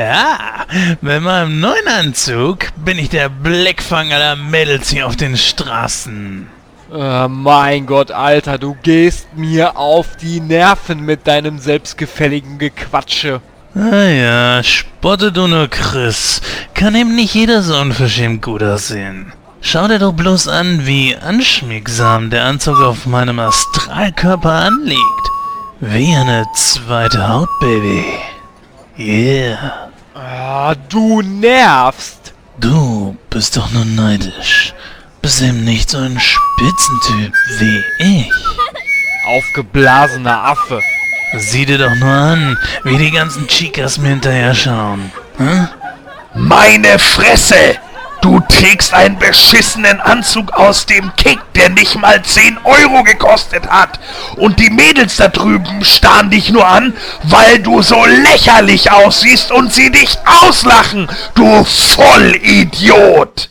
Ja, mit meinem neuen Anzug bin ich der Blickfang aller Mädels hier auf den Straßen. Oh mein Gott, Alter, du gehst mir auf die Nerven mit deinem selbstgefälligen Gequatsche. Ah ja, spotte du nur Chris. Kann eben nicht jeder so unverschämt gut aussehen. Schau dir doch bloß an, wie anschmiegsam der Anzug auf meinem Astralkörper anliegt. Wie eine zweite Haut, Baby. Yeah. Ah, du nervst. Du bist doch nur neidisch. Bist eben nicht so ein Spitzentyp wie ich. Aufgeblasener Affe. Sieh dir doch nur an, wie die ganzen Chicas mir hinterher schauen. Hm? Meine Fresse! Du trägst einen beschissenen Anzug aus dem Kick, der nicht mal 10 Euro gekostet hat. Und die Mädels da drüben starren dich nur an, weil du so lächerlich aussiehst und sie dich auslachen, du Vollidiot!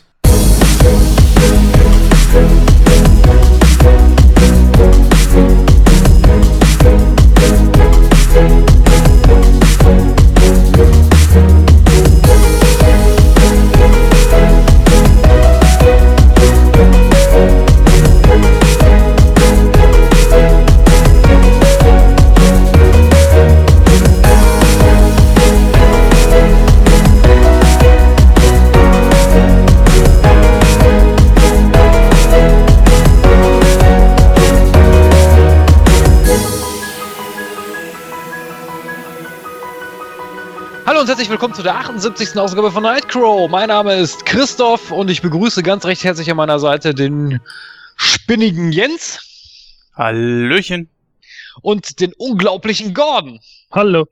Herzlich willkommen zu der 78. Ausgabe von Nightcrow. Mein Name ist Christoph und ich begrüße ganz recht herzlich an meiner Seite den spinnigen Jens Hallöchen. und den unglaublichen Gordon. Hallo.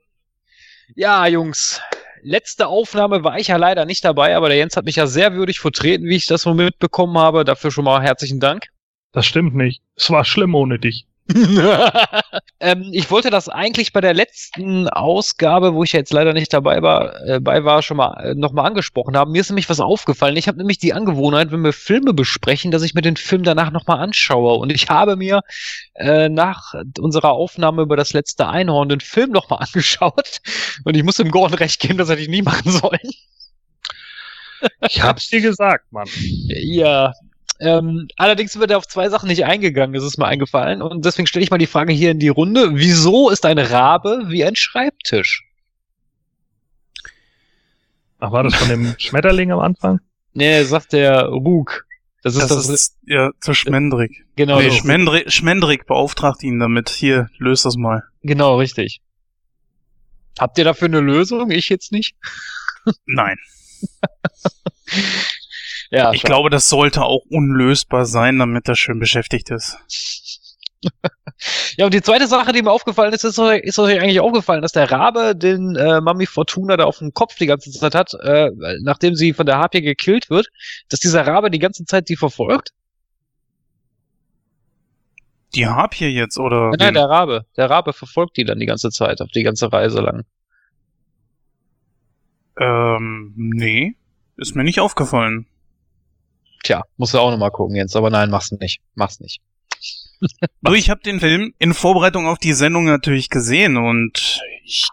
Ja, Jungs, letzte Aufnahme war ich ja leider nicht dabei, aber der Jens hat mich ja sehr würdig vertreten, wie ich das so mitbekommen habe. Dafür schon mal herzlichen Dank. Das stimmt nicht. Es war schlimm ohne dich. ähm, ich wollte das eigentlich bei der letzten Ausgabe, wo ich ja jetzt leider nicht dabei war, äh, bei war schon mal äh, nochmal angesprochen haben. Mir ist nämlich was aufgefallen. Ich habe nämlich die Angewohnheit, wenn wir Filme besprechen, dass ich mir den Film danach nochmal anschaue. Und ich habe mir äh, nach unserer Aufnahme über das letzte Einhorn den Film nochmal angeschaut. Und ich muss dem Gordon recht geben, das hätte ich nie machen sollen. Ich hab's dir gesagt, Mann. Ja. Ähm, allerdings wird er auf zwei Sachen nicht eingegangen, ist es mir eingefallen. Und deswegen stelle ich mal die Frage hier in die Runde. Wieso ist ein Rabe wie ein Schreibtisch? Ach, war das von dem Schmetterling am Anfang? Nee, sagt der Rug. Das ist Das, das, ist ja zu Schmendrick. genau, nee, so. Schmendrick, Schmendrick beauftragt ihn damit. Hier, löst das mal. genau, richtig. Habt ihr dafür eine Lösung? Ich jetzt nicht. Nein. Ja, Ich glaube, das sollte auch unlösbar sein, damit er schön beschäftigt ist. Ja, und die zweite Sache, die mir aufgefallen ist, ist, euch- ist euch eigentlich aufgefallen, dass der Rabe den äh, Mami Fortuna da auf dem Kopf die ganze Zeit hat, äh, nachdem sie von der Harpie gekillt wird, dass dieser Rabe die ganze Zeit die verfolgt? Die Harpie jetzt, oder? Nein, nein, der Rabe. Der Rabe verfolgt die dann die ganze Zeit, auf die ganze Reise lang. ähm, nee. Ist mir nicht aufgefallen. Tja, musst du auch nochmal gucken, Jens, aber nein, mach's nicht. Mach's nicht. Du, ich habe den Film in Vorbereitung auf die Sendung natürlich gesehen und ich,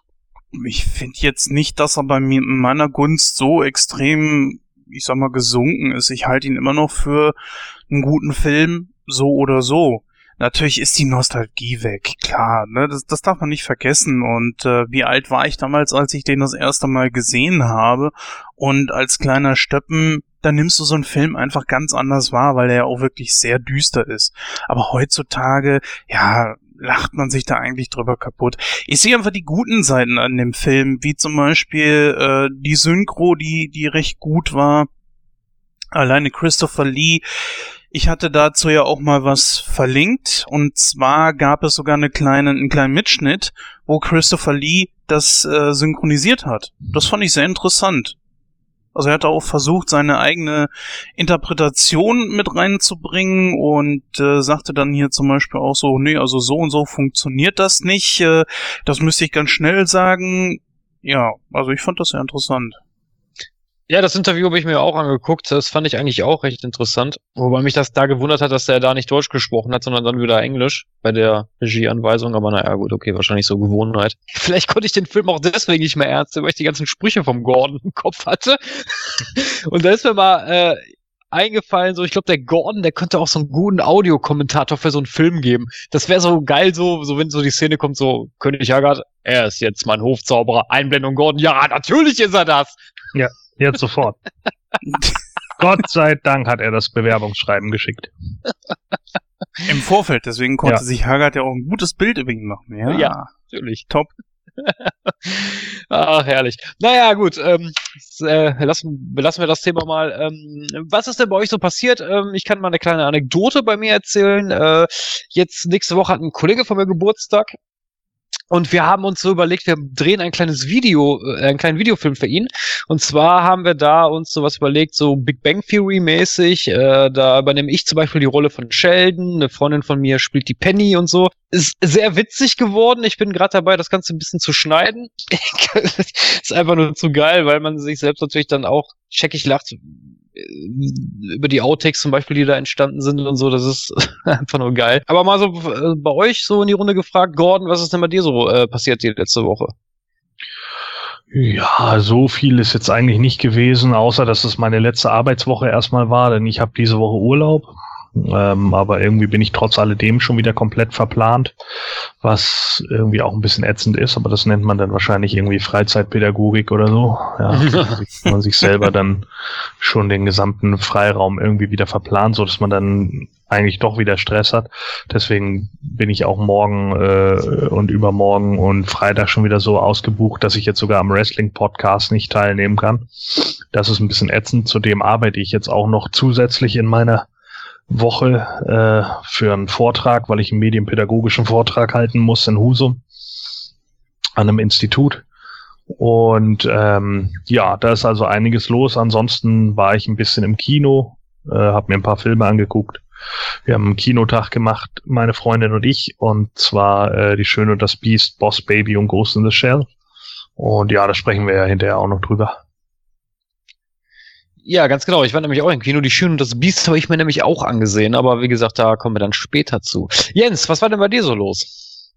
ich finde jetzt nicht, dass er bei mir in meiner Gunst so extrem, ich sag mal, gesunken ist. Ich halte ihn immer noch für einen guten Film, so oder so. Natürlich ist die Nostalgie weg, klar, ne? das, das darf man nicht vergessen. Und äh, wie alt war ich damals, als ich den das erste Mal gesehen habe? Und als kleiner Stöppen, da nimmst du so einen Film einfach ganz anders wahr, weil er ja auch wirklich sehr düster ist. Aber heutzutage, ja, lacht man sich da eigentlich drüber kaputt. Ich sehe einfach die guten Seiten an dem Film, wie zum Beispiel äh, die Synchro, die, die recht gut war. Alleine Christopher Lee. Ich hatte dazu ja auch mal was verlinkt. Und zwar gab es sogar eine kleine, einen kleinen Mitschnitt, wo Christopher Lee das äh, synchronisiert hat. Das fand ich sehr interessant. Also er hat auch versucht, seine eigene Interpretation mit reinzubringen und äh, sagte dann hier zum Beispiel auch so, nee, also so und so funktioniert das nicht. Äh, das müsste ich ganz schnell sagen. Ja, also ich fand das sehr interessant. Ja, das Interview habe ich mir auch angeguckt. Das fand ich eigentlich auch recht interessant. Wobei mich das da gewundert hat, dass er da nicht Deutsch gesprochen hat, sondern dann wieder Englisch bei der Regieanweisung. Aber naja, gut, okay, wahrscheinlich so Gewohnheit. Vielleicht konnte ich den Film auch deswegen nicht mehr ernst weil ich die ganzen Sprüche vom Gordon im Kopf hatte. Und da ist mir mal äh, eingefallen, so ich glaube, der Gordon, der könnte auch so einen guten Audiokommentator für so einen Film geben. Das wäre so geil, so, so wenn so die Szene kommt, so König Haggard, er ist jetzt mein Hofzauberer, Einblendung Gordon, ja, natürlich ist er das. Ja, jetzt sofort. Gott sei Dank hat er das Bewerbungsschreiben geschickt. Im Vorfeld, deswegen konnte Ja. sich Haggard ja auch ein gutes Bild über ihn machen. Ja, Ja. Natürlich. top. Ach, herrlich. Naja, gut. Ähm, äh, lassen, belassen wir das Thema mal. Ähm, was ist denn bei euch so passiert? Ähm, ich kann mal eine kleine Anekdote bei mir erzählen. Äh, jetzt nächste Woche hat ein Kollege von mir Geburtstag. Und wir haben uns so überlegt, wir drehen ein kleines Video, äh, einen kleinen Videofilm für ihn. Und zwar haben wir da uns sowas überlegt, so Big Bang Theory mäßig. Äh, da übernehme ich zum Beispiel die Rolle von Sheldon. Eine Freundin von mir spielt die Penny und so. Ist sehr witzig geworden. Ich bin gerade dabei, das Ganze ein bisschen zu schneiden. ist einfach nur zu geil, weil man sich selbst natürlich dann auch checkig lacht über die Outtakes zum Beispiel, die da entstanden sind und so. Das ist einfach nur geil. Aber mal so äh, bei euch so in die Runde gefragt, Gordon, was ist denn bei dir so äh, passiert die letzte Woche? Ja, so viel ist jetzt eigentlich nicht gewesen, außer dass es meine letzte Arbeitswoche erstmal war, denn ich habe diese Woche Urlaub. Ähm, aber irgendwie bin ich trotz alledem schon wieder komplett verplant, was irgendwie auch ein bisschen ätzend ist, aber das nennt man dann wahrscheinlich irgendwie Freizeitpädagogik oder so. Ja, dass man sich selber dann schon den gesamten Freiraum irgendwie wieder verplant, so dass man dann eigentlich doch wieder Stress hat. Deswegen bin ich auch morgen äh, und übermorgen und Freitag schon wieder so ausgebucht, dass ich jetzt sogar am Wrestling-Podcast nicht teilnehmen kann. Das ist ein bisschen ätzend. Zudem arbeite ich jetzt auch noch zusätzlich in meiner Woche äh, für einen Vortrag, weil ich einen medienpädagogischen Vortrag halten muss in Husum an einem Institut. Und ähm, ja, da ist also einiges los. Ansonsten war ich ein bisschen im Kino, äh, habe mir ein paar Filme angeguckt. Wir haben einen Kinotag gemacht, meine Freundin und ich, und zwar äh, Die Schöne und das Biest, Boss Baby und Ghost in the Shell. Und ja, da sprechen wir ja hinterher auch noch drüber. Ja, ganz genau. Ich war nämlich auch im Kino. Die Schöne und das Biest habe ich mir nämlich auch angesehen. Aber wie gesagt, da kommen wir dann später zu. Jens, was war denn bei dir so los?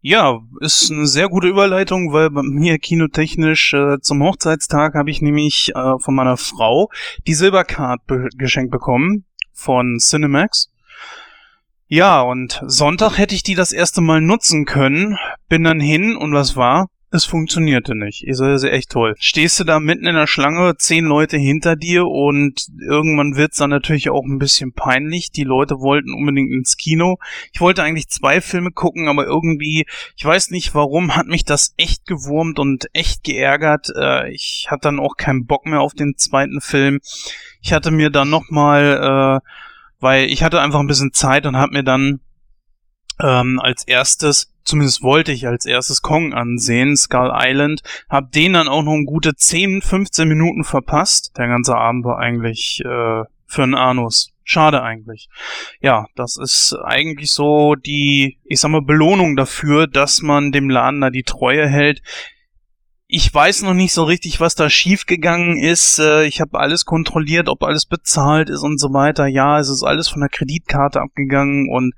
Ja, ist eine sehr gute Überleitung, weil bei mir kinotechnisch äh, zum Hochzeitstag habe ich nämlich äh, von meiner Frau die Silbercard be geschenkt bekommen von Cinemax. Ja, und Sonntag hätte ich die das erste Mal nutzen können, bin dann hin und was war? Es funktionierte nicht. Ich ist echt toll. Stehst du da mitten in der Schlange, zehn Leute hinter dir und irgendwann wird's dann natürlich auch ein bisschen peinlich. Die Leute wollten unbedingt ins Kino. Ich wollte eigentlich zwei Filme gucken, aber irgendwie, ich weiß nicht warum, hat mich das echt gewurmt und echt geärgert. Äh, ich hatte dann auch keinen Bock mehr auf den zweiten Film. Ich hatte mir dann nochmal, äh, weil ich hatte einfach ein bisschen Zeit und habe mir dann ähm, als erstes, zumindest wollte ich als erstes Kong ansehen, Skull Island, hab den dann auch noch ein gute 10, 15 Minuten verpasst. Der ganze Abend war eigentlich äh, für einen Anus. Schade eigentlich. Ja, das ist eigentlich so die, ich sag mal, Belohnung dafür, dass man dem Laden da die Treue hält. Ich weiß noch nicht so richtig, was da schiefgegangen ist. Äh, Ich habe alles kontrolliert, ob alles bezahlt ist und so weiter. Ja, es ist alles von der Kreditkarte abgegangen und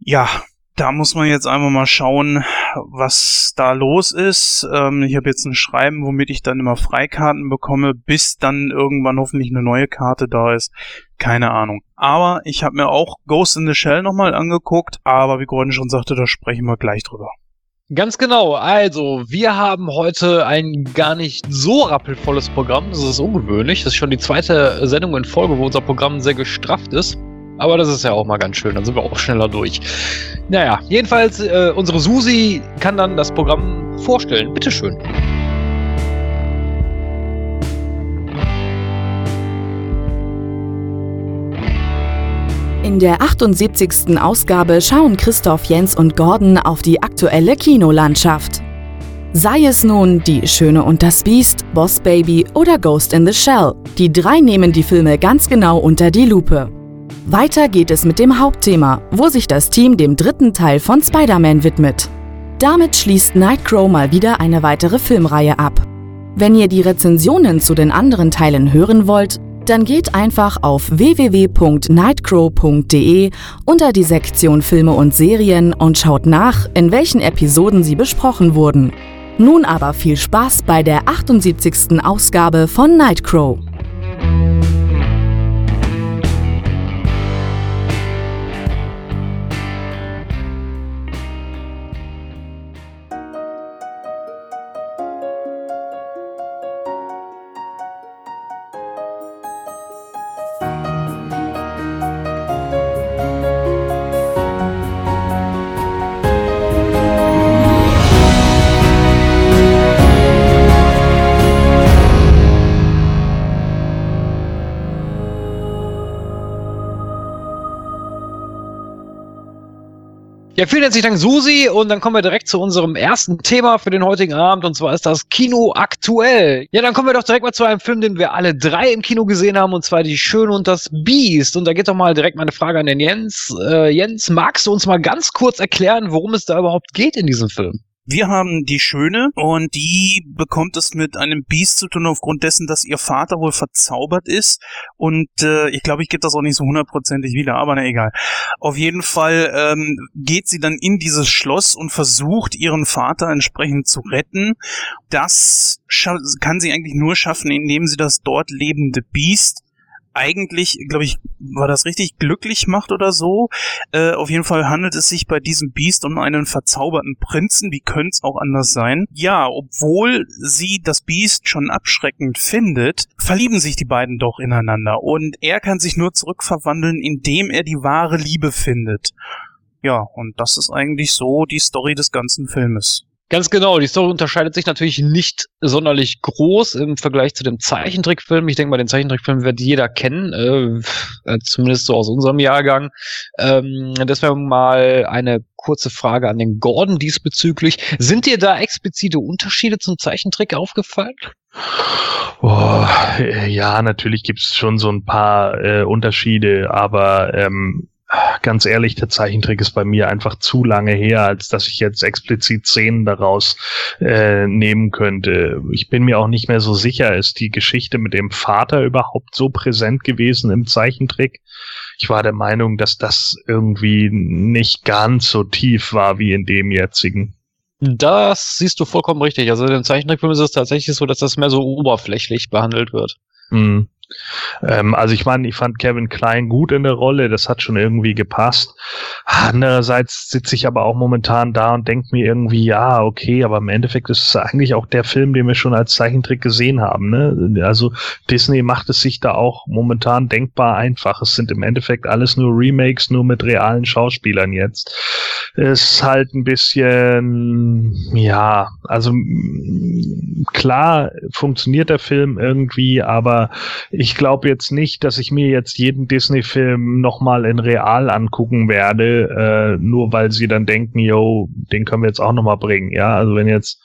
ja, da muss man jetzt einfach mal schauen, was da los ist. Ähm, ich habe jetzt ein Schreiben, womit ich dann immer Freikarten bekomme, bis dann irgendwann hoffentlich eine neue Karte da ist. Keine Ahnung. Aber ich habe mir auch Ghost in the Shell nochmal angeguckt, aber wie Gordon schon sagte, da sprechen wir gleich drüber. Ganz genau. Also, wir haben heute ein gar nicht so rappelvolles Programm. Das ist ungewöhnlich. Das ist schon die zweite Sendung in Folge, wo unser Programm sehr gestrafft ist. Aber das ist ja auch mal ganz schön. Dann sind wir auch schneller durch. Naja, jedenfalls, äh, unsere Susi kann dann das Programm vorstellen. Bitteschön. In der 78. Ausgabe schauen Christoph Jens und Gordon auf die aktuelle Kinolandschaft. Sei es nun Die Schöne und das Biest, Boss Baby oder Ghost in the Shell, die drei nehmen die Filme ganz genau unter die Lupe. Weiter geht es mit dem Hauptthema, wo sich das Team dem dritten Teil von Spider-Man widmet. Damit schließt Nightcrow mal wieder eine weitere Filmreihe ab. Wenn ihr die Rezensionen zu den anderen Teilen hören wollt, dann geht einfach auf www.nightcrow.de unter die Sektion Filme und Serien und schaut nach, in welchen Episoden sie besprochen wurden. Nun aber viel Spaß bei der 78. Ausgabe von Nightcrow. Ja, vielen herzlichen Dank, Susi. Und dann kommen wir direkt zu unserem ersten Thema für den heutigen Abend. Und zwar ist das Kino aktuell. Ja, dann kommen wir doch direkt mal zu einem Film, den wir alle drei im Kino gesehen haben. Und zwar Die Schöne und das Biest. Und da geht doch mal direkt meine Frage an den Jens. Äh, Jens, magst du uns mal ganz kurz erklären, worum es da überhaupt geht in diesem Film? Wir haben die Schöne und die bekommt es mit einem Biest zu tun aufgrund dessen, dass ihr Vater wohl verzaubert ist und äh, ich glaube, ich gebe das auch nicht so hundertprozentig wieder, aber na egal. Auf jeden Fall ähm, geht sie dann in dieses Schloss und versucht ihren Vater entsprechend zu retten. Das kann sie eigentlich nur schaffen, indem sie das dort lebende Biest eigentlich, glaube ich, war das richtig glücklich macht oder so. Äh, auf jeden Fall handelt es sich bei diesem Biest um einen verzauberten Prinzen. Wie könnte es auch anders sein? Ja, obwohl sie das Biest schon abschreckend findet, verlieben sich die beiden doch ineinander. Und er kann sich nur zurückverwandeln, indem er die wahre Liebe findet. Ja, und das ist eigentlich so die Story des ganzen Filmes. Ganz genau, die Story unterscheidet sich natürlich nicht sonderlich groß im Vergleich zu dem Zeichentrickfilm. Ich denke mal, den Zeichentrickfilm wird jeder kennen, äh, äh, zumindest so aus unserem Jahrgang. Ähm, deswegen mal eine kurze Frage an den Gordon diesbezüglich. Sind dir da explizite Unterschiede zum Zeichentrick aufgefallen? Oh, ja, natürlich gibt's schon so ein paar äh, Unterschiede, aber ähm, ganz ehrlich, der Zeichentrick ist bei mir einfach zu lange her, als dass ich jetzt explizit Szenen daraus äh, nehmen könnte. Ich bin mir auch nicht mehr so sicher, ist die Geschichte mit dem Vater überhaupt so präsent gewesen im Zeichentrick? Ich war der Meinung, dass das irgendwie nicht ganz so tief war wie in dem jetzigen. Das siehst du vollkommen richtig. Also in dem Zeichentrickfilm ist es tatsächlich so, dass das mehr so oberflächlich behandelt wird. Mhm. Ähm, also ich meine, ich fand Kevin Klein gut in der Rolle, das hat schon irgendwie gepasst. Andererseits sitze ich aber auch momentan da und denke mir irgendwie, ja, okay, aber im Endeffekt ist es eigentlich auch der Film, den wir schon als Zeichentrick gesehen haben. Ne? Also Disney macht es sich da auch momentan denkbar einfach. Es sind im Endeffekt alles nur Remakes, nur mit realen Schauspielern jetzt. Es ist halt ein bisschen, ja, also klar funktioniert der Film irgendwie, aber ich glaube jetzt nicht, dass ich mir jetzt jeden Disney-Film nochmal in real angucken werde, äh, nur weil sie dann denken, yo, den können wir jetzt auch nochmal bringen. Ja, also wenn jetzt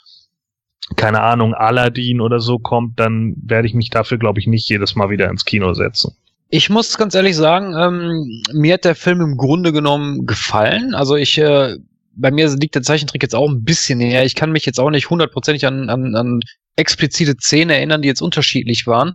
keine Ahnung, Aladdin oder so kommt, dann werde ich mich dafür, glaube ich, nicht jedes Mal wieder ins Kino setzen. Ich muss ganz ehrlich sagen, ähm, mir hat der Film im Grunde genommen gefallen. Also ich, äh, bei mir liegt der Zeichentrick jetzt auch ein bisschen näher. Ich kann mich jetzt auch nicht hundertprozentig an, an, an explizite Szenen erinnern, die jetzt unterschiedlich waren.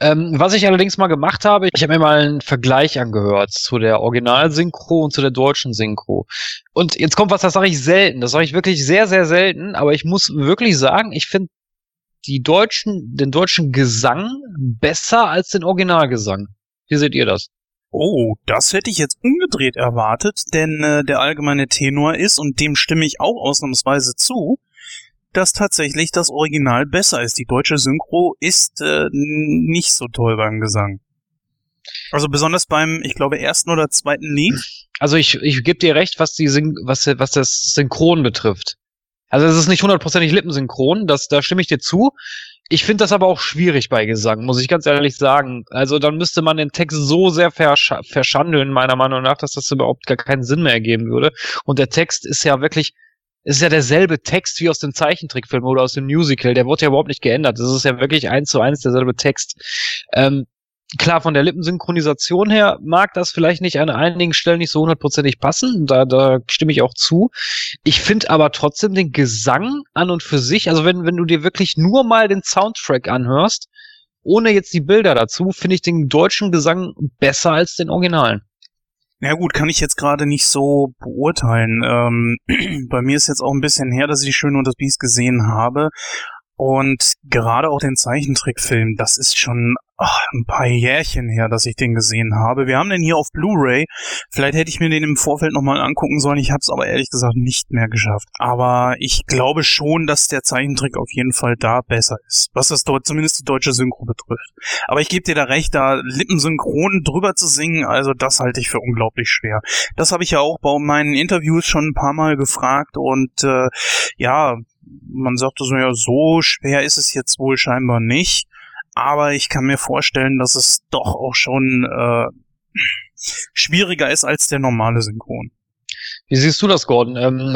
Ähm, was ich allerdings mal gemacht habe, ich habe mir mal einen Vergleich angehört zu der Originalsynchro und zu der deutschen Synchro. Und jetzt kommt was, das sage ich selten. Das sage ich wirklich sehr, sehr selten. Aber ich muss wirklich sagen, ich finde die deutschen, den deutschen Gesang besser als den Originalgesang. Wie seht ihr das? Oh, das hätte ich jetzt umgedreht erwartet, denn äh, der allgemeine Tenor ist, und dem stimme ich auch ausnahmsweise zu, dass tatsächlich das Original besser ist. Die deutsche Synchro ist äh, nicht so toll beim Gesang. Also besonders beim, ich glaube, ersten oder zweiten Lied. Also ich, ich gebe dir recht, was die was, was das Synchron betrifft. Also es ist nicht hundertprozentig lippensynchron, das, da stimme ich dir zu. Ich finde das aber auch schwierig bei Gesang, muss ich ganz ehrlich sagen. Also dann müsste man den Text so sehr versch verschandeln, meiner Meinung nach, dass das überhaupt gar keinen Sinn mehr ergeben würde. Und der Text ist ja wirklich, ist ja derselbe Text wie aus dem Zeichentrickfilm oder aus dem Musical. Der wurde ja überhaupt nicht geändert. Das ist ja wirklich eins zu eins derselbe Text. Ähm, klar, von der Lippensynchronisation her mag das vielleicht nicht an einigen Stellen nicht so hundertprozentig passen. Da, da stimme ich auch zu. Ich finde aber trotzdem den Gesang an und für sich, also wenn, wenn du dir wirklich nur mal den Soundtrack anhörst, ohne jetzt die Bilder dazu, finde ich den deutschen Gesang besser als den Originalen. Ja gut, kann ich jetzt gerade nicht so beurteilen. Ähm, bei mir ist jetzt auch ein bisschen her, dass ich Schön und das Biest gesehen habe. Und gerade auch den Zeichentrickfilm, das ist schon ach, ein paar Jährchen her, dass ich den gesehen habe. Wir haben den hier auf Blu-ray. Vielleicht hätte ich mir den im Vorfeld nochmal angucken sollen. Ich habe es aber ehrlich gesagt nicht mehr geschafft. Aber ich glaube schon, dass der Zeichentrick auf jeden Fall da besser ist. Was das dort zumindest die deutsche Synchro betrifft. Aber ich gebe dir da recht, da lippensynchron drüber zu singen, also das halte ich für unglaublich schwer. Das habe ich ja auch bei meinen Interviews schon ein paar Mal gefragt und äh, ja, man sagte so, ja, so schwer ist es jetzt wohl scheinbar nicht. Aber ich kann mir vorstellen, dass es doch auch schon äh, schwieriger ist als der normale Synchron. Wie siehst du das, Gordon? Ähm,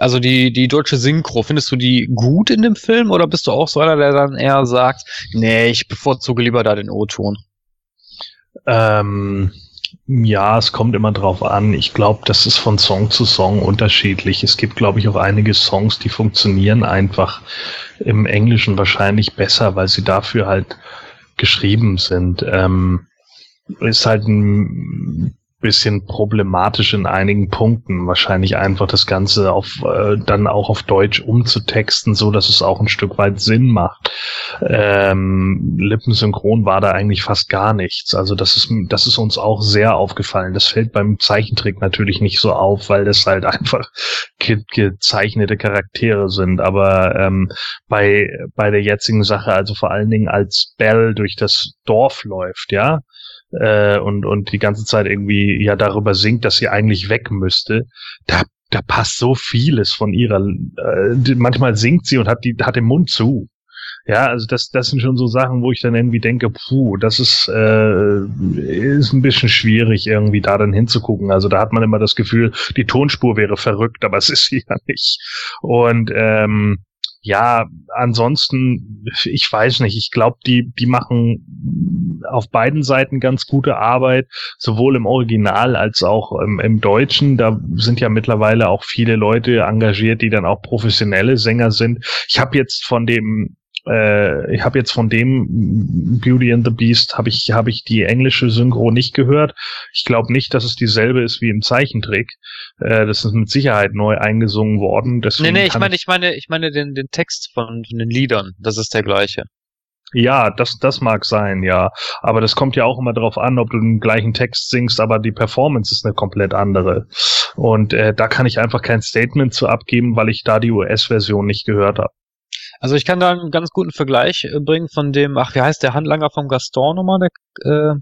also die, die deutsche Synchro, findest du die gut in dem Film oder bist du auch so einer, der dann eher sagt, nee, ich bevorzuge lieber da den O-Ton? Ähm, ja, es kommt immer drauf an. Ich glaube, das ist von Song zu Song unterschiedlich. Es gibt, glaube ich, auch einige Songs, die funktionieren einfach im Englischen wahrscheinlich besser, weil sie dafür halt geschrieben sind. Ähm, ist halt ein bisschen problematisch in einigen Punkten. Wahrscheinlich einfach das Ganze auf äh, dann auch auf Deutsch umzutexten, so dass es auch ein Stück weit Sinn macht. Ähm, Lippensynchron war da eigentlich fast gar nichts. Also das ist das ist uns auch sehr aufgefallen. Das fällt beim Zeichentrick natürlich nicht so auf, weil das halt einfach ge gezeichnete Charaktere sind. Aber ähm, bei bei der jetzigen Sache, also vor allen Dingen als Bell durch das Dorf läuft, ja, äh, und, und die ganze Zeit irgendwie ja darüber singt, dass sie eigentlich weg müsste, da, da passt so vieles von ihrer, äh, manchmal singt sie und hat die, hat den Mund zu. Ja, also das, das sind schon so Sachen, wo ich dann irgendwie denke, puh, das ist, äh, ist ein bisschen schwierig, irgendwie da dann hinzugucken. Also da hat man immer das Gefühl, die Tonspur wäre verrückt, aber es ist sie ja nicht. Und ähm, ja, ansonsten, ich weiß nicht, ich glaube, die, die machen auf beiden Seiten ganz gute Arbeit, sowohl im Original als auch im, im Deutschen. Da sind ja mittlerweile auch viele Leute engagiert, die dann auch professionelle Sänger sind. Ich habe jetzt von dem äh, ich habe jetzt von dem Beauty and the Beast habe ich habe ich die englische Synchro nicht gehört. Ich glaube nicht, dass es dieselbe ist wie im Zeichentrick. Äh, das ist mit Sicherheit neu eingesungen worden. Deswegen nee, nee, ich meine, ich meine, ich meine den den Text von, von den Liedern. Das ist der gleiche. Ja, das, das mag sein, ja. Aber das kommt ja auch immer darauf an, ob du den gleichen Text singst, aber die Performance ist eine komplett andere. Und äh, da kann ich einfach kein Statement zu abgeben, weil ich da die US-Version nicht gehört habe. Also ich kann da einen ganz guten Vergleich äh, bringen von dem, ach, wie heißt der Handlanger vom Gaston nochmal? Der, äh,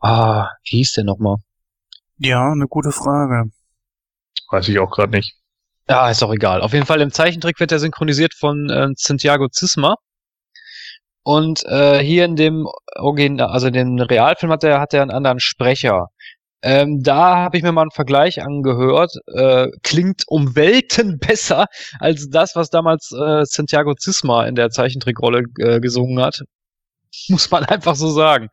ah, wie hieß der nochmal? Ja, eine gute Frage. Weiß ich auch gerade nicht. Ja, ist auch egal. Auf jeden Fall im Zeichentrick wird er synchronisiert von äh, Santiago Zisma. Und äh, hier in dem Original, also den Realfilm hat er hat er einen anderen Sprecher. Ähm, da habe ich mir mal einen Vergleich angehört. Äh, klingt um Welten besser als das, was damals äh, Santiago Zisma in der Zeichentrickrolle äh, gesungen hat. Muss man einfach so sagen.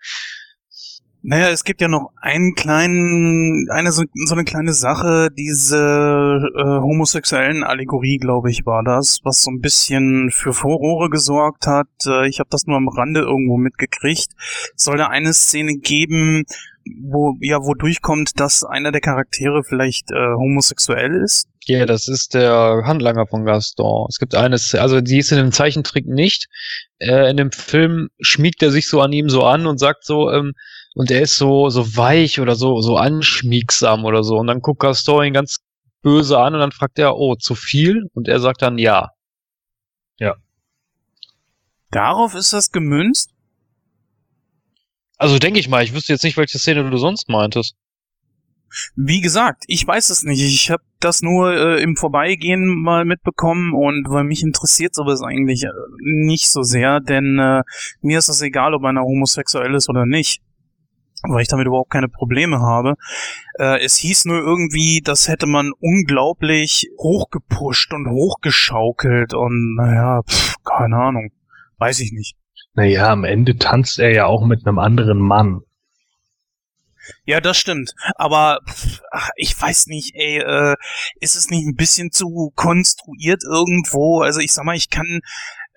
Naja, es gibt ja noch einen kleinen, eine so, so eine kleine Sache, diese äh, homosexuellen Allegorie, glaube ich, war das, was so ein bisschen für Furore gesorgt hat. Äh, ich habe das nur am Rande irgendwo mitgekriegt. Soll da eine Szene geben, wo ja wo durchkommt, dass einer der Charaktere vielleicht äh, homosexuell ist. Ja, das ist der Handlanger von Gaston. Es gibt eines, also die ist in dem Zeichentrick nicht. Äh, in dem Film schmiegt er sich so an ihm so an und sagt so, ähm, und er ist so so weich oder so so anschmiegsam oder so. Und dann guckt Gaston ihn ganz böse an und dann fragt er, oh, zu viel? Und er sagt dann ja. Ja. Darauf ist das gemünzt? Also denke ich mal, ich wüsste jetzt nicht, welche Szene du sonst meintest. Wie gesagt, ich weiß es nicht. Ich habe das nur äh, im Vorbeigehen mal mitbekommen und weil mich interessiert sowas eigentlich äh, nicht so sehr, denn äh, mir ist es egal, ob einer homosexuell ist oder nicht, weil ich damit überhaupt keine Probleme habe. Äh, es hieß nur irgendwie, das hätte man unglaublich hochgepusht und hochgeschaukelt und naja, pff, keine Ahnung, weiß ich nicht. Naja, am Ende tanzt er ja auch mit einem anderen Mann. Ja, das stimmt. Aber pff, ach, ich weiß nicht, ey, äh, ist es nicht ein bisschen zu konstruiert irgendwo? Also ich sag mal, ich kann,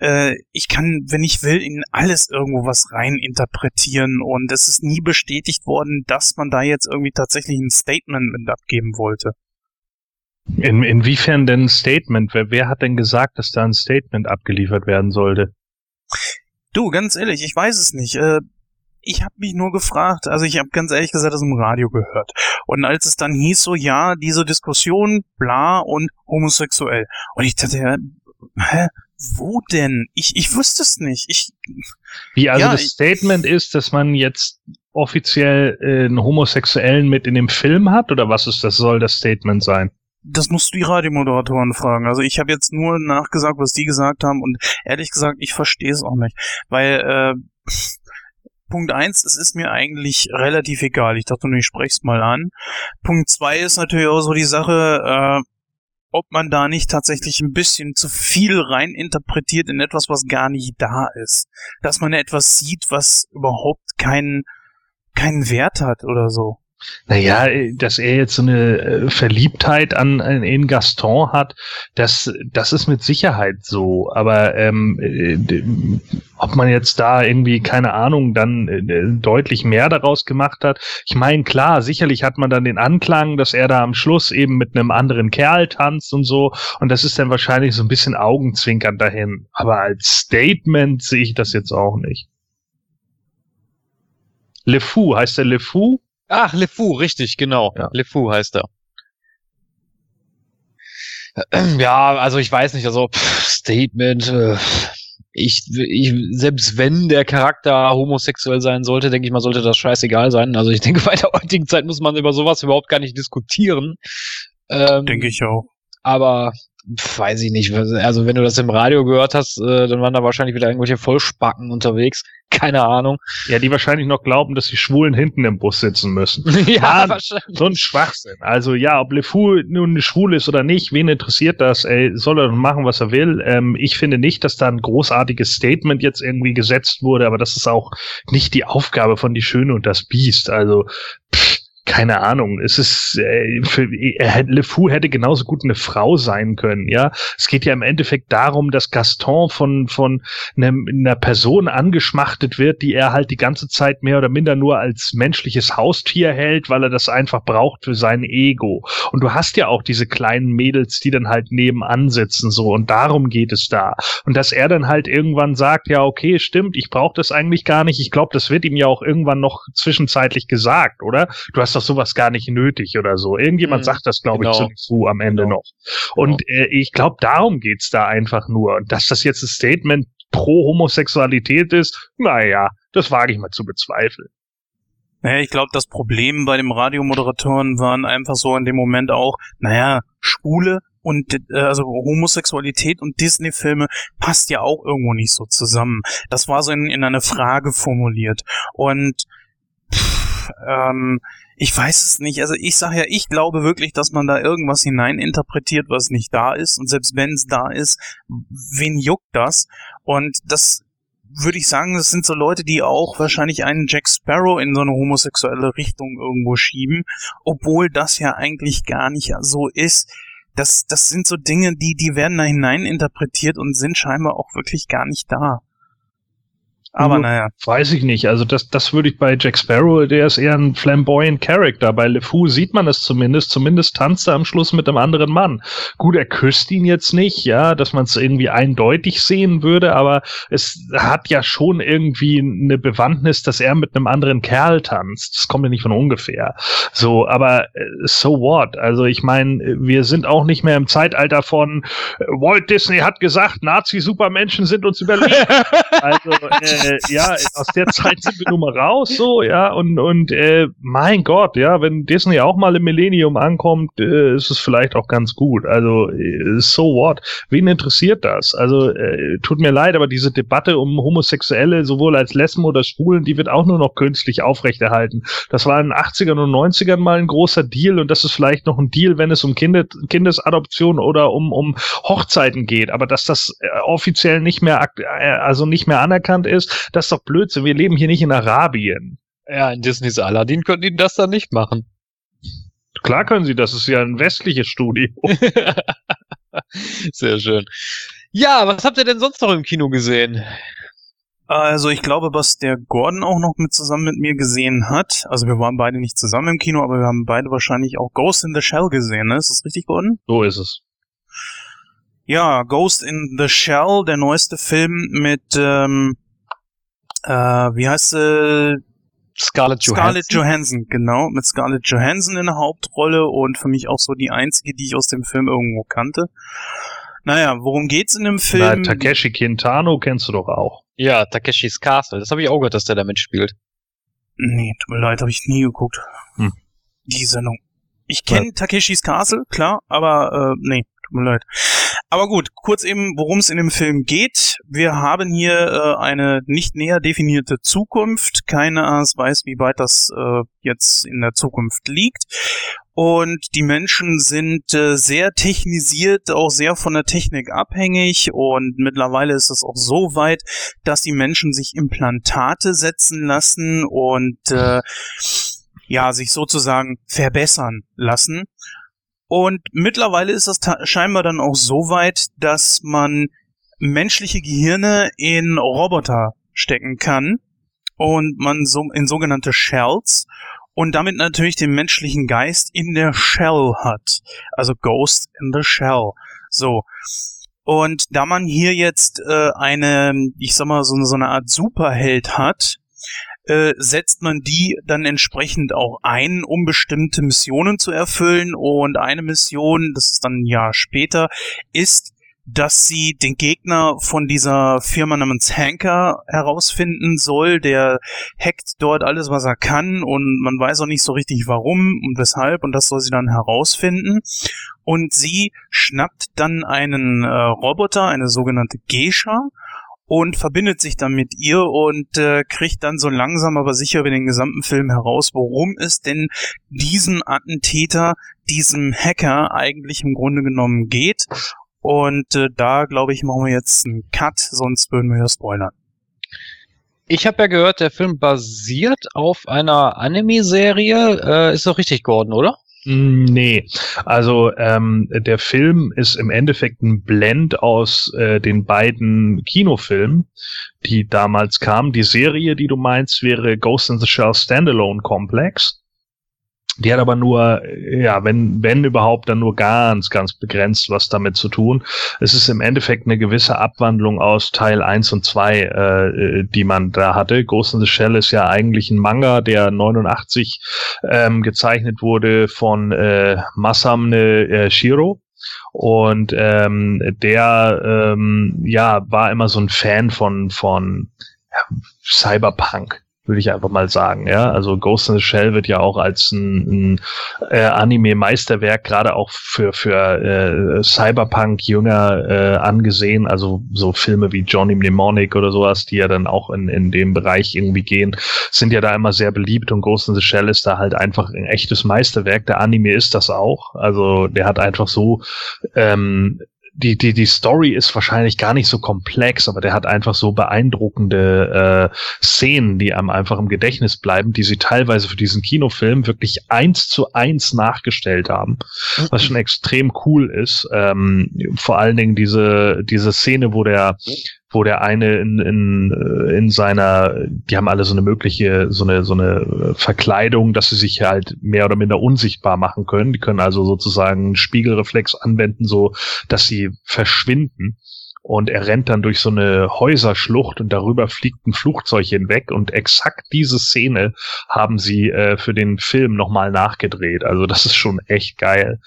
äh, ich kann, wenn ich will, in alles irgendwo was rein interpretieren und es ist nie bestätigt worden, dass man da jetzt irgendwie tatsächlich ein Statement mit abgeben wollte. In, inwiefern denn ein Statement? Wer, wer hat denn gesagt, dass da ein Statement abgeliefert werden sollte? Du, ganz ehrlich, ich weiß es nicht. Äh, ich habe mich nur gefragt, also ich habe ganz ehrlich gesagt das im Radio gehört. Und als es dann hieß so, ja, diese Diskussion, bla und homosexuell. Und ich dachte, ja, hä? Wo denn? Ich, ich wusste es nicht. Ich, Wie also Ja, das Statement ist, dass man jetzt offiziell äh, einen Homosexuellen mit in dem Film hat oder was ist das soll das Statement sein? das musst du die Radiomoderatoren fragen. Also ich habe jetzt nur nachgesagt, was die gesagt haben und ehrlich gesagt, ich verstehe es auch nicht. Weil, äh, Punkt eins, es ist mir eigentlich relativ egal. Ich dachte nur, ich sprech's mal an. Punkt zwei ist natürlich auch so die Sache, äh, ob man da nicht tatsächlich ein bisschen zu viel rein interpretiert in etwas, was gar nicht da ist. Dass man etwas sieht, was überhaupt keinen keinen Wert hat oder so. Naja, dass er jetzt so eine äh, Verliebtheit an, an in Gaston hat, das, das ist mit Sicherheit so. Aber ähm, äh, ob man jetzt da irgendwie, keine Ahnung, dann äh, deutlich mehr daraus gemacht hat. Ich meine, klar, sicherlich hat man dann den Anklang, dass er da am Schluss eben mit einem anderen Kerl tanzt und so. Und das ist dann wahrscheinlich so ein bisschen Augenzwinkern dahin. Aber als Statement sehe ich das jetzt auch nicht. Le Fou, heißt der Le Fou? Ach, Le Fou, richtig, genau. Ja. Le Fou heißt er. Ja, also ich weiß nicht, also pff, Statement. Äh, ich, ich, selbst wenn der Charakter homosexuell sein sollte, denke ich mal, sollte das scheißegal sein. Also ich denke, bei der heutigen Zeit muss man über sowas überhaupt gar nicht diskutieren. Ähm, Denke ich auch. Aber weiß ich nicht. Also wenn du das im Radio gehört hast, äh, dann waren da wahrscheinlich wieder irgendwelche Vollspacken unterwegs. Keine Ahnung. Ja, die wahrscheinlich noch glauben, dass die Schwulen hinten im Bus sitzen müssen. ja, Mann, wahrscheinlich. So ein Schwachsinn. Also ja, ob LeFou nun schwul ist oder nicht, wen interessiert das? Ey, soll er machen, was er will. Ähm, ich finde nicht, dass da ein großartiges Statement jetzt irgendwie gesetzt wurde, aber das ist auch nicht die Aufgabe von Die Schöne und das Biest. Also pff, keine Ahnung. Es ist äh, für, er hätte, LeFou hätte genauso gut eine Frau sein können. Ja, es geht ja im Endeffekt darum, dass Gaston von von einem, einer Person angeschmachtet wird, die er halt die ganze Zeit mehr oder minder nur als menschliches Haustier hält, weil er das einfach braucht für sein Ego. Und du hast ja auch diese kleinen Mädels, die dann halt nebenan sitzen so und darum geht es da. Und dass er dann halt irgendwann sagt, ja okay, stimmt, ich brauche das eigentlich gar nicht. Ich glaube, das wird ihm ja auch irgendwann noch zwischenzeitlich gesagt, oder? Du hast doch sowas gar nicht nötig oder so. Irgendjemand Mhm, sagt das, glaube genau. ich, zu am Ende Genau. noch. Und äh, ich glaube, darum geht's da einfach nur. Und dass das jetzt ein Statement pro Homosexualität ist, naja, das wage ich mal zu bezweifeln. Naja, ich glaube, das Problem bei dem Radiomoderatoren waren einfach so in dem Moment auch, naja, Schwule und äh, also Homosexualität und Disney-Filme passt ja auch irgendwo nicht so zusammen. Das war so in, in eine Frage formuliert. Und pff, ähm, ich weiß es nicht. Also ich sage ja, ich glaube wirklich, dass man da irgendwas hineininterpretiert, was nicht da ist. Und selbst wenn es da ist, wen juckt das? Und das würde ich sagen, das sind so Leute, die auch wahrscheinlich einen Jack Sparrow in so eine homosexuelle Richtung irgendwo schieben, obwohl das ja eigentlich gar nicht so ist. Das, das sind so Dinge, die, die werden da hinein interpretiert und sind scheinbar auch wirklich gar nicht da. Aber Mhm. naja. Weiß ich nicht. Also das, das würde ich bei Jack Sparrow, der ist eher ein flamboyant Character. Bei LeFou sieht man es zumindest. Zumindest tanzt er am Schluss mit einem anderen Mann. Gut, er küsst ihn jetzt nicht, ja, dass man es irgendwie eindeutig sehen würde, aber es hat ja schon irgendwie eine Bewandtnis, dass er mit einem anderen Kerl tanzt. Das kommt ja nicht von ungefähr. So, aber äh, so what? Also ich meine, wir sind auch nicht mehr im Zeitalter von äh, Walt Disney hat gesagt, Nazi-Supermenschen sind uns überlegen. Also, äh, ja, aus der Zeit sind wir nun mal raus, so, ja, und, und äh, mein Gott, ja, wenn Disney auch mal im Millennium ankommt, äh, ist es vielleicht auch ganz gut. Also, äh, so what? Wen interessiert das? Also, äh, tut mir leid, aber diese Debatte um Homosexuelle, sowohl als Lesben oder Schwulen, die wird auch nur noch künstlich aufrechterhalten. Das war in den 80ern und 90ern mal ein großer Deal und das ist vielleicht noch ein Deal, wenn es um Kinder, Kindesadoption oder um, um Hochzeiten geht. Aber dass das äh, offiziell nicht mehr, äh, also nicht mehr anerkannt ist, Das ist doch Blödsinn. Wir leben hier nicht in Arabien. Ja, in Disneys Aladdin könnten die das dann nicht machen. Klar können sie, das ist ja ein westliches Studio. Sehr schön. Ja, was habt ihr denn sonst noch im Kino gesehen? Also ich glaube, was der Gordon auch noch mit zusammen mit mir gesehen hat, also wir waren beide nicht zusammen im Kino, aber wir haben beide wahrscheinlich auch Ghost in the Shell gesehen, ne? Ist das richtig, Gordon? So ist es. Ja, Ghost in the Shell, der neueste Film mit, ähm, äh, wie heißt sie? Scarlett Johansson. Scarlett Johansson, genau, mit Scarlett Johansson in der Hauptrolle und für mich auch so die einzige, die ich aus dem Film irgendwo kannte. Naja, worum geht's in dem Na, Film? Takeshi Kintano kennst du doch auch. Ja, Takeshis Castle. Das habe ich auch gehört, dass der da mitspielt. nee, tut mir leid, habe ich nie geguckt. Hm. Die Sendung. Ich kenne Takeshis Castle, klar, aber äh, nee, mir leid. Aber gut, kurz eben, worum es in dem Film geht. Wir haben hier äh, eine nicht näher definierte Zukunft. Keiner weiß, wie weit das äh, jetzt in der Zukunft liegt. Und die Menschen sind äh, sehr technisiert, auch sehr von der Technik abhängig. Und mittlerweile ist es auch so weit, dass die Menschen sich Implantate setzen lassen und äh, ja, sich sozusagen verbessern lassen. Und mittlerweile ist ta- scheinbar dann auch so weit, dass man menschliche Gehirne in Roboter stecken kann und man so in sogenannte Shells und damit natürlich den menschlichen Geist in der Shell hat. Also Ghost in the Shell. So. Und da man hier jetzt äh, eine, ich sag mal, so, so eine Art Superheld hat, äh, setzt man die dann entsprechend auch ein, um bestimmte Missionen zu erfüllen. Und eine Mission, das ist dann ein Jahr später, ist, dass sie den Gegner von dieser Firma namens Hanker herausfinden soll. Der hackt dort alles, was er kann und man weiß auch nicht so richtig warum und weshalb und das soll sie dann herausfinden. Und sie schnappt dann einen äh, Roboter, eine sogenannte Geisha, und verbindet sich dann mit ihr und äh, kriegt dann so langsam aber sicher über den gesamten Film heraus, worum es denn diesen Attentäter, diesem Hacker eigentlich im Grunde genommen geht. Und äh, da, glaube ich, machen wir jetzt einen Cut, sonst würden wir ja spoilern. Ich habe ja gehört, der Film basiert auf einer Anime-Serie. Äh, ist doch richtig, Gordon, oder? Mm, Nee, also ähm, der Film ist im Endeffekt ein Blend aus äh, den beiden Kinofilmen, die damals kamen. Die Serie, die du meinst, wäre Ghost in the Shell Standalone Complex. Die hat aber nur, ja, wenn, wenn überhaupt, dann nur ganz, ganz begrenzt was damit zu tun. Es ist im Endeffekt eine gewisse Abwandlung aus Teil 1 und 2, äh, die man da hatte. Ghost in the Shell ist ja eigentlich ein Manga, der 89 ähm, gezeichnet wurde von äh, Masamne äh, Shiro. Und ähm, der ähm, ja war immer so ein Fan von von Cyberpunk, würde ich einfach mal sagen. Ja, also Ghost in the Shell wird ja auch als ein, ein äh, Anime-Meisterwerk gerade auch für für äh, Cyberpunk-Jünger äh, angesehen. Also so Filme wie Johnny Mnemonic oder sowas, die ja dann auch in in dem Bereich irgendwie gehen, sind ja da immer sehr beliebt und Ghost in the Shell ist da halt einfach ein echtes Meisterwerk. Der Anime ist das auch. Also der hat einfach so ähm, die, die, die Story ist wahrscheinlich gar nicht so komplex, aber der hat einfach so beeindruckende äh, Szenen, die einem einfach im Gedächtnis bleiben, die sie teilweise für diesen Kinofilm wirklich eins zu eins nachgestellt haben, was schon extrem cool ist. Ähm, vor allen Dingen diese, diese Szene, wo der wo der eine in, in, äh, in seiner, die haben alle so eine mögliche, so eine, so eine äh, Verkleidung, dass sie sich halt mehr oder minder unsichtbar machen können. Die können also sozusagen einen Spiegelreflex anwenden, so dass sie verschwinden. Und er rennt dann durch so eine Häuserschlucht und darüber fliegt ein Flugzeug hinweg. Und exakt diese Szene haben sie äh, für den Film nochmal nachgedreht. Also das ist schon echt geil.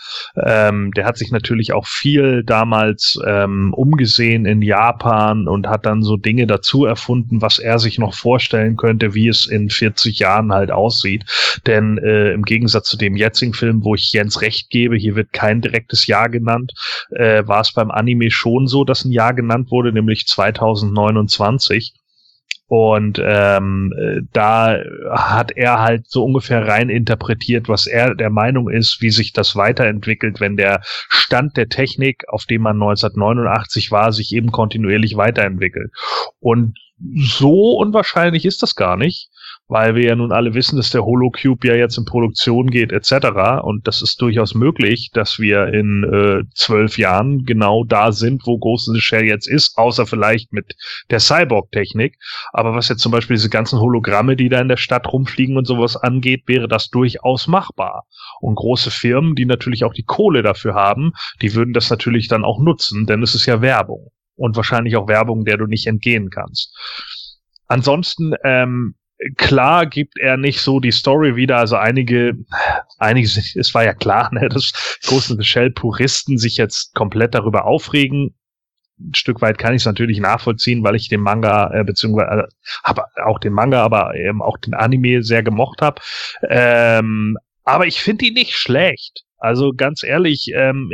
Ähm, der hat sich natürlich auch viel damals ähm, umgesehen in Japan und hat dann so Dinge dazu erfunden, was er sich noch vorstellen könnte, wie es in 40 Jahren halt aussieht. Denn äh, im Gegensatz zu dem jetzigen Film, wo ich Jens recht gebe, hier wird kein direktes Jahr genannt, äh, war es beim Anime schon so, dass ein Jahr genannt wurde, nämlich 2029. Und ähm, äh, da hat er halt so ungefähr rein interpretiert, was er der Meinung ist, wie sich das weiterentwickelt, wenn der Stand der Technik, auf dem man 1989 war, sich eben kontinuierlich weiterentwickelt. Und so unwahrscheinlich ist das gar nicht, weil wir ja nun alle wissen, dass der Holocube ja jetzt in Produktion geht etc. Und das ist durchaus möglich, dass wir in äh, zwölf Jahren genau da sind, wo Ghost in the Shell jetzt ist, außer vielleicht mit der Cyborg-Technik. Aber was jetzt zum Beispiel diese ganzen Hologramme, die da in der Stadt rumfliegen und sowas angeht, wäre das durchaus machbar. Und große Firmen, die natürlich auch die Kohle dafür haben, die würden das natürlich dann auch nutzen, denn es ist ja Werbung und wahrscheinlich auch Werbung, der du nicht entgehen kannst. Ansonsten, ähm, klar gibt er nicht so die Story wieder. Also einige, einige, es war ja klar, ne, dass große Shell-Puristen sich jetzt komplett darüber aufregen. Ein Stück weit kann ich es natürlich nachvollziehen, weil ich den Manga, äh, beziehungsweise äh, habe auch den Manga, aber eben auch den Anime sehr gemocht habe. Ähm, aber ich finde ihn nicht schlecht. Also ganz ehrlich, ähm,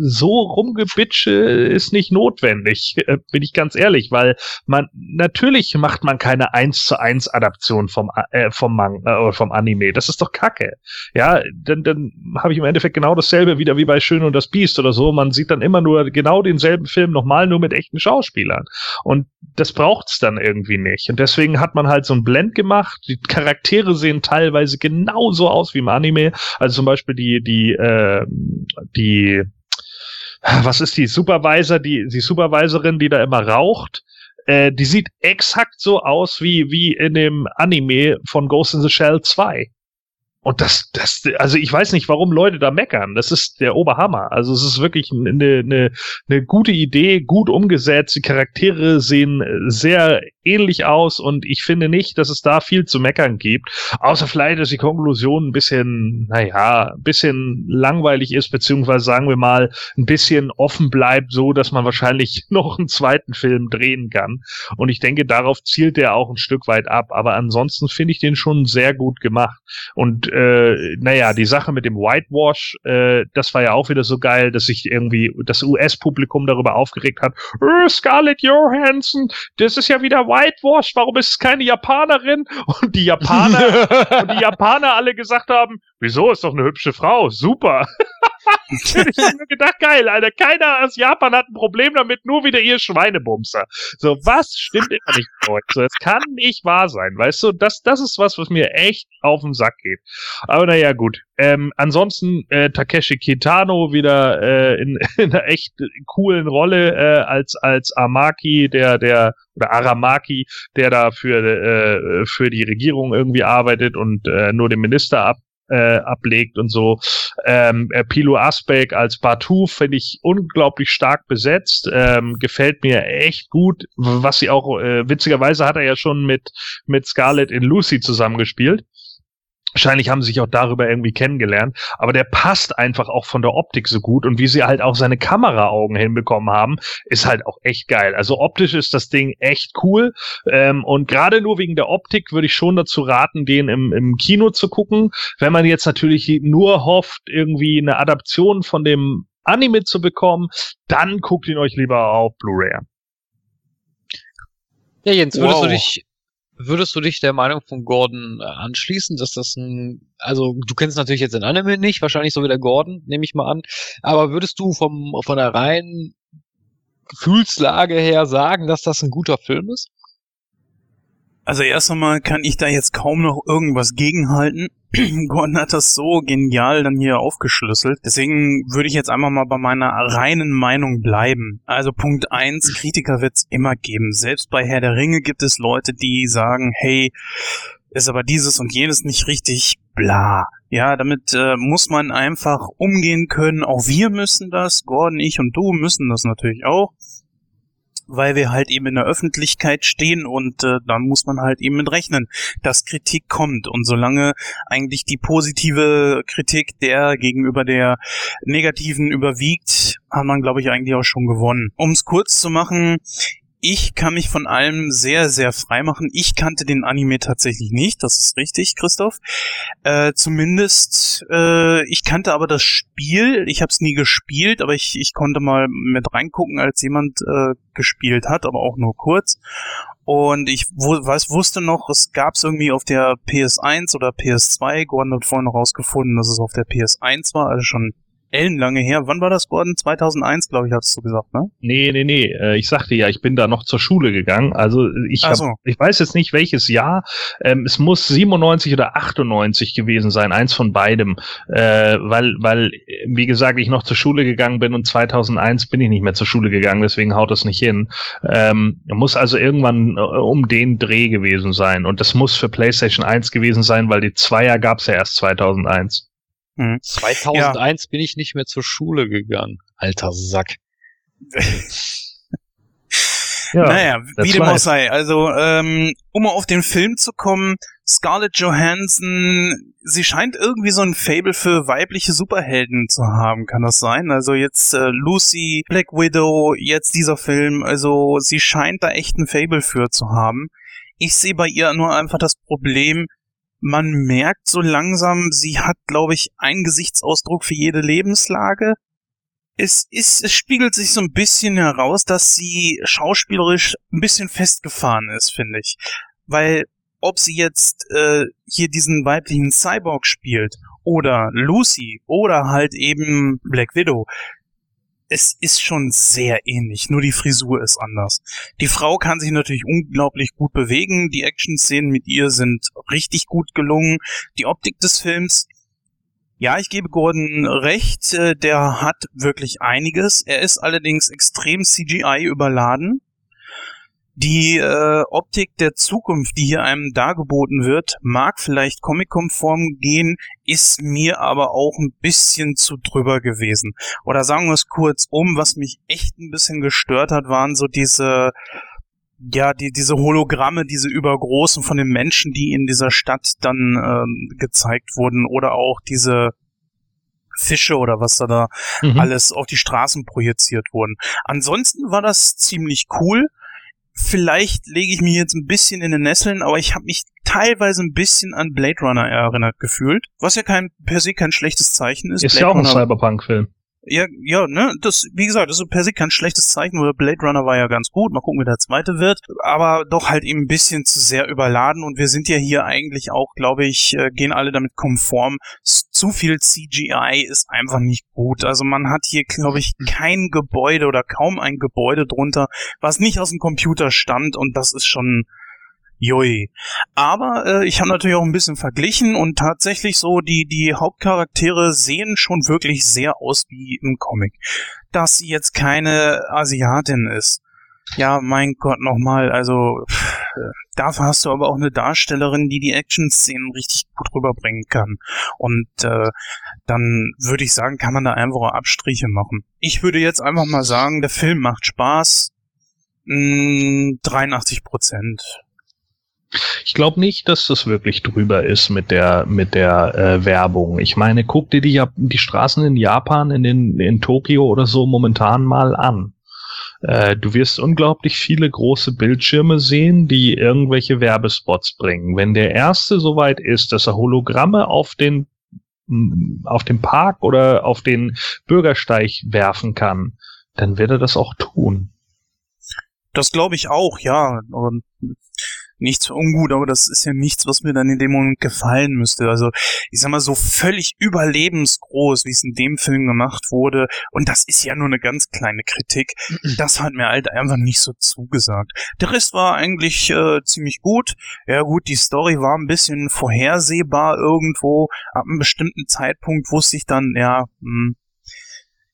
so rumgebitsche ist nicht notwendig, äh, bin ich ganz ehrlich, weil man natürlich macht man keine eins zu eins Adaption vom äh, vom Manga äh, vom Anime. Das ist doch Kacke. Ja, dann dann habe ich im Endeffekt genau dasselbe wieder wie bei Schön und das Biest oder so. Man sieht dann immer nur genau denselben Film nochmal nur mit echten Schauspielern und das braucht's dann irgendwie nicht. Und deswegen hat man halt so ein Blend gemacht. Die Charaktere sehen teilweise genauso aus wie im Anime. Also zum Beispiel die die äh, die, was ist die Supervisor, die, die Supervisorin, die da immer raucht, äh, die sieht exakt so aus wie, wie in dem Anime von Ghost in the Shell 2. Und das, das, also ich weiß nicht, warum Leute da meckern. Das ist der Oberhammer. Also es ist wirklich eine, eine, eine gute Idee, gut umgesetzt. Die Charaktere sehen sehr ähnlich aus und ich finde nicht, dass es da viel zu meckern gibt. Außer vielleicht, dass die Konklusion ein bisschen, naja, ein bisschen langweilig ist, beziehungsweise sagen wir mal, ein bisschen offen bleibt, so dass man wahrscheinlich noch einen zweiten Film drehen kann. Und ich denke, darauf zielt der auch ein Stück weit ab. Aber ansonsten finde ich den schon sehr gut gemacht. Und äh, naja, die Sache mit dem Whitewash, äh, das war ja auch wieder so geil, dass sich irgendwie das US-Publikum darüber aufgeregt hat. Äh, Scarlett Johansson, das ist ja wieder Whitewash, warum ist es keine Japanerin? Und die Japaner, und die Japaner alle gesagt haben, wieso ist doch eine hübsche Frau, super. ich hab mir gedacht, geil, Alter, keiner aus Japan hat ein Problem damit, nur wieder ihr Schweinebumser. So, was stimmt immer nicht mit euch? So, es kann nicht wahr sein, weißt du? Das, das ist was, was mir echt auf den Sack geht. Aber naja, gut. Ähm, ansonsten äh, Takeshi Kitano wieder äh, in, in einer echt coolen Rolle äh, als als Amaki, der der oder Aramaki, der da für äh, für die Regierung irgendwie arbeitet und äh, nur den Minister ab äh, ablegt und so. Ähm, äh, Pilo Asbeck als Batu finde ich unglaublich stark besetzt. Ähm, gefällt mir echt gut. Was sie auch, äh, witzigerweise hat er ja schon mit, mit Scarlett in Lucy zusammengespielt. Wahrscheinlich haben sie sich auch darüber irgendwie kennengelernt, aber der passt einfach auch von der Optik so gut und wie sie halt auch seine Kameraaugen hinbekommen haben, ist halt auch echt geil. Also optisch ist das Ding echt cool ähm, und gerade nur wegen der Optik würde ich schon dazu raten, den im, im Kino zu gucken. Wenn man jetzt natürlich nur hofft, irgendwie eine Adaption von dem Anime zu bekommen, dann guckt ihn euch lieber auf Blu-ray Ja, Jens, würdest wow. du dich Würdest du dich der Meinung von Gordon äh, anschließen, dass das ein, also du kennst natürlich jetzt den Anime nicht, wahrscheinlich so wie der Gordon, nehme ich mal an, aber würdest du vom, von der reinen Gefühlslage her sagen, dass das ein guter Film ist? Also erst einmal kann ich da jetzt kaum noch irgendwas gegenhalten. Gordon hat das so genial dann hier aufgeschlüsselt. Deswegen würde ich jetzt einfach mal bei meiner reinen Meinung bleiben. Also Punkt eins: Kritiker wird's immer geben. Selbst bei Herr der Ringe gibt es Leute, die sagen, hey, ist aber dieses und jenes nicht richtig, bla. Ja, damit äh, muss man einfach umgehen können. Auch wir müssen das, Gordon, ich und du müssen das natürlich auch weil wir halt eben in der Öffentlichkeit stehen und äh, dann muss man halt eben mit rechnen, dass Kritik kommt. Und solange eigentlich die positive Kritik der gegenüber der negativen überwiegt, hat man, glaube ich, eigentlich auch schon gewonnen. Um es kurz zu machen, ich kann mich von allem sehr, sehr frei machen. Ich kannte den Anime tatsächlich nicht, das ist richtig, Christoph. Äh, zumindest, äh, ich kannte aber das Spiel. Ich habe es nie gespielt, aber ich, ich konnte mal mit reingucken, als jemand äh, gespielt hat, aber auch nur kurz. Und ich weiß, wusste noch, es gab es irgendwie auf der PS1 oder PS2. Gordon hat vorhin noch rausgefunden, dass es auf der PS1 war, also schon ellenlange her. Wann war das, Gordon? 2001, glaube ich, hattest du gesagt, ne? Nee, nee, nee. Äh, ich sagte ja, ich bin da noch zur Schule gegangen. Also ich, hab, so. ich weiß jetzt nicht welches Jahr. Ähm, es muss 97 oder 98 gewesen sein, eins von beidem. Äh, weil, weil, wie gesagt, ich noch zur Schule gegangen bin und 2001 bin ich nicht mehr zur Schule gegangen, deswegen haut das nicht hin. Ähm, muss also irgendwann äh, um den Dreh gewesen sein. Und das muss für PlayStation 1 gewesen sein, weil die Zweier gab's ja erst 2001. 2001 bin ich nicht mehr zur Schule gegangen. Alter Sack. Ja, naja, wie dem auch sei. Also, ähm, um mal auf den Film zu kommen, Scarlett Johansson, sie scheint irgendwie so ein Fable für weibliche Superhelden zu haben, kann das sein? Also jetzt äh, Lucy, Black Widow, jetzt dieser Film, also sie scheint da echt ein Fable für zu haben. Ich sehe bei ihr nur einfach das Problem, man merkt so langsam, sie hat, glaube ich, einen Gesichtsausdruck für jede Lebenslage. Es ist, es spiegelt sich so ein bisschen heraus, dass sie schauspielerisch ein bisschen festgefahren ist, finde ich. Weil, ob sie jetzt äh, hier diesen weiblichen Cyborg spielt oder Lucy oder halt eben Black Widow, es ist schon sehr ähnlich, nur die Frisur ist anders. Die Frau kann sich natürlich unglaublich gut bewegen, die Action-Szenen mit ihr sind richtig gut gelungen, die Optik des Films, ja, ich gebe Gordon recht, äh, der hat wirklich einiges, er ist allerdings extrem CGI überladen. Die äh, Optik der Zukunft, die hier einem dargeboten wird, mag vielleicht Comic-konform gehen, ist mir aber auch ein bisschen zu drüber gewesen. Oder sagen wir es kurz um, was mich echt ein bisschen gestört hat, waren so diese, ja, die, diese Hologramme, diese übergroßen von den Menschen, die in dieser Stadt dann ähm, gezeigt wurden, oder auch diese Fische oder was da, da Mhm. alles auf die Straßen projiziert wurden. Ansonsten war das ziemlich cool. Vielleicht lege ich mich jetzt ein bisschen in den Nesseln, aber ich habe mich teilweise ein bisschen an Blade Runner erinnert gefühlt, was ja kein per se kein schlechtes Zeichen ist. Ist Blade ja auch ein Cyberpunk-Film. Ja, ja, ne, das, wie gesagt, das ist per se kein schlechtes Zeichen, weil Blade Runner war ja ganz gut, mal gucken, wie der zweite wird, aber doch halt eben ein bisschen zu sehr überladen und wir sind ja hier eigentlich auch, glaube ich, äh, gehen alle damit konform. Zu viel CGI ist einfach nicht gut. Also man hat hier, glaube ich, kein Gebäude oder kaum ein Gebäude drunter, was nicht aus dem Computer stammt und das ist schon, Jui. Aber äh, ich habe natürlich auch ein bisschen verglichen und tatsächlich so, die, die Hauptcharaktere sehen schon wirklich sehr aus wie im Comic. Dass sie jetzt keine Asiatin ist. Ja, mein Gott, nochmal, also pff, äh, dafür hast du aber auch eine Darstellerin, die die Action-Szenen richtig gut rüberbringen kann. Und äh, dann würde ich sagen, kann man da einfach Abstriche machen. Ich würde jetzt einfach mal sagen, der Film macht Spaß. Mm, 83 Prozent. Ich glaube nicht, dass das wirklich drüber ist mit der mit der äh, Werbung. Ich meine, guck dir die, die Straßen in Japan, in den in Tokio oder so momentan mal an. Äh, du wirst unglaublich viele große Bildschirme sehen, die irgendwelche Werbespots bringen. Wenn der erste soweit ist, dass er Hologramme auf den m, auf dem Park oder auf den Bürgersteig werfen kann, dann wird er das auch tun. Das glaube ich auch, ja. Und nichts ungut, aber das ist ja nichts, was mir dann in dem Moment gefallen müsste. Also, ich sag mal, so völlig überlebensgroß, wie es in dem Film gemacht wurde, und das ist ja nur eine ganz kleine Kritik, das hat mir halt einfach nicht so zugesagt. Der Rest war eigentlich äh, ziemlich gut. Ja gut, die Story war ein bisschen vorhersehbar irgendwo. Ab einem bestimmten Zeitpunkt wusste ich dann, ja, hm,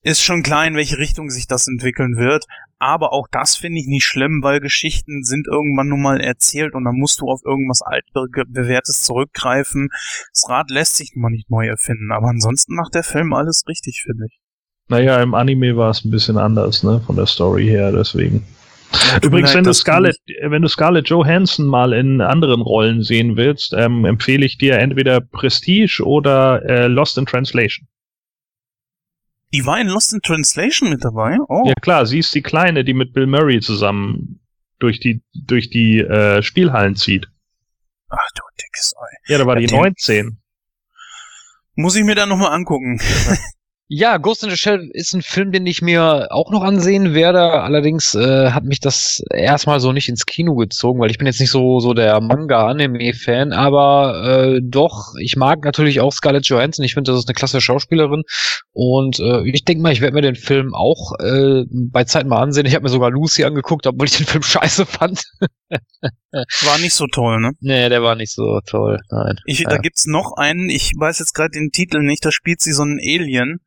ist schon klar, in welche Richtung sich das entwickeln wird. Aber auch das finde ich nicht schlimm, weil Geschichten sind irgendwann nun mal erzählt und dann musst du auf irgendwas altbewährtes zurückgreifen. Das Rad lässt sich nun mal nicht neu erfinden, aber ansonsten macht der Film alles richtig, finde ich. Naja, im Anime war es ein bisschen anders, ne, von der Story her, deswegen. Mir Übrigens, wenn du Scarlett, wenn du Scarlett Johansson mal in anderen Rollen sehen willst, ähm, empfehle ich dir entweder Prestige oder äh, Lost in Translation. Die war in Lost in Translation mit dabei? Oh, Ja klar, sie ist die Kleine, die mit Bill Murray zusammen durch die durch die äh, Spielhallen zieht. ach du dickes Ei. Ja, da war Ja, die den- 19. Muss ich mir dann nochmal angucken. Ja, Ghost in the Shell ist ein Film, den ich mir auch noch ansehen werde. Allerdings äh, hat mich das erstmal so nicht ins Kino gezogen, weil ich bin jetzt nicht so so der Manga-Anime-Fan, aber äh, doch, ich mag natürlich auch Scarlett Johansson. Ich finde, das ist eine klasse Schauspielerin und äh, ich denke mal, ich werde mir den Film auch äh, bei Zeit mal ansehen. Ich habe mir sogar Lucy angeguckt, obwohl ich den Film scheiße fand. War nicht so toll, ne? nee, der war nicht so toll. Nein. Ich, Ja. Da gibt's noch einen, ich weiß jetzt gerade den Titel nicht, da spielt sie so einen Alien.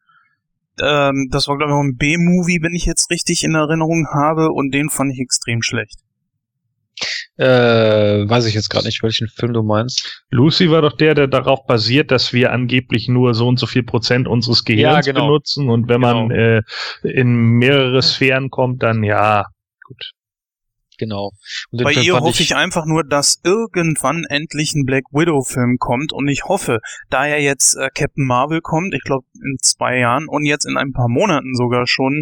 Ähm, das war, glaube ich, auch ein B-Movie, wenn ich jetzt richtig in Erinnerung habe, und den fand ich extrem schlecht. Äh, weiß ich jetzt gerade nicht, welchen Film du meinst. Lucy war doch der, der darauf basiert, dass wir angeblich nur so und so viel Prozent unseres Gehirns Ja, genau. benutzen und wenn man äh, in mehrere Sphären kommt, dann ja, gut. Genau. Bei ihr hoffe ich einfach nur, dass irgendwann endlich ein Black Widow-Film kommt und ich hoffe, da ja jetzt äh, Captain Marvel kommt, ich glaube in zwei Jahren und jetzt in ein paar Monaten sogar schon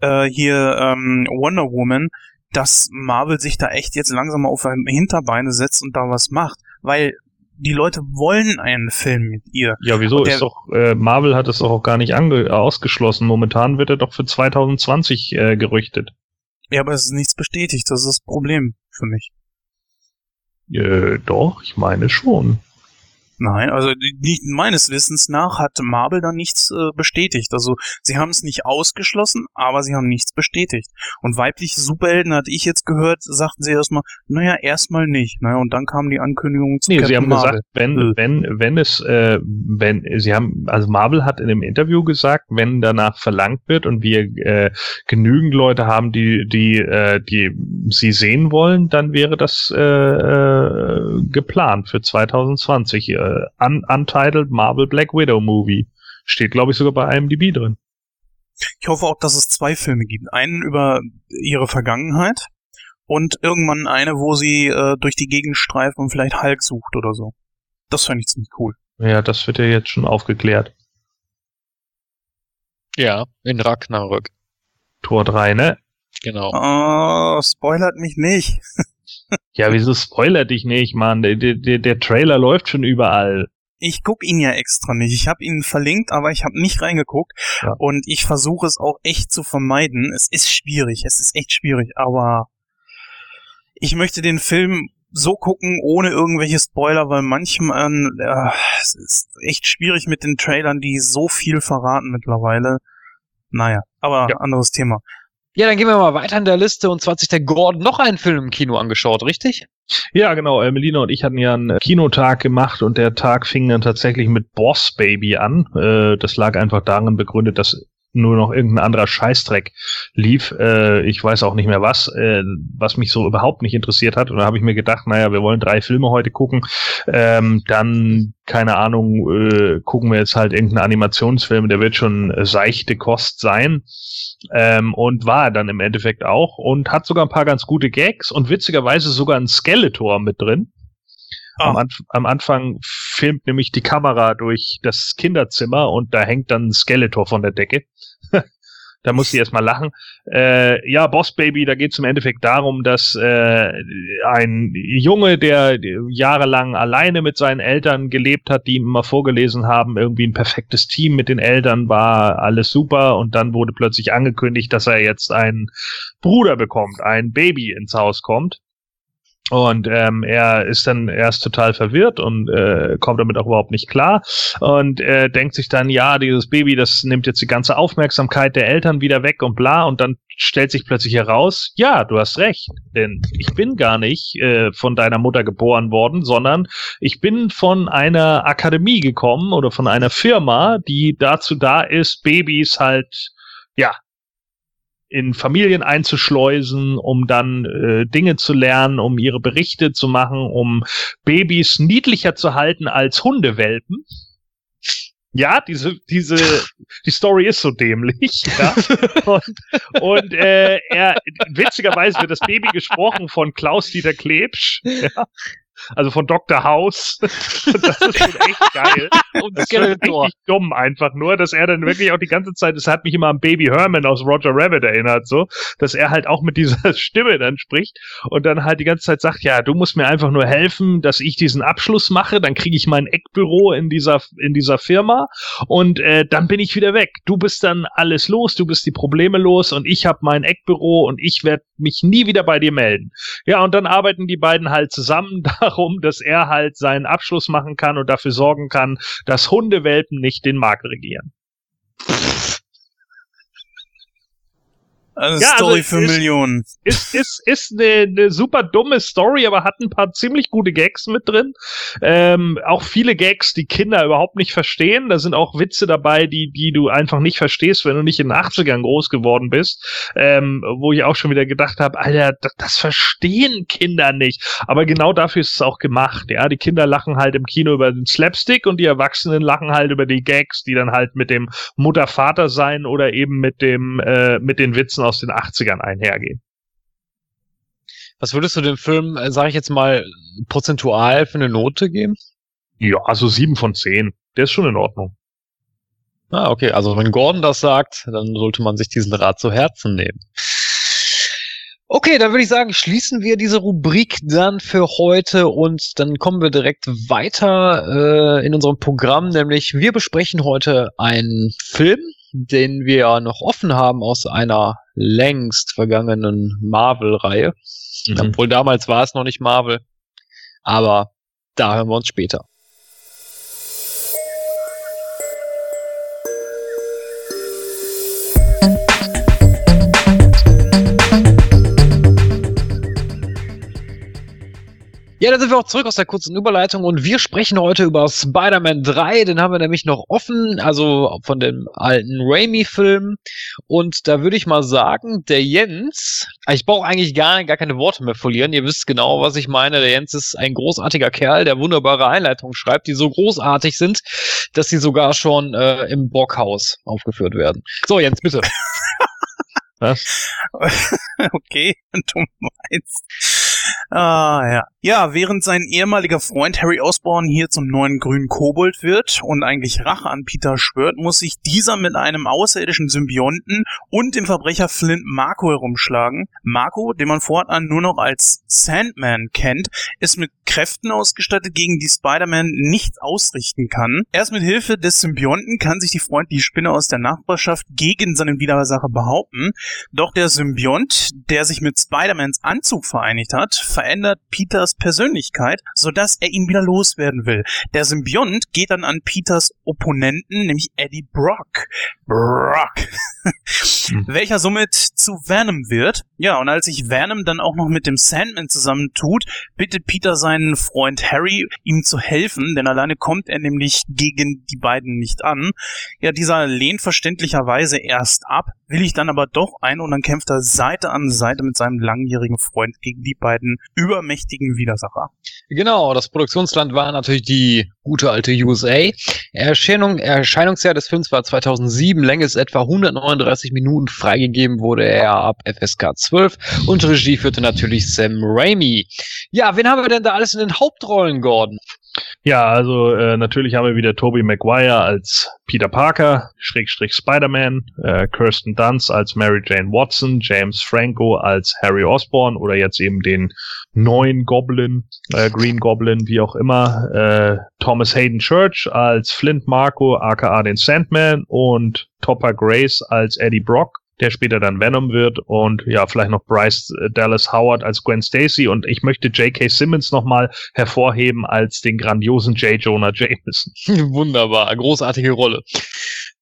äh, hier ähm, Wonder Woman, dass Marvel sich da echt jetzt langsam mal auf ein Hinterbeine setzt und da was macht, weil die Leute wollen einen Film mit ihr. Ja, wieso der- ist doch, äh, Marvel hat es doch auch gar nicht ange ausgeschlossen. Momentan wird er doch für 2020 äh, gerüchtet. Ja, aber es ist nichts bestätigt, das ist das Problem für mich. Äh, doch, ich meine schon. Nein, also nicht meines Wissens nach hat Marvel da nichts äh, bestätigt. Also sie haben es nicht ausgeschlossen, aber sie haben nichts bestätigt. Und weibliche Superhelden hatte ich jetzt gehört, sagten sie erstmal, naja, erstmal nicht. Naja, und dann kam die Ankündigung zu Nee, Captain sie haben Marvel. gesagt, wenn, Äh. wenn, wenn es, äh, wenn, sie haben, also Marvel hat in dem Interview gesagt, wenn danach verlangt wird und wir äh, genügend Leute haben, die, die, äh, die sie sehen wollen, dann wäre das äh, äh, geplant für 2020. Äh, un Untitled Marvel Black Widow Movie. Steht, glaube ich, sogar bei IMDb drin. Ich hoffe auch, dass es zwei Filme gibt. Einen über ihre Vergangenheit und irgendwann eine, wo sie äh, durch die Gegend streift und vielleicht Hulk sucht oder so. Das fände ich ziemlich cool. Ja, das wird ja jetzt schon aufgeklärt. Ja, in Ragnarök. Tor 3, ne? Genau. Oh, spoilert mich nicht. Ja, wieso spoilert dich nicht, Mann? Der, der, der Trailer läuft schon überall. Ich guck ihn ja extra nicht. Ich habe ihn verlinkt, aber ich habe nicht reingeguckt. Ja. Und ich versuche es auch echt zu vermeiden. Es ist schwierig, es ist echt schwierig, aber ich möchte den Film so gucken, ohne irgendwelche Spoiler, weil manchmal äh, es ist echt schwierig mit den Trailern, die so viel verraten mittlerweile. Naja, aber Ja. anderes Thema. Ja, dann gehen wir mal weiter in der Liste und zwar hat sich der Gordon noch einen Film im Kino angeschaut, richtig? Ja, genau. Äh, Melina und ich hatten ja einen Kinotag gemacht und der Tag fing dann tatsächlich mit Boss Baby an. Äh, das lag einfach darin begründet, dass nur noch irgendein anderer Scheißdreck lief. Äh, ich weiß auch nicht mehr was, äh, was mich so überhaupt nicht interessiert hat. Und da habe ich mir gedacht, naja, wir wollen drei Filme heute gucken. Ähm, dann, keine Ahnung, äh, gucken wir jetzt halt irgendeinen Animationsfilm, der wird schon seichte Kost sein. Ähm, und war er dann im Endeffekt auch und hat sogar ein paar ganz gute Gags und witzigerweise sogar ein Skeletor mit drin. Ah. Am, Anf am Anfang filmt nämlich die Kamera durch das Kinderzimmer und da hängt dann ein Skeletor von der Decke. da muss sie erstmal lachen. Äh, ja, Boss Baby, da geht es im Endeffekt darum, dass äh, ein Junge, der jahrelang alleine mit seinen Eltern gelebt hat, die ihm immer vorgelesen haben, irgendwie ein perfektes Team mit den Eltern war, alles super und dann wurde plötzlich angekündigt, dass er jetzt einen Bruder bekommt, ein Baby ins Haus kommt. Und ähm, er ist dann erst total verwirrt und äh, kommt damit auch überhaupt nicht klar und äh, denkt sich dann, ja, dieses Baby, das nimmt jetzt die ganze Aufmerksamkeit der Eltern wieder weg und bla. Und dann stellt sich plötzlich heraus, ja, du hast recht, denn ich bin gar nicht äh, von deiner Mutter geboren worden, sondern ich bin von einer Akademie gekommen oder von einer Firma, die dazu da ist, Babys halt, ja, in Familien einzuschleusen, um dann äh, Dinge zu lernen, um ihre Berichte zu machen, um Babys niedlicher zu halten als Hundewelpen. Ja, diese, diese, die Story ist so dämlich. Ja. Und, und äh, er, witzigerweise wird das Baby gesprochen von Klaus-Dieter Klebsch. Ja. Also von Dr. House. das ist schon echt geil. Und Das ist richtig dumm einfach nur, dass er dann wirklich auch die ganze Zeit, das hat mich immer an Baby Herman aus Roger Rabbit erinnert, so, dass er halt auch mit dieser Stimme dann spricht und dann halt die ganze Zeit sagt, ja, du musst mir einfach nur helfen, dass ich diesen Abschluss mache, dann kriege ich mein Eckbüro in dieser in dieser Firma und äh, dann bin ich wieder weg. Du bist dann alles los, du bist die Probleme los und ich habe mein Eckbüro und ich werde mich nie wieder bei dir melden. Ja, und dann arbeiten die beiden halt zusammen darum, dass er halt seinen Abschluss machen kann und dafür sorgen kann, dass Hundewelpen nicht den Markt regieren. Also Ja, also Story es für ist- Millionen. Ist, ist, ist eine, eine super dumme Story, aber hat ein paar ziemlich gute Gags mit drin. Ähm, auch viele Gags, die Kinder überhaupt nicht verstehen. Da sind auch Witze dabei, die, die du einfach nicht verstehst, wenn du nicht in den 80ern groß geworden bist. Ähm, wo ich auch schon wieder gedacht habe, Alter, das, das verstehen Kinder nicht. Aber genau dafür ist es auch gemacht. Ja, die Kinder lachen halt im Kino über den Slapstick und die Erwachsenen lachen halt über die Gags, die dann halt mit dem Mutter-Vater sein oder eben mit dem, äh, mit den Witzen aus den 80ern einhergehen. Was würdest du dem Film, äh, sage ich jetzt mal, prozentual für eine Note geben? Ja, also sieben von zehn. Der ist schon in Ordnung. Ah, okay. Also wenn Gordon das sagt, dann sollte man sich diesen Rat zu Herzen nehmen. Okay, dann würde ich sagen, schließen wir diese Rubrik dann für heute und dann kommen wir direkt weiter äh, in unserem Programm, nämlich wir besprechen heute einen Film, den wir ja noch offen haben aus einer längst vergangenen Marvel-Reihe. Mhm. Obwohl damals war es noch nicht Marvel, aber da hören wir uns später. Ja, dann sind wir auch zurück aus der kurzen Überleitung und wir sprechen heute über Spider-Man 3. Den haben wir nämlich noch offen, also von dem alten Raimi-Film. Und da würde ich mal sagen, der Jens, ich brauche eigentlich gar, gar keine Worte mehr verlieren. Ihr wisst genau, was ich meine. Der Jens ist ein großartiger Kerl, der wunderbare Einleitungen schreibt, die so großartig sind, dass sie sogar schon äh, im Brockhaus aufgeführt werden. So, Jens, bitte. okay, du meinst. Ah, ja. Ja, während sein ehemaliger Freund Harry Osborn hier zum neuen grünen Kobold wird und eigentlich Rache an Peter schwört, muss sich dieser mit einem außerirdischen Symbionten und dem Verbrecher Flint Marco herumschlagen. Marco, den man fortan nur noch als Sandman kennt, ist mit Kräften ausgestattet, gegen die Spider-Man nichts ausrichten kann. Erst mit Hilfe des Symbionten kann sich die freundliche Spinne aus der Nachbarschaft gegen seinen Widersacher behaupten. Doch der Symbiont, der sich mit Spider-Mans Anzug vereinigt hat, verändert Peters Persönlichkeit, sodass er ihn wieder loswerden will. Der Symbiont geht dann an Peters Opponenten, nämlich Eddie Brock. Brock. Welcher somit zu Venom wird. Ja, und als sich Venom dann auch noch mit dem Sandman zusammentut, bittet Peter seinen Freund Harry, ihm zu helfen, denn alleine kommt er nämlich gegen die beiden nicht an. Ja, dieser lehnt verständlicherweise erst ab, will ich dann aber doch ein und dann kämpft er Seite an Seite mit seinem langjährigen Freund gegen die beiden übermächtigen Widersacher. Genau, das Produktionsland war natürlich die gute alte USA. Erscheinung, Erscheinungsjahr des Films war 2007, Länge ist etwa 139 Minuten, freigegeben wurde er ab FSK 12 und Regie führte natürlich Sam Raimi. Ja, wen haben wir denn da alles in den Hauptrollen, Gordon? Ja, also äh, natürlich haben wir wieder Tobey Maguire als Peter Parker, Schrägstrich Spider-Man, äh, Kirsten Dunst als Mary Jane Watson, James Franco als Harry Osborn oder jetzt eben den neuen Goblin, äh, Green Goblin, wie auch immer, äh, Thomas Hayden Church als Flint Marco, aka den Sandman und Topper Grace als Eddie Brock der später dann Venom wird und ja, vielleicht noch Bryce äh, Dallas Howard als Gwen Stacy und ich möchte J.K. Simmons nochmal hervorheben als den grandiosen J. Jonah Jameson. Wunderbar, großartige Rolle.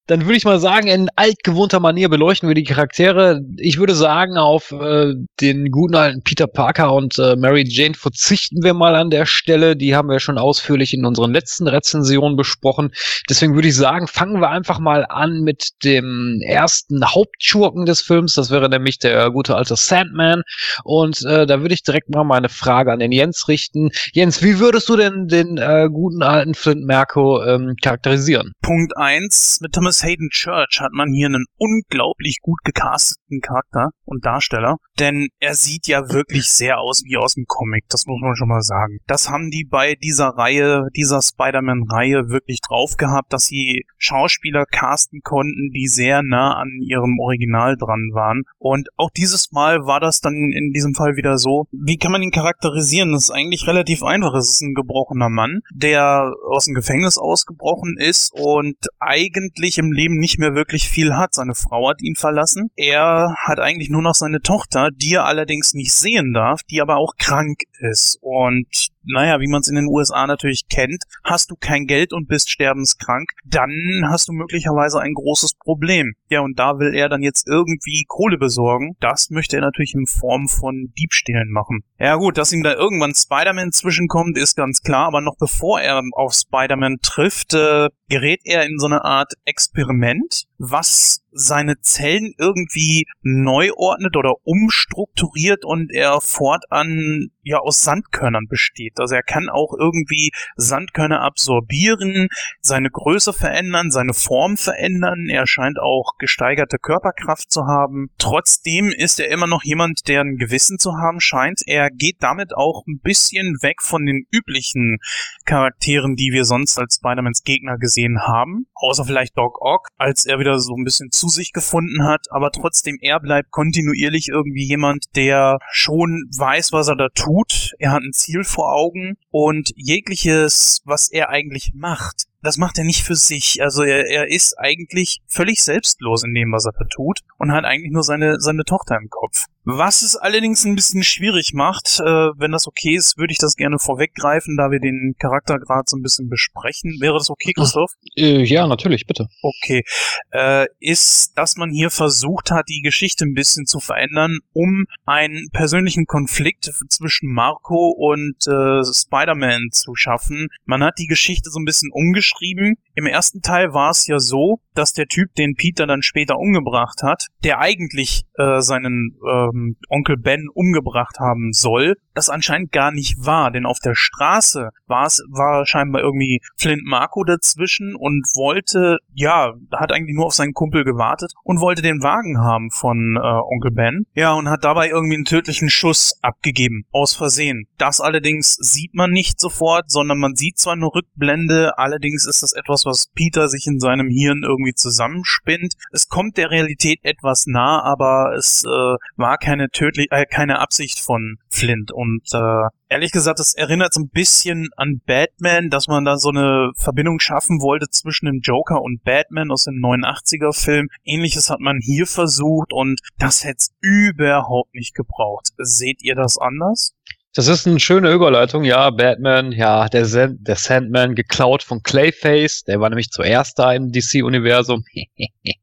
Dann würde ich mal sagen, in altgewohnter Manier beleuchten wir die Charaktere. Ich würde sagen, auf äh, den guten alten Peter Parker und äh, Mary Jane verzichten wir mal an der Stelle. Die haben wir schon ausführlich in unseren letzten Rezensionen besprochen. Deswegen würde ich sagen, fangen wir einfach mal an mit dem ersten Hauptschurken des Films. Das wäre nämlich der gute alte Sandman. Und äh, da würde ich direkt mal meine Frage an den Jens richten. Jens, wie würdest du denn den äh, guten alten Flint Merko ähm, charakterisieren? Punkt eins Mit Thomas Thomas Hayden Church hat man hier einen unglaublich gut gecasteten Charakter und Darsteller, denn er sieht ja wirklich sehr aus wie aus dem Comic, das muss man schon mal sagen. Das haben die bei dieser Reihe, dieser Spider-Man-Reihe wirklich drauf gehabt, dass sie Schauspieler casten konnten, die sehr nah an ihrem Original dran waren. Und auch dieses Mal war das dann in diesem Fall wieder so. Wie kann man ihn charakterisieren? Das ist eigentlich relativ einfach. Es ist ein gebrochener Mann, der aus dem Gefängnis ausgebrochen ist und eigentlich im Leben nicht mehr wirklich viel hat. Seine Frau hat ihn verlassen. Er hat eigentlich nur noch seine Tochter, die er allerdings nicht sehen darf, die aber auch krank ist. Und naja, wie man es in den USA natürlich kennt, hast du kein Geld und bist sterbenskrank, dann hast du möglicherweise ein großes Problem. Ja, und da will er dann jetzt irgendwie Kohle besorgen. Das möchte er natürlich in Form von Diebstählen machen. Ja gut, dass ihm da irgendwann Spider-Man zwischenkommt, ist ganz klar, aber noch bevor er auf Spider-Man trifft, äh, gerät er in so eine Art Experiment, was seine Zellen irgendwie neu ordnet oder umstrukturiert und er fortan ja aus Sandkörnern besteht. Also er kann auch irgendwie Sandkörner absorbieren, seine Größe verändern, seine Form verändern. Er scheint auch gesteigerte Körperkraft zu haben. Trotzdem ist er immer noch jemand, der ein Gewissen zu haben scheint. Er geht damit auch ein bisschen weg von den üblichen Charakteren, die wir sonst als Spider-Mans Gegner gesehen haben. Außer vielleicht Doc Ock, als er wieder so ein bisschen zu sich gefunden hat. Aber trotzdem, er bleibt kontinuierlich irgendwie jemand, der schon weiß, was er da tut. Er hat ein Ziel vor Augen und jegliches, was er eigentlich macht, das macht er nicht für sich. Also er, er ist eigentlich völlig selbstlos in dem, was er da tut und hat eigentlich nur seine, seine Tochter im Kopf. Was es allerdings ein bisschen schwierig macht, äh, wenn das okay ist, würde ich das gerne vorweggreifen, da wir den Charakter gerade so ein bisschen besprechen. Wäre das okay, Christoph? Äh, ja, natürlich, bitte. Okay. Äh, ist, dass man hier versucht hat, die Geschichte ein bisschen zu verändern, um einen persönlichen Konflikt zwischen Marco und äh, Spider-Man zu schaffen. Man hat die Geschichte so ein bisschen umgeschrieben. Im ersten Teil war es ja so, dass der Typ, den Peter dann später umgebracht hat, der eigentlich äh, seinen ähm, Onkel Ben umgebracht haben soll, das anscheinend gar nicht war, denn auf der Straße war es war scheinbar irgendwie Flint Marco dazwischen und wollte, ja, hat eigentlich nur auf seinen Kumpel gewartet und wollte den Wagen haben von äh, Onkel Ben. Ja, und hat dabei irgendwie einen tödlichen Schuss abgegeben, aus Versehen. Das allerdings sieht man nicht sofort, sondern man sieht zwar eine Rückblende, allerdings ist das etwas, was Peter sich in seinem Hirn irgendwie zusammenspinnt. Es kommt der Realität etwas nah, aber es äh, war keine tödlich, äh, keine Absicht von Flint und äh, ehrlich gesagt, es erinnert so ein bisschen an Batman, dass man da so eine Verbindung schaffen wollte zwischen dem Joker und Batman aus dem 89er Film. Ähnliches hat man hier versucht und das hätte es überhaupt nicht gebraucht. Seht ihr das anders? Das ist eine schöne Überleitung, ja, Batman, ja, der, Sand, der Sandman geklaut von Clayface, der war nämlich zuerst da im DC-Universum.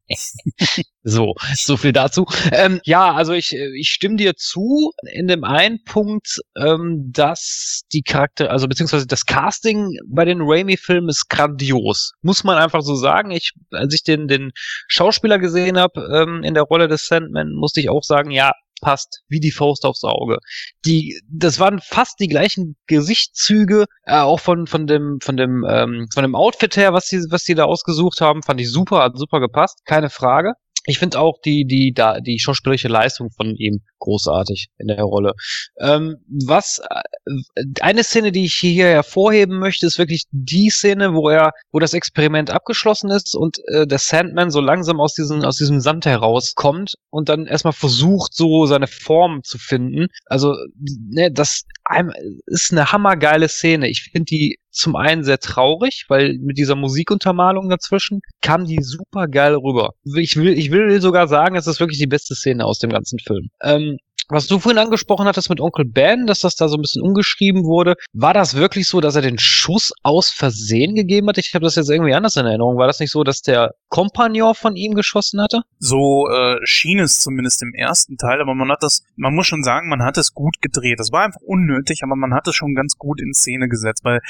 so, so viel dazu. Ähm, ja, also ich, ich stimme dir zu in dem einen Punkt, ähm, dass die Charakter, also beziehungsweise das Casting bei den Raimi-Filmen ist grandios. Muss man einfach so sagen. Ich, als ich den, den Schauspieler gesehen habe ähm, in der Rolle des Sandman, musste ich auch sagen, ja, passt wie die Faust aufs Auge. Die, das waren fast die gleichen Gesichtszüge, äh, auch von von dem von dem ähm, von dem Outfit her, was sie was sie da ausgesucht haben, fand ich super, hat super gepasst, keine Frage. Ich finde auch die, die, da, die schauspielerische Leistung von ihm großartig in der Rolle. Ähm, was, äh, eine Szene, die ich hier hervorheben möchte, ist wirklich die Szene, wo er, wo das Experiment abgeschlossen ist und äh, der Sandman so langsam aus diesem, aus diesem Sand herauskommt und dann erstmal versucht, so seine Form zu finden. Also, ne, das ist eine hammergeile Szene. Ich finde die zum einen sehr traurig, weil mit dieser Musikuntermalung dazwischen kam die super geil rüber. Ich will, ich will sogar sagen, es ist wirklich die beste Szene aus dem ganzen Film. Ähm, was du vorhin angesprochen hattest mit Onkel Ben, dass das da so ein bisschen umgeschrieben wurde, war das wirklich so, dass er den Schuss aus Versehen gegeben hat? Ich habe das jetzt irgendwie anders in Erinnerung. War das nicht so, dass der Kompagnon von ihm geschossen hatte? So äh, schien es zumindest im ersten Teil, aber man hat das, man muss schon sagen, man hat es gut gedreht. Das war einfach unnötig, aber man hat es schon ganz gut in Szene gesetzt, weil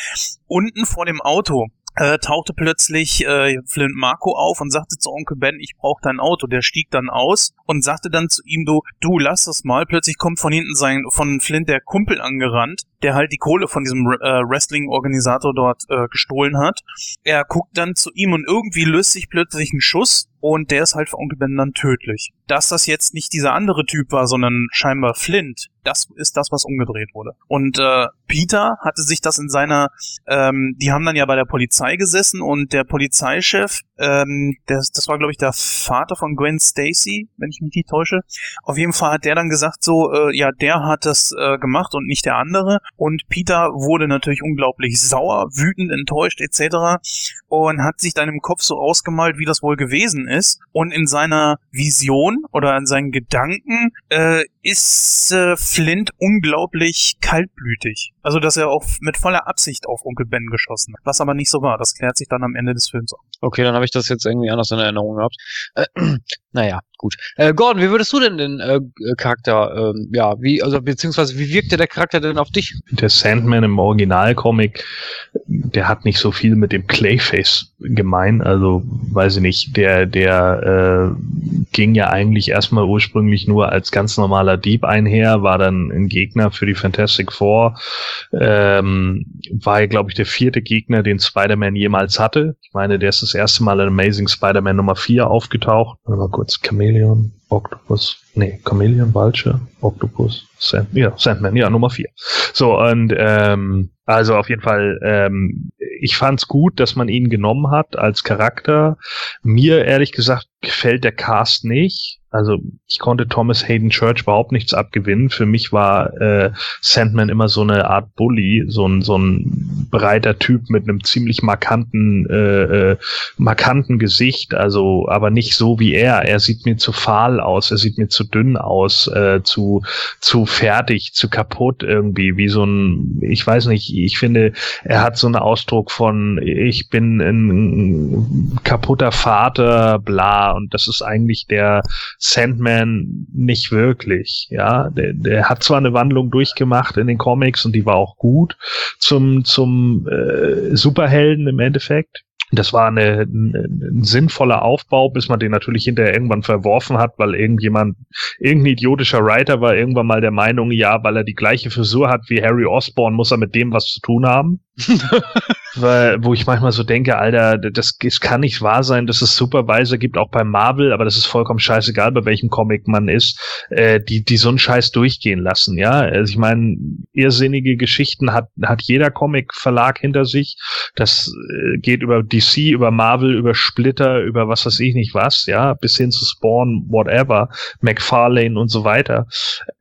unten vor dem Auto äh, tauchte plötzlich äh, Flint Marco auf und sagte zu Onkel Ben, ich brauche dein Auto. Der stieg dann aus und sagte dann zu ihm, du, du lass das mal. Plötzlich kommt von hinten sein, von Flint der Kumpel angerannt, der halt die Kohle von diesem äh, Wrestling-Organisator dort äh, gestohlen hat. Er guckt dann zu ihm und irgendwie löst sich plötzlich ein Schuss und der ist halt für Onkel Ben dann tödlich. Dass das jetzt nicht dieser andere Typ war, sondern scheinbar Flint, das ist das, was umgedreht wurde. Und äh, Peter hatte sich das in seiner, ähm, die haben dann ja bei der Polizei gesessen und der Polizeichef, ähm, das, das war glaube ich der Vater von Gwen Stacy, wenn ich mich nicht täusche. Auf jeden Fall hat der dann gesagt so, äh, ja, der hat das äh, gemacht und nicht der andere. Und Peter wurde natürlich unglaublich sauer, wütend, enttäuscht etc. und hat sich dann im Kopf so ausgemalt, wie das wohl gewesen ist. Und in seiner Vision oder in seinen Gedanken äh, ist äh, Flint unglaublich kaltblütig. Also, dass er auch mit voller Absicht auf Onkel Ben geschossen hat. Was aber nicht so war. Das klärt sich dann am Ende des Films auf. Okay, dann habe ich das jetzt irgendwie anders in Erinnerung gehabt. Äh, naja, gut. Äh, Gordon, wie würdest du denn den äh, Charakter, ähm, ja, wie, also beziehungsweise wie wirkte der Charakter denn auf dich? Der Sandman im Originalcomic, der hat nicht so viel mit dem Clayface gemein. Also, weiß ich nicht, der, der äh, ging ja eigentlich erstmal ursprünglich nur als ganz normaler Dieb einher, war dann ein Gegner für die Fantastic Four, ähm, war glaube ich, der vierte Gegner, den Spider-Man jemals hatte. Ich meine, der ist das erste Mal in Amazing Spider-Man Nummer 4 aufgetaucht. Mal kurz, Chameleon, Octopus, nee, Chameleon, Vulture, Octopus, Sand, ja, Sandman, ja, Nummer 4. So, und ähm, also auf jeden Fall, ähm, ich fand's gut, dass man ihn genommen hat als Charakter. Mir ehrlich gesagt gefällt der Cast nicht. Also ich konnte Thomas Hayden Church überhaupt nichts abgewinnen. Für mich war äh, Sandman immer so eine Art Bully, so ein, so ein breiter Typ mit einem ziemlich markanten, äh, äh, markanten Gesicht. Also, aber nicht so wie er. Er sieht mir zu fahl aus, er sieht mir zu dünn aus, äh, zu, zu fertig, zu kaputt irgendwie, wie so ein, ich weiß nicht, ich finde, er hat so einen Ausdruck von, ich bin ein kaputter Vater, bla, und das ist eigentlich der Sandman nicht wirklich. Ja, der, der hat zwar eine Wandlung durchgemacht in den Comics und die war auch gut zum zum äh, Superhelden im Endeffekt. Das war eine, ein, ein sinnvoller Aufbau, bis man den natürlich hinterher irgendwann verworfen hat, weil irgendjemand, irgendein idiotischer Writer war irgendwann mal der Meinung, ja, weil er die gleiche Frisur hat wie Harry Osborn, muss er mit dem was zu tun haben. Weil, wo ich manchmal so denke, Alter, das, das kann nicht wahr sein, dass es Supervisor gibt, auch bei Marvel, aber das ist vollkommen scheißegal, bei welchem Comic man ist, äh, die, die so einen Scheiß durchgehen lassen, ja. Also ich meine, irrsinnige Geschichten hat, hat jeder Comic-Verlag hinter sich. Das äh, geht über DC, über Marvel, über Splitter, über was weiß ich nicht was, ja, bis hin zu Spawn, whatever, McFarlane und so weiter.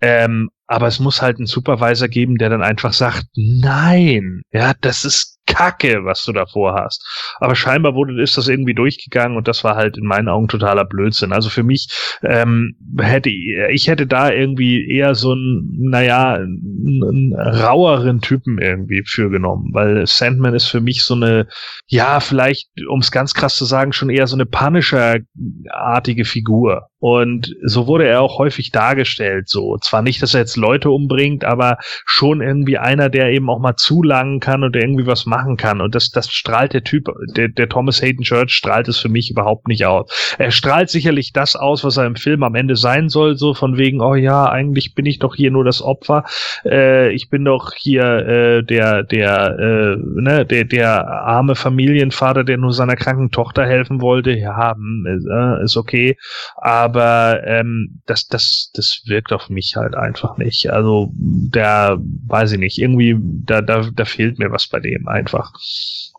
Ähm, aber es muss halt einen Supervisor geben, der dann einfach sagt, nein, ja, das ist Kacke, was du davor hast. Aber scheinbar wurde ist das irgendwie durchgegangen und das war halt in meinen Augen totaler Blödsinn. Also für mich ähm, hätte ich hätte da irgendwie eher so ein, naja, einen raueren Typen irgendwie für genommen, weil Sandman ist für mich so eine, ja, vielleicht, um es ganz krass zu sagen, schon eher so eine Punisher-artige Figur. Und so wurde er auch häufig dargestellt. So zwar nicht, dass er jetzt Leute umbringt, aber schon irgendwie einer, der eben auch mal zulangen kann und irgendwie was machen kann. Und das, das strahlt der Typ, der, der Thomas Hayden Church strahlt es für mich überhaupt nicht aus. Er strahlt sicherlich das aus, was er im Film am Ende sein soll, so von wegen, oh ja, eigentlich bin ich doch hier nur das Opfer. Äh, ich bin doch hier äh, der, der, äh, ne, der, der arme Familienvater, der nur seiner kranken Tochter helfen wollte. Ja, hm, äh, ist okay. Aber ähm, das, das, das wirkt auf mich halt einfach nicht. Also da weiß ich nicht, irgendwie, da, da, da fehlt mir was bei dem einfach.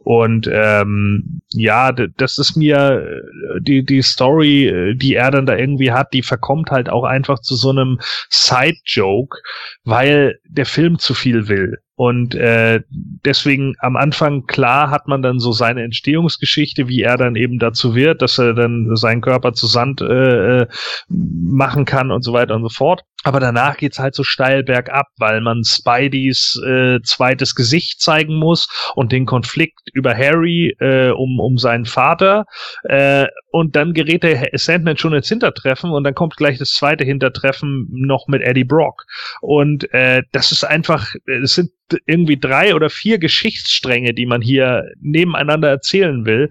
Und ähm, ja, das ist mir äh, die, die Story, äh, die er dann da irgendwie hat, die verkommt halt auch einfach zu so einem Side-Joke, weil der Film zu viel will. Und äh, deswegen am Anfang, klar, hat man dann so seine Entstehungsgeschichte, wie er dann eben dazu wird, dass er dann seinen Körper zu Sand äh, äh machen kann und so weiter und so fort. Aber danach geht's halt so steil bergab, weil man Spideys äh, zweites Gesicht zeigen muss und den Konflikt über Harry äh, um, um seinen Vater. Äh, und dann gerät der Sandman schon ins Hintertreffen und dann kommt gleich das zweite Hintertreffen noch mit Eddie Brock. Und äh, das ist einfach, es sind irgendwie drei oder vier Geschichtsstränge, die man hier nebeneinander erzählen will,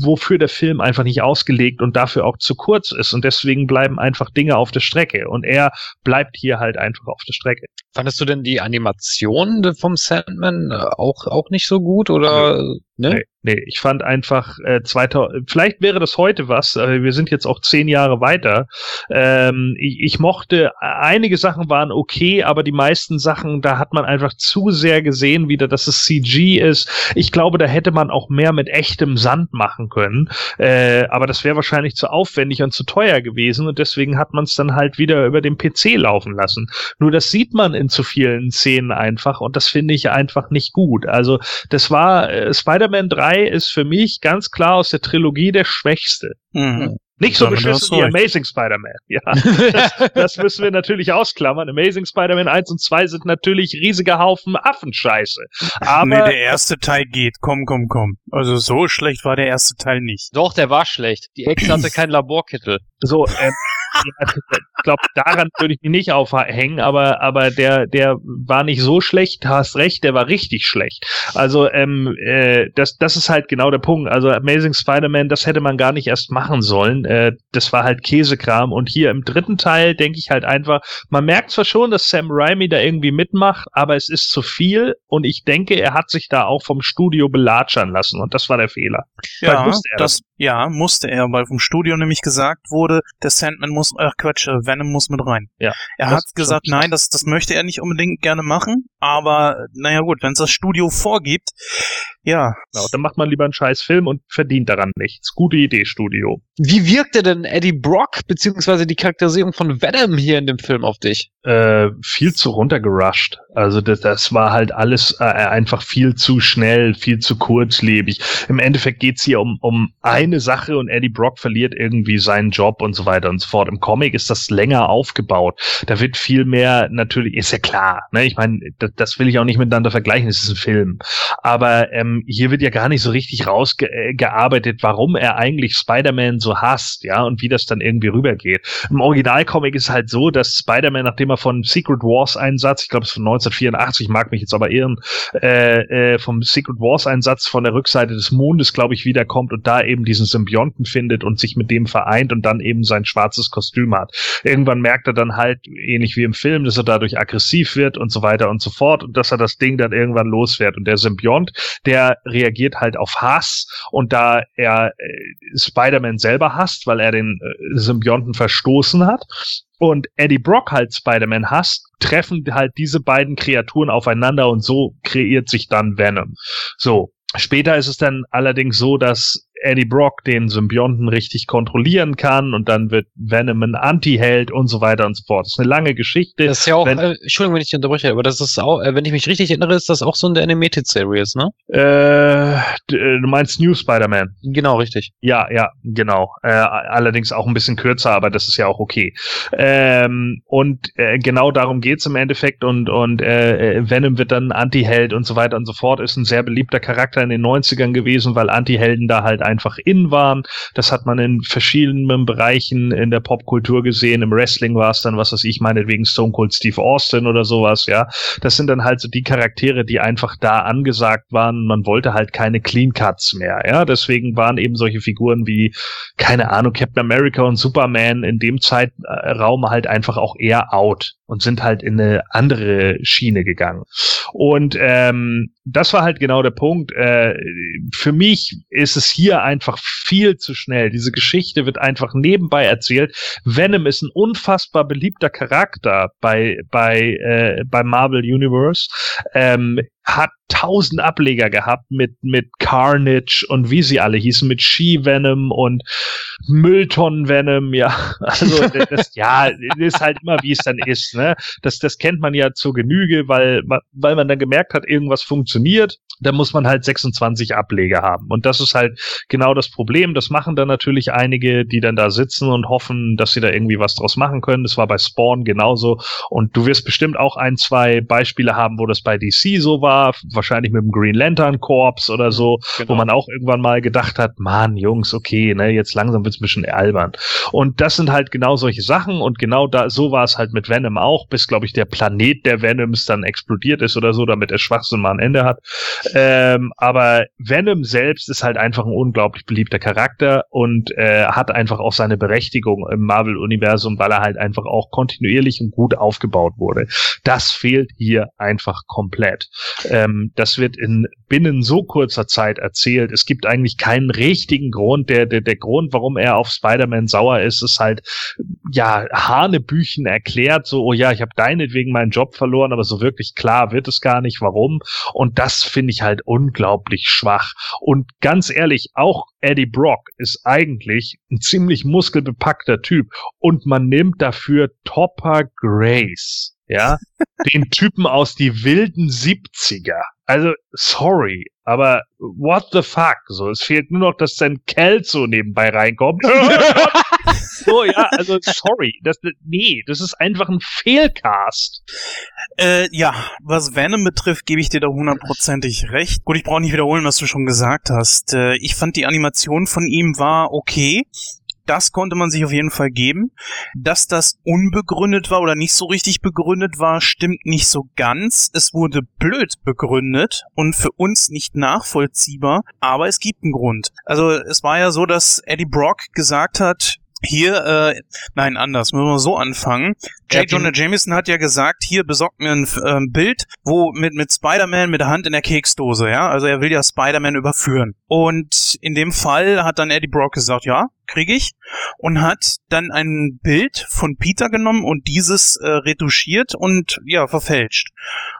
wofür der Film einfach nicht ausgelegt und dafür auch zu kurz ist. Und deswegen bleiben einfach Dinge auf der Strecke. Und er bleibt hier halt einfach auf der Strecke. Fandest du denn die Animation vom Sandman äh, auch, auch nicht so gut oder? Ne? Nee, nee, ich fand einfach äh, 2000, vielleicht wäre das heute was, äh, wir sind jetzt auch zehn Jahre weiter. Ähm, ich, ich mochte, einige Sachen waren okay, aber die meisten Sachen, da hat man einfach zu sehr gesehen wieder, dass es CG ist. Ich glaube, da hätte man auch mehr mit echtem Sand machen können, äh, aber das wäre wahrscheinlich zu aufwendig und zu teuer gewesen und deswegen hat man es dann halt wieder über den PC laufen lassen. Nur das sieht man in zu vielen Szenen einfach und das finde ich einfach nicht gut. Also das war äh, Spider Spider-Man 3 ist für mich ganz klar aus der Trilogie der schwächste. Mhm. Nicht so beschissen wie Amazing Spider-Man. Ja, das, das, müssen wir natürlich ausklammern. Amazing Spider-Man 1 und 2 sind natürlich riesige Haufen Affenscheiße. Aber nee, der erste Teil geht. Komm, komm, komm. Also so schlecht war der erste Teil nicht. Doch, der war schlecht. Die Ex hatte keinen Laborkittel. So, ähm, glaube, daran würde ich mich nicht aufhängen, aber, aber der, der war nicht so schlecht, hast recht, der war richtig schlecht. Also, ähm, äh, das, das ist halt genau der Punkt. Also, Amazing Spider-Man, das hätte man gar nicht erst machen sollen. Äh, das war halt Käsekram. Und hier im dritten Teil denke ich halt einfach, man merkt zwar schon, dass Sam Raimi da irgendwie mitmacht, aber es ist zu viel und ich denke, er hat sich da auch vom Studio belatschern lassen und das war der Fehler. Ja, das, das, ja, musste er, weil vom Studio nämlich gesagt wurde, der Sandman muss, ach Quatsch, äh, Venom muss mit rein. Ja. Er hat gesagt, nein, das, das möchte er nicht unbedingt gerne machen, aber naja gut, wenn es das Studio vorgibt, ja. Genau, dann macht man lieber einen scheiß Film und verdient daran nichts. Gute Idee, Studio. Wie wirkte denn Eddie Brock, beziehungsweise die Charakterisierung von Venom hier in dem Film auf dich? Äh, viel zu runtergerusht. Also das, das war halt alles äh, einfach viel zu schnell, viel zu kurzlebig. Im Endeffekt geht's hier um, um eine Sache und Eddie Brock verliert irgendwie seinen Job und so weiter und so fort. Im Comic ist das länger aufgebaut. Da wird viel mehr, natürlich, ist ja klar, ne? Ich meine, das, das will ich auch nicht miteinander vergleichen, es ist ein Film. Aber ähm, hier wird ja gar nicht so richtig rausgearbeitet, warum er eigentlich Spider-Man so hasst, ja, und wie das dann irgendwie rübergeht. Im Originalcomic ist halt so, dass Spider-Man, nachdem er von Secret Wars Einsatz, ich glaube es von 1984, mag mich jetzt aber irren, äh, äh, vom Secret Wars Einsatz von der Rückseite des Mondes, glaube ich, wiederkommt und da eben diesen Symbionten findet und sich mit dem vereint und dann eben sein schwarzes Kostüm hat. Irgendwann merkt er dann halt, ähnlich wie im Film, dass er dadurch aggressiv wird und so weiter und so fort und dass er das Ding dann irgendwann losfährt. Und der Symbiont, der reagiert halt auf Hass und da er äh, Spider-Man selber hasst, weil er den äh, Symbionten verstoßen hat, und Eddie Brock halt Spider-Man hasst, treffen halt diese beiden Kreaturen aufeinander und so kreiert sich dann Venom. So. Später ist es dann allerdings so, dass Eddie Brock den Symbionten richtig kontrollieren kann und dann wird Venom ein Anti-Held und so weiter und so fort. Das ist eine lange Geschichte. Das ist ja auch, wenn, äh, Entschuldigung, wenn ich dich unterbreche, aber das ist auch, äh, wenn ich mich richtig erinnere, ist das auch so eine Animated Series, ne? Äh, du meinst New Spider-Man. Genau, richtig. Ja, ja, genau. Äh, allerdings auch ein bisschen kürzer, aber das ist ja auch okay. Ähm, und äh, genau darum geht's im Endeffekt und, und äh, Venom wird dann Anti-Held und so weiter und so fort. Ist ein sehr beliebter Charakter in den 90ern gewesen, weil Anti-Helden da halt einfach in waren. Das hat man in verschiedenen Bereichen in der Popkultur gesehen. Im Wrestling war es dann, was weiß ich, meinetwegen Stone Cold Steve Austin oder sowas, ja. Das sind dann halt so die Charaktere, die einfach da angesagt waren. Man wollte halt keine Clean Cuts mehr, ja. Deswegen waren eben solche Figuren wie, keine Ahnung, Captain America und Superman in dem Zeitraum halt einfach auch eher out und sind halt in eine andere Schiene gegangen. Und ähm, das war halt genau der Punkt. Äh, für mich ist es hier einfach viel zu schnell. Diese Geschichte wird einfach nebenbei erzählt. Venom ist ein unfassbar beliebter Charakter bei bei äh, bei Marvel Universe. Ähm, hat tausend Ableger gehabt mit, mit Carnage und wie sie alle hießen, mit Ski-Venom und Mülltonnen-Venom, ja. Also, das, ja, ist halt immer, wie es dann ist, ne. Das, das kennt man ja zur Genüge, weil, weil man dann gemerkt hat, irgendwas funktioniert. Da muss man halt 26 Ableger haben. Und das ist halt genau das Problem. Das machen dann natürlich einige, die dann da sitzen und hoffen, dass sie da irgendwie was draus machen können. Das war bei Spawn genauso. Und du wirst bestimmt auch ein, zwei Beispiele haben, wo das bei DC so war war, wahrscheinlich mit dem Green Lantern Corps oder so, Genau. wo man auch irgendwann mal gedacht hat, Mann, Jungs, okay, ne, jetzt langsam wird's ein bisschen albern. Und das sind halt genau solche Sachen und genau da, so war es halt mit Venom auch, bis, glaube ich, der Planet der Venoms dann explodiert ist oder so, damit der Schwachsinn mal ein Ende hat. Ähm, aber Venom selbst ist halt einfach ein unglaublich beliebter Charakter und äh, hat einfach auch seine Berechtigung im Marvel-Universum, weil er halt einfach auch kontinuierlich und gut aufgebaut wurde. Das fehlt hier einfach komplett. Ähm, das wird in binnen so kurzer Zeit erzählt. Es gibt eigentlich keinen richtigen Grund. Der, der, der Grund, warum er auf Spider-Man sauer ist, ist halt, ja, Hanebüchen erklärt, so, oh ja, ich habe deinetwegen meinen Job verloren, aber so wirklich klar wird es gar nicht, warum. Und das finde ich halt unglaublich schwach. Und ganz ehrlich, auch Eddie Brock ist eigentlich ein ziemlich muskelbepackter Typ. Und man nimmt dafür Topper Grace. Ja, den Typen aus die wilden 70er. Also, sorry, aber what the fuck? So, es fehlt nur noch, dass sein Kelso nebenbei reinkommt. so, ja, also sorry. Das, nee, das ist einfach ein Fehlcast. Äh, ja, was Venom betrifft, gebe ich dir da hundertprozentig recht. Gut, ich brauche nicht wiederholen, was du schon gesagt hast. Äh, ich fand die Animation von ihm war okay. Das konnte man sich auf jeden Fall geben. Dass das unbegründet war oder nicht so richtig begründet war, stimmt nicht so ganz. Es wurde blöd begründet und für uns nicht nachvollziehbar, aber es gibt einen Grund. Also es war ja so, dass Eddie Brock gesagt hat, hier, äh, nein, anders, müssen wir so anfangen. J. Jonah Jameson hat ja gesagt, hier besorgt mir ein ähm, Bild, wo mit, mit Spider-Man mit der Hand in der Keksdose, ja. Also er will ja Spider-Man überführen. Und in dem Fall hat dann Eddie Brock gesagt, ja, kriege ich. Und hat dann ein Bild von Peter genommen und dieses äh, retuschiert und ja, verfälscht.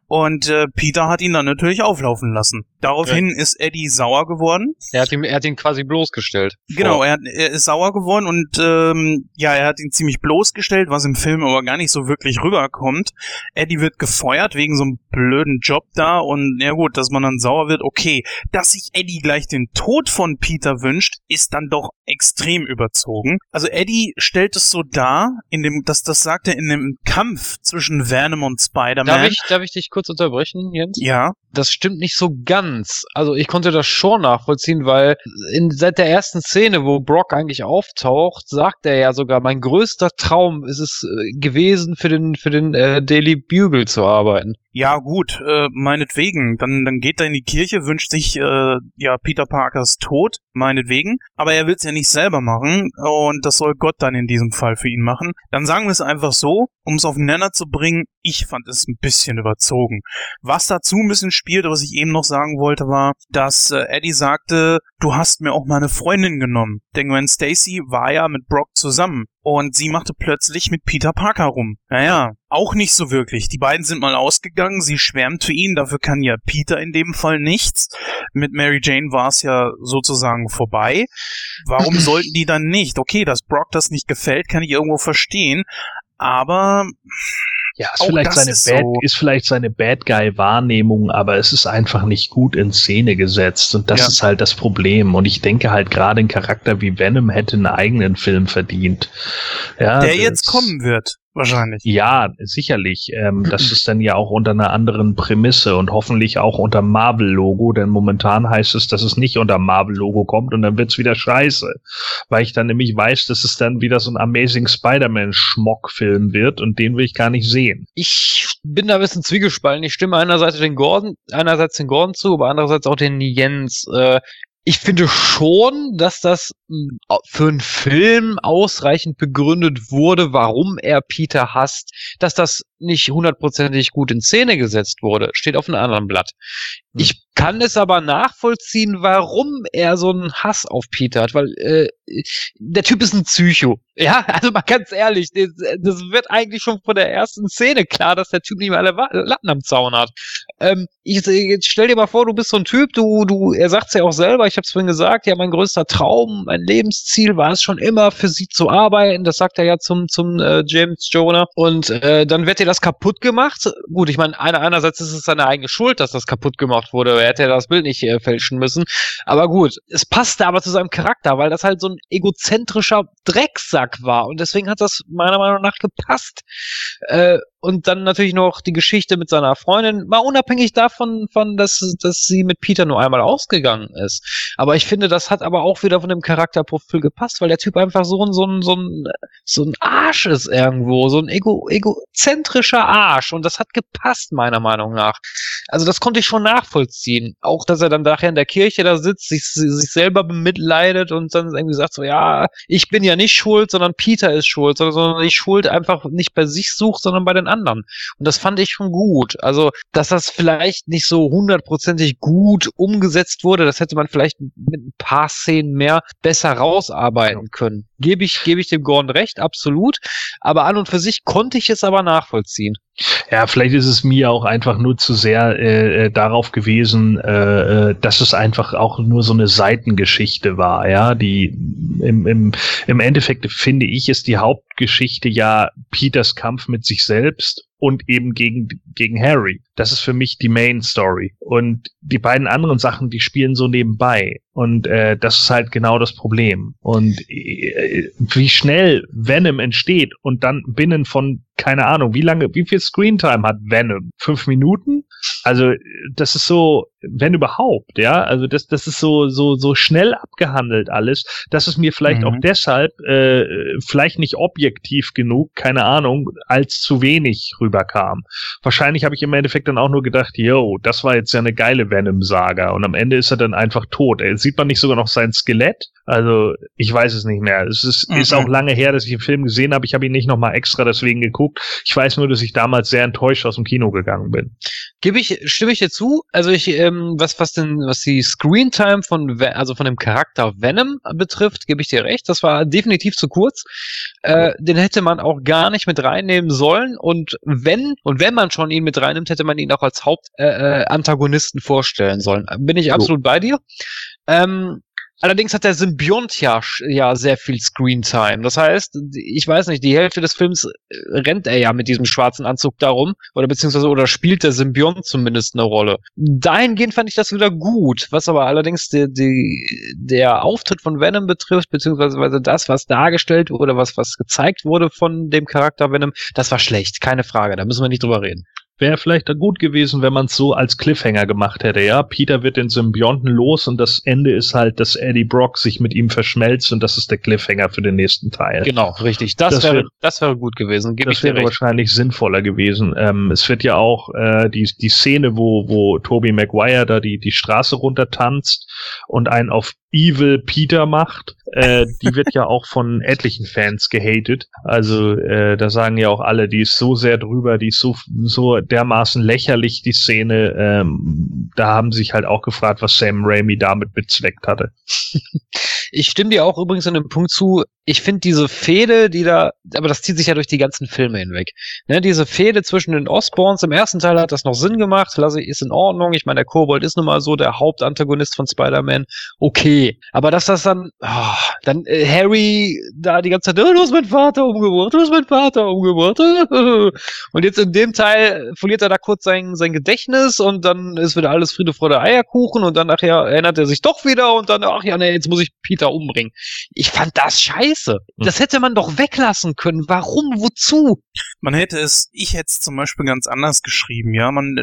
Und äh, Peter hat ihn dann natürlich auflaufen lassen. Daraufhin ist Eddie sauer geworden. Er hat ihn, er hat ihn quasi bloßgestellt. Genau, er, hat, er ist sauer geworden und ähm, ja, er hat ihn ziemlich bloßgestellt, was im Film aber gar nicht so wirklich rüberkommt. Eddie wird gefeuert wegen so einem blöden Job da und ja gut, dass man dann sauer wird, okay. Dass sich Eddie gleich den Tod von Peter wünscht, ist dann doch extrem überzogen. Also Eddie stellt es so dar, in dem, das, das sagt er in dem Kampf zwischen Venom und Spider-Man. Darf ich, darf ich dich kurz unterbrechen, Jens? Ja, das stimmt nicht so ganz. Also ich konnte das schon nachvollziehen, weil in, seit der ersten Szene, wo Brock eigentlich auftaucht, sagt er ja sogar, mein größter Traum ist es äh, gewesen, für den, für den äh, Daily Bugle zu arbeiten. Ja, gut, äh, meinetwegen. Dann, dann geht er in die Kirche, wünscht sich äh, ja Peter Parkers Tod, meinetwegen. Aber er will es ja nicht selber machen und das soll Gott dann in diesem Fall für ihn machen. Dann sagen wir es einfach so, um es auf den Nenner zu bringen, ich fand es ein bisschen überzogen. Was dazu ein bisschen spielt, was ich eben noch sagen wollte, war, dass äh, Eddie sagte, du hast mir auch meine Freundin genommen. Denn Gwen Stacy war ja mit Brock zusammen. Und sie machte plötzlich mit Peter Parker rum. Naja, auch nicht so wirklich. Die beiden sind mal ausgegangen, sie schwärmt für ihn, dafür kann ja Peter in dem Fall nichts. Mit Mary Jane war es ja sozusagen vorbei. Warum sollten die dann nicht? Okay, dass Brock das nicht gefällt, kann ich irgendwo verstehen. Aber Ja, ist Auch vielleicht, seine ist Bad, so. ist vielleicht seine Bad Guy-Wahrnehmung, aber es ist einfach nicht gut in Szene gesetzt. Und das Ja. ist halt das Problem. Und ich denke halt gerade ein Charakter wie Venom hätte einen eigenen Film verdient. Ja, der jetzt kommen wird, wahrscheinlich. Ja, sicherlich. Ähm, das ist dann ja auch unter einer anderen Prämisse und hoffentlich auch unter Marvel-Logo, denn momentan heißt es, dass es nicht unter Marvel-Logo kommt und dann wird's wieder scheiße. Weil ich dann nämlich weiß, dass es dann wieder so ein Amazing Spider-Man-Schmock-Film wird und den will ich gar nicht sehen. Ich bin da ein bisschen zwiegespalten. Ich stimme einerseits den Gordon, einerseits den Gordon zu, aber andererseits auch den Jens. Äh, ich finde schon, dass das mh, für einen Film ausreichend begründet wurde, warum er Peter hasst. Dass das nicht hundertprozentig gut in Szene gesetzt wurde, steht auf einem anderen Blatt. Hm. Ich kann es aber nachvollziehen, warum er so einen Hass auf Peter hat, weil äh, der Typ ist ein Psycho. Ja, also mal ganz ehrlich, das, das wird eigentlich schon von der ersten Szene klar, dass der Typ nicht mehr alle Latten am Zaun hat. Ähm, ich, jetzt stell dir mal vor, du bist so ein Typ, du, du, er sagt's ja auch selber, ich hab's vorhin gesagt, ja, mein größter Traum, mein Lebensziel war es schon immer, für sie zu arbeiten. Das sagt er ja zum, zum äh, James Jonah. Und äh, dann wird dir das kaputt gemacht? Gut, ich meine, einer, einerseits ist es seine eigene Schuld, dass das kaputt gemacht wurde. Er hätte ja das Bild nicht äh, fälschen müssen. Aber gut, es passte aber zu seinem Charakter, weil das halt so ein egozentrischer Drecksack war. Und deswegen hat das meiner Meinung nach gepasst. Äh, und dann natürlich noch die Geschichte mit seiner Freundin, mal unabhängig davon, von, dass, dass sie mit Peter nur einmal ausgegangen ist. Aber ich finde, das hat aber auch wieder von dem Charakterprofil gepasst, weil der Typ einfach so ein, so ein, so ein, so ein Arsch ist irgendwo, so ein ego, egozentrischer Arsch. Und das hat gepasst, meiner Meinung nach. Also das konnte ich schon nachvollziehen. Auch, dass er dann nachher in der Kirche da sitzt, sich, sich selber bemitleidet und dann irgendwie sagt so, ja, ich bin ja nicht schuld, sondern Peter ist schuld, sondern die Schuld einfach nicht bei sich sucht, sondern bei den anderen. Und das fand ich schon gut. Also, dass das vielleicht nicht so hundertprozentig gut umgesetzt wurde, das hätte man vielleicht mit ein paar Szenen mehr besser rausarbeiten können. Gebe ich, gebe ich dem Gordon recht, absolut. Aber an und für sich konnte ich es aber nachvollziehen. Ja, vielleicht ist es mir auch einfach nur zu sehr äh, äh, darauf gewesen, äh, äh, dass es einfach auch nur so eine Seitengeschichte war, ja, die im, im, im Endeffekt finde ich ist die Hauptgeschichte ja Peters Kampf mit sich selbst und eben gegen, gegen Harry. Das ist für mich die Main Story. Und die beiden anderen Sachen, die spielen so nebenbei. Und äh, das ist halt genau das Problem. Und äh, wie schnell Venom entsteht und dann binnen von, keine Ahnung, wie lange, wie viel Screentime hat Venom? Fünf Minuten? Also, das ist so, wenn überhaupt, ja. Also das, das ist so, so, so schnell abgehandelt alles, dass es mir vielleicht mhm. auch deshalb äh, vielleicht nicht objektiv genug, keine Ahnung, als zu wenig rüberkam. Wahrscheinlich habe ich im Endeffekt dann auch nur gedacht, yo, das war jetzt ja eine geile Venom-Saga. Und am Ende ist er dann einfach tot. Äh, sieht man nicht sogar noch sein Skelett? Also, ich weiß es nicht mehr. Es ist, mhm. ist auch lange her, dass ich den Film gesehen habe. Ich habe ihn nicht nochmal extra deswegen geguckt. Ich weiß nur, dass ich damals sehr enttäuscht aus dem Kino gegangen bin. Gebe ich, stimme ich dir zu? Also ich, ähm, was, was denn, was die Screentime von, also von dem Charakter Venom betrifft, gebe ich dir recht. Das war definitiv zu kurz. Äh, den hätte man auch gar nicht mit reinnehmen sollen. Und wenn, und wenn man schon ihn mit reinnimmt, hätte man ihn auch als Hauptantagonisten äh, äh vorstellen sollen. Bin ich absolut so. bei dir. Ähm, Allerdings hat der Symbiont ja, ja sehr viel Screentime. Das heißt, ich weiß nicht, die Hälfte des Films äh, rennt er ja mit diesem schwarzen Anzug darum, oder beziehungsweise oder spielt der Symbiont zumindest eine Rolle. Dahingehend fand ich das wieder gut, was aber allerdings die, die, der Auftritt von Venom betrifft, beziehungsweise das, was dargestellt wurde, was, was gezeigt wurde von dem Charakter Venom, das war schlecht, keine Frage, da müssen wir nicht drüber reden. Wäre vielleicht gut gewesen, wenn man es so als Cliffhanger gemacht hätte, ja. Peter wird den Symbionten los und das Ende ist halt, dass Eddie Brock sich mit ihm verschmelzt und das ist der Cliffhanger für den nächsten Teil. Genau, richtig. Das, das wäre, wär, das wäre gut gewesen. Gib das wäre wahrscheinlich sinnvoller gewesen. Ähm, es wird ja auch äh, die, die Szene, wo, wo Toby Maguire da die, die Straße runter tanzt und einen auf Evil Peter macht, äh, die wird ja auch von etlichen Fans gehatet. Also äh, da sagen ja auch alle, die ist so sehr drüber, die ist so, so dermaßen lächerlich, die Szene. Ähm, da haben sich halt auch gefragt, was Sam Raimi damit bezweckt hatte. Ich stimme dir auch übrigens an dem Punkt zu, ich finde diese Fehde, die da, aber das zieht sich ja durch die ganzen Filme hinweg. Ne, diese Fehde zwischen den Osborns, im ersten Teil hat das noch Sinn gemacht, lasse ist in Ordnung. Ich meine, der Kobold ist nun mal so der Hauptantagonist von Spider-Man. Okay. Aber dass das dann, oh, dann äh, Harry da die ganze Zeit, oh, du hast meinen Vater umgebracht, du hast meinen Vater umgebracht. Und jetzt in dem Teil verliert er da kurz sein, sein Gedächtnis und dann ist wieder alles Friede, Freude, Eierkuchen und dann nachher erinnert er sich doch wieder und dann, ach ja, nee, jetzt muss ich Peter umbringen. Ich fand das scheiße scheiße. Hm. Das hätte man doch weglassen können. Warum? Wozu? Man hätte es, ich hätte es zum Beispiel ganz anders geschrieben, ja. Man,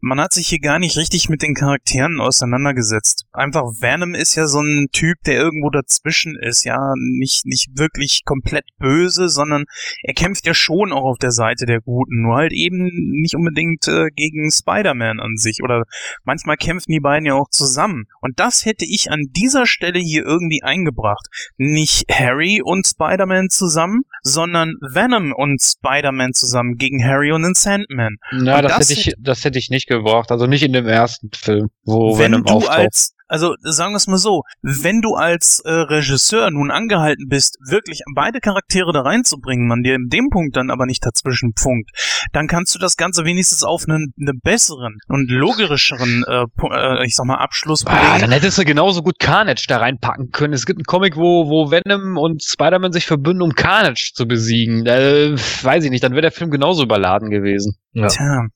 man hat sich hier gar nicht richtig mit den Charakteren auseinandergesetzt. Einfach Venom ist ja so ein Typ, der irgendwo dazwischen ist, ja. Nicht, nicht wirklich komplett böse, sondern er kämpft ja schon auch auf der Seite der Guten. Nur halt eben nicht unbedingt äh, gegen Spider-Man an sich. Oder manchmal kämpfen die beiden ja auch zusammen. Und das hätte ich an dieser Stelle hier irgendwie eingebracht. Nicht Harry und Spider-Man zusammen, sondern Venom und Spider-Man zusammen gegen Harry und den Sandman. Na, das, das, hätte ich, das hätte ich nicht gebraucht. Also nicht in dem ersten Film, wo Venom auftaucht. als Also sagen wir es mal so, wenn du als äh, Regisseur nun angehalten bist, wirklich beide Charaktere da reinzubringen, man dir in dem Punkt dann aber nicht dazwischen funkt, dann kannst du das Ganze wenigstens auf einen, einen besseren und logischeren, äh, äh, ich sag mal, Abschluss Ah, belegen. dann hättest du genauso gut Carnage da reinpacken können. Es gibt einen Comic, wo, wo Venom und Spider-Man sich verbünden, um Carnage zu besiegen. Äh, weiß ich nicht, dann wäre der Film genauso überladen gewesen. Ja. Tja,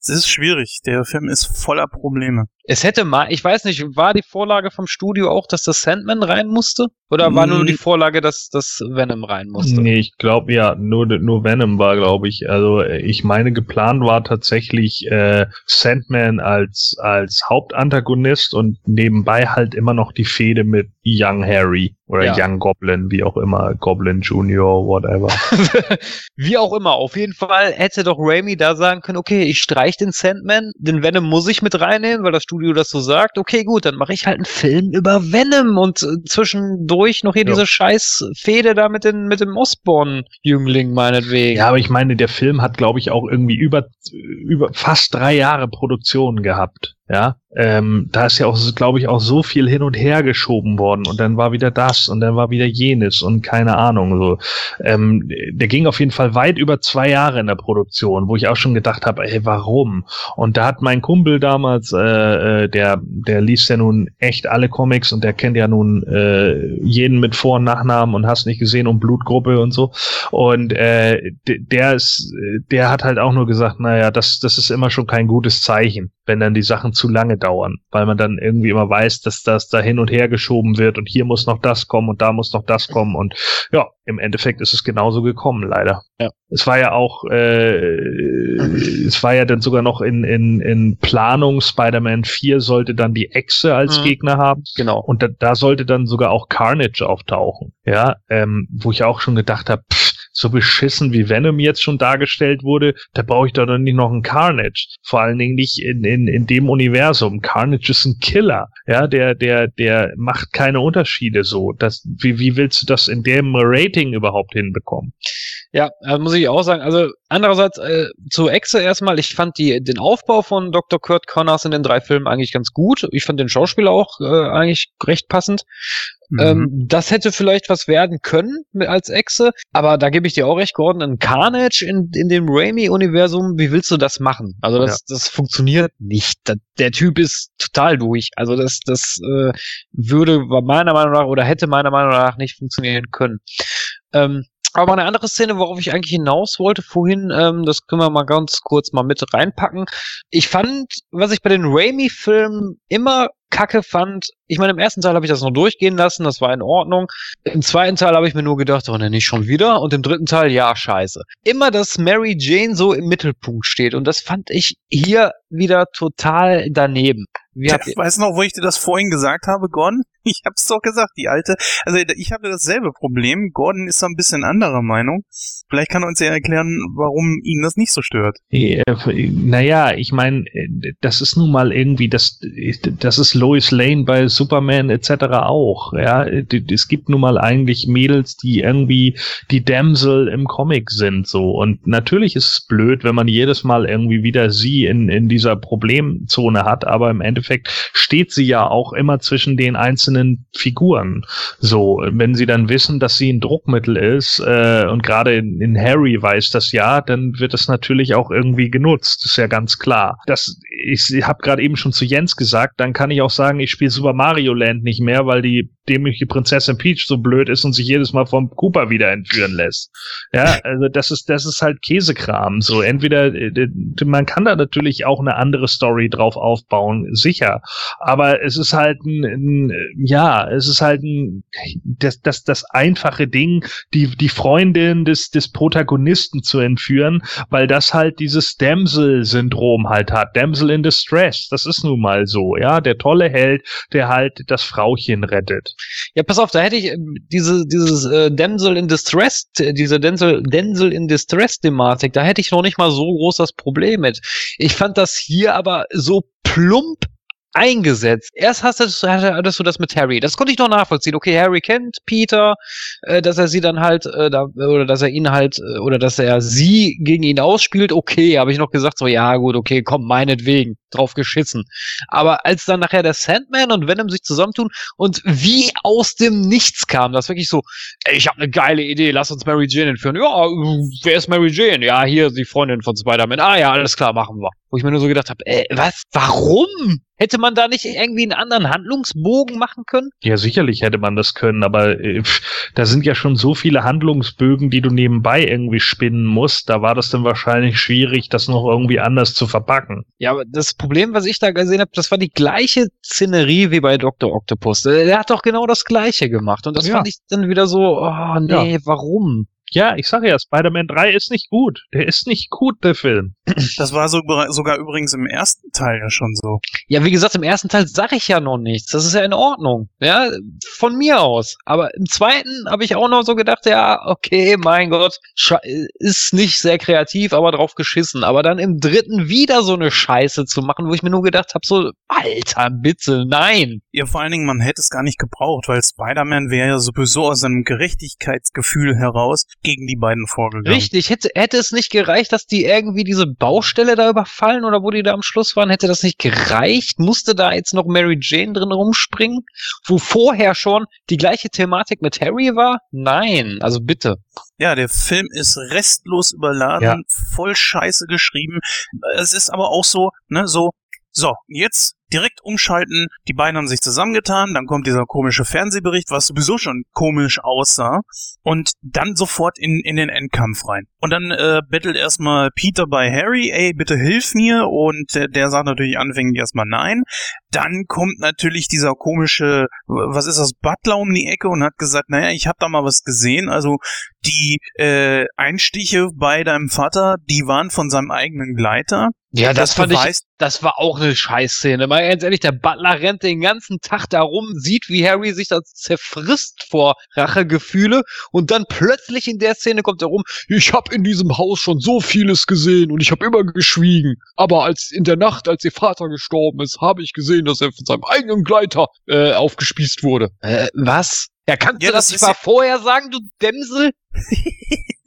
es ist schwierig. Der Film ist voller Probleme. Es hätte mal, ich weiß nicht, war die Vorlage vom Studio auch, dass das Sandman rein musste? Oder war nur Mm. die Vorlage, dass das Venom rein musste? Nee, ich glaube ja, nur, nur Venom war, glaube ich. Also äh, ich meine, geplant war tatsächlich äh, Sandman als, als Hauptantagonist und nebenbei halt immer noch die Fehde mit Young Harry oder Ja. Young Goblin, wie auch immer, Goblin Junior, whatever. Wie auch immer, auf jeden Fall hätte doch Raimi da sagen können, okay, ich streich den Sandman, den Venom muss ich mit reinnehmen, weil das Studio das so sagt. Okay, gut, dann mache ich halt einen Film über Venom und äh, zwischendurch noch hier Ja. diese scheiß Fehde da mit, den, mit dem Osborn-Jüngling meinetwegen. Ja, aber ich meine, der Film hat, glaube ich, auch irgendwie über, über fast drei Jahre Produktion gehabt. Ja, ähm, da ist ja auch, glaube ich, auch so viel hin und her geschoben worden und dann war wieder das und dann war wieder jenes und keine Ahnung. So, ähm, der ging auf jeden Fall weit über zwei Jahre in der Produktion, wo ich auch schon gedacht habe, ey, warum? Und da hat mein Kumpel damals, äh, äh, der, der liest ja nun echt alle Comics und der kennt ja nun äh, jeden mit Vor- und Nachnamen und hast nicht gesehen und Blutgruppe und so. Und äh, der ist, der hat halt auch nur gesagt, naja, das, das ist immer schon kein gutes Zeichen, wenn dann die Sachen zu lange dauern, weil man dann irgendwie immer weiß, dass das da hin und her geschoben wird und hier muss noch das kommen und da muss noch das kommen und ja, im Endeffekt ist es genauso gekommen, leider. Ja. Es war ja auch, äh, es war ja dann sogar noch in, in, in Planung, Spider-Man 4 sollte dann die Echse als Mhm. Gegner haben. genau. Und da, da sollte dann sogar auch Carnage auftauchen. Ja, ähm, wo ich auch schon gedacht habe, so beschissen wie Venom jetzt schon dargestellt wurde, da brauche ich doch noch nicht noch einen Carnage. Vor allen Dingen nicht in, in, in dem Universum. Carnage ist ein Killer. Ja, der, der, der macht keine Unterschiede so. Das, wie, wie willst du das in dem Rating überhaupt hinbekommen? Ja, äh, muss ich auch sagen. Also andererseits äh, zu Exe erstmal, ich fand die, den Aufbau von Dr. Kurt Connors in den drei Filmen eigentlich ganz gut. Ich fand den Schauspieler auch äh, eigentlich recht passend. Mhm. Ähm, das hätte vielleicht was werden können als Echse, aber da gebe ich dir auch recht, Gordon. Ein Carnage in, in dem Raimi-Universum, wie willst du das machen? Also das, das funktioniert nicht. Da, der Typ ist total durch. Also das, das äh, würde meiner Meinung nach oder hätte meiner Meinung nach nicht funktionieren können. Ähm, aber eine andere Szene, worauf ich eigentlich hinaus wollte vorhin, ähm, das können wir mal ganz kurz mal mit reinpacken. Ich fand, was ich bei den Raimi-Filmen immer kacke fand, ich meine, im ersten Teil habe ich das noch durchgehen lassen, das war in Ordnung. Im zweiten Teil habe ich mir nur gedacht, oh ne, nicht schon wieder. Und im dritten Teil, ja, scheiße. Immer, dass Mary Jane so im Mittelpunkt steht. Und das fand ich hier wieder total daneben. Wie ihr, Weißt du noch, wo ich dir das vorhin gesagt habe, Gordon? Ich hab's doch gesagt, die alte. Also ich habe dasselbe Problem. Gordon ist da ein bisschen anderer Meinung. Vielleicht kann er uns ja erklären, warum ihn das nicht so stört. Äh, Naja, ich meine, das ist nun mal irgendwie, das, das ist Lois Lane bei Superman etc. auch. Ja, es gibt nun mal eigentlich Mädels, die irgendwie die Damsel im Comic sind so. Und natürlich ist es blöd, wenn man jedes Mal irgendwie wieder sie in, in dieser Problemzone hat, aber im Endeffekt steht sie ja auch immer zwischen den einzelnen Figuren. So, wenn sie dann wissen, dass sie ein Druckmittel ist, äh, und gerade in, in Harry weiß das ja, dann wird es natürlich auch irgendwie genutzt. ist ja ganz klar. Das, ich habe gerade eben schon zu Jens gesagt, dann kann ich auch sagen, ich spiele Super Mario Land nicht mehr, weil die dämliche Prinzessin Peach so blöd ist und sich jedes Mal vom Cooper wieder entführen lässt. Ja, also das ist, das ist halt Käsekram. So, entweder, äh, man kann da natürlich auch eine andere Story drauf aufbauen, sicher. Aber es ist halt ein, ein ja, es ist halt ein, das, das, das einfache Ding, die, die Freundin des, des Protagonisten zu entführen, weil das halt dieses Damsel-Syndrom halt hat. Damsel in Distress. Das ist nun mal so, ja. Der tolle Held, der halt das Frauchen rettet. ja, pass auf, da hätte ich ähm, diese, dieses äh, Damsel in Distress, äh, diese Damsel, Damsel in Distress-Thematik, da hätte ich noch nicht mal so groß das Problem mit. Ich fand das hier aber so plump eingesetzt. Erst hast du, hattest du das mit Harry. Das konnte ich noch nachvollziehen. Okay, Harry kennt Peter, äh, dass er sie dann halt, äh, da, oder dass er ihn halt, äh, oder dass er sie gegen ihn ausspielt. Okay, habe ich noch gesagt, so ja gut, okay, komm, meinetwegen, drauf geschissen. Aber als dann nachher der Sandman und Venom sich zusammentun und wie aus dem Nichts kam, das wirklich so, ey, ich habe eine geile Idee, lass uns Mary Jane entführen. Ja, wer ist Mary Jane? Ja, hier die Freundin von Spider-Man. Ah ja, alles klar, machen wir. Wo ich mir nur so gedacht habe, ey, was, warum? Hätte man da nicht irgendwie einen anderen Handlungsbogen machen können? Ja, sicherlich hätte man das können, aber äh, da sind ja schon so viele Handlungsbögen, die du nebenbei irgendwie spinnen musst. Da war das dann wahrscheinlich schwierig, das noch irgendwie anders zu verpacken. Ja, aber das Problem, was ich da gesehen habe, das war die gleiche Szenerie wie bei Dr. Octopus. Der, der hat doch genau das gleiche gemacht. Und das Ja. fand ich dann wieder so, oh nee, warum? Ja, ich sage ja, Spider-Man 3 ist nicht gut. Der ist nicht gut, der Film. Das war so, sogar übrigens im ersten Teil ja schon so. Ja, wie gesagt, im ersten Teil sage ich ja noch nichts. Das ist ja in Ordnung. Ja, von mir aus. Aber im zweiten habe ich auch noch so gedacht, ja, okay, mein Gott, sche- ist nicht sehr kreativ, aber drauf geschissen. Aber dann im dritten wieder so eine Scheiße zu machen, wo ich mir nur gedacht habe, so, Alter, bitte, nein. Ja, vor allen Dingen, man hätte es gar nicht gebraucht, weil Spider-Man wäre ja sowieso aus seinem Gerechtigkeitsgefühl heraus gegen die beiden vorgegangen. Richtig, hätte, hätte es nicht gereicht, dass die irgendwie diese Baustelle da überfallen oder wo die da am Schluss waren, hätte das nicht gereicht? Musste da jetzt noch Mary Jane drin rumspringen, wo vorher schon die gleiche Thematik mit Harry war? Nein, also bitte. Ja, der Film ist restlos überladen, Ja. voll scheiße geschrieben. Es ist aber auch so, ne, so, so, jetzt direkt umschalten, die beiden haben sich zusammengetan, dann kommt dieser komische Fernsehbericht, was sowieso schon komisch aussah, und dann sofort in, in den Endkampf rein. Und dann äh, bettelt erstmal Peter bei Harry, ey, bitte hilf mir, und der, der sagt natürlich anfänglich erstmal nein. Dann kommt natürlich dieser komische, was ist das, Butler um die Ecke und hat gesagt, naja, ich habe da mal was gesehen, also die äh, Einstiche bei deinem Vater, die waren von seinem eigenen Gleiter. Ja, das, Das fand ich, das war auch eine Scheißszene. Mal ganz ehrlich, der Butler rennt den ganzen Tag da rum, sieht, wie Harry sich da zerfrisst vor Rachegefühle und dann plötzlich in der Szene kommt er rum, ich habe in diesem Haus schon so vieles gesehen und ich habe immer geschwiegen. Aber als in der Nacht, als ihr Vater gestorben ist, habe ich gesehen, dass er von seinem eigenen Gleiter äh, aufgespießt wurde. Äh, was? Ja, kannst Ja, du das, das nicht mal ja- vorher sagen, du Dämsel?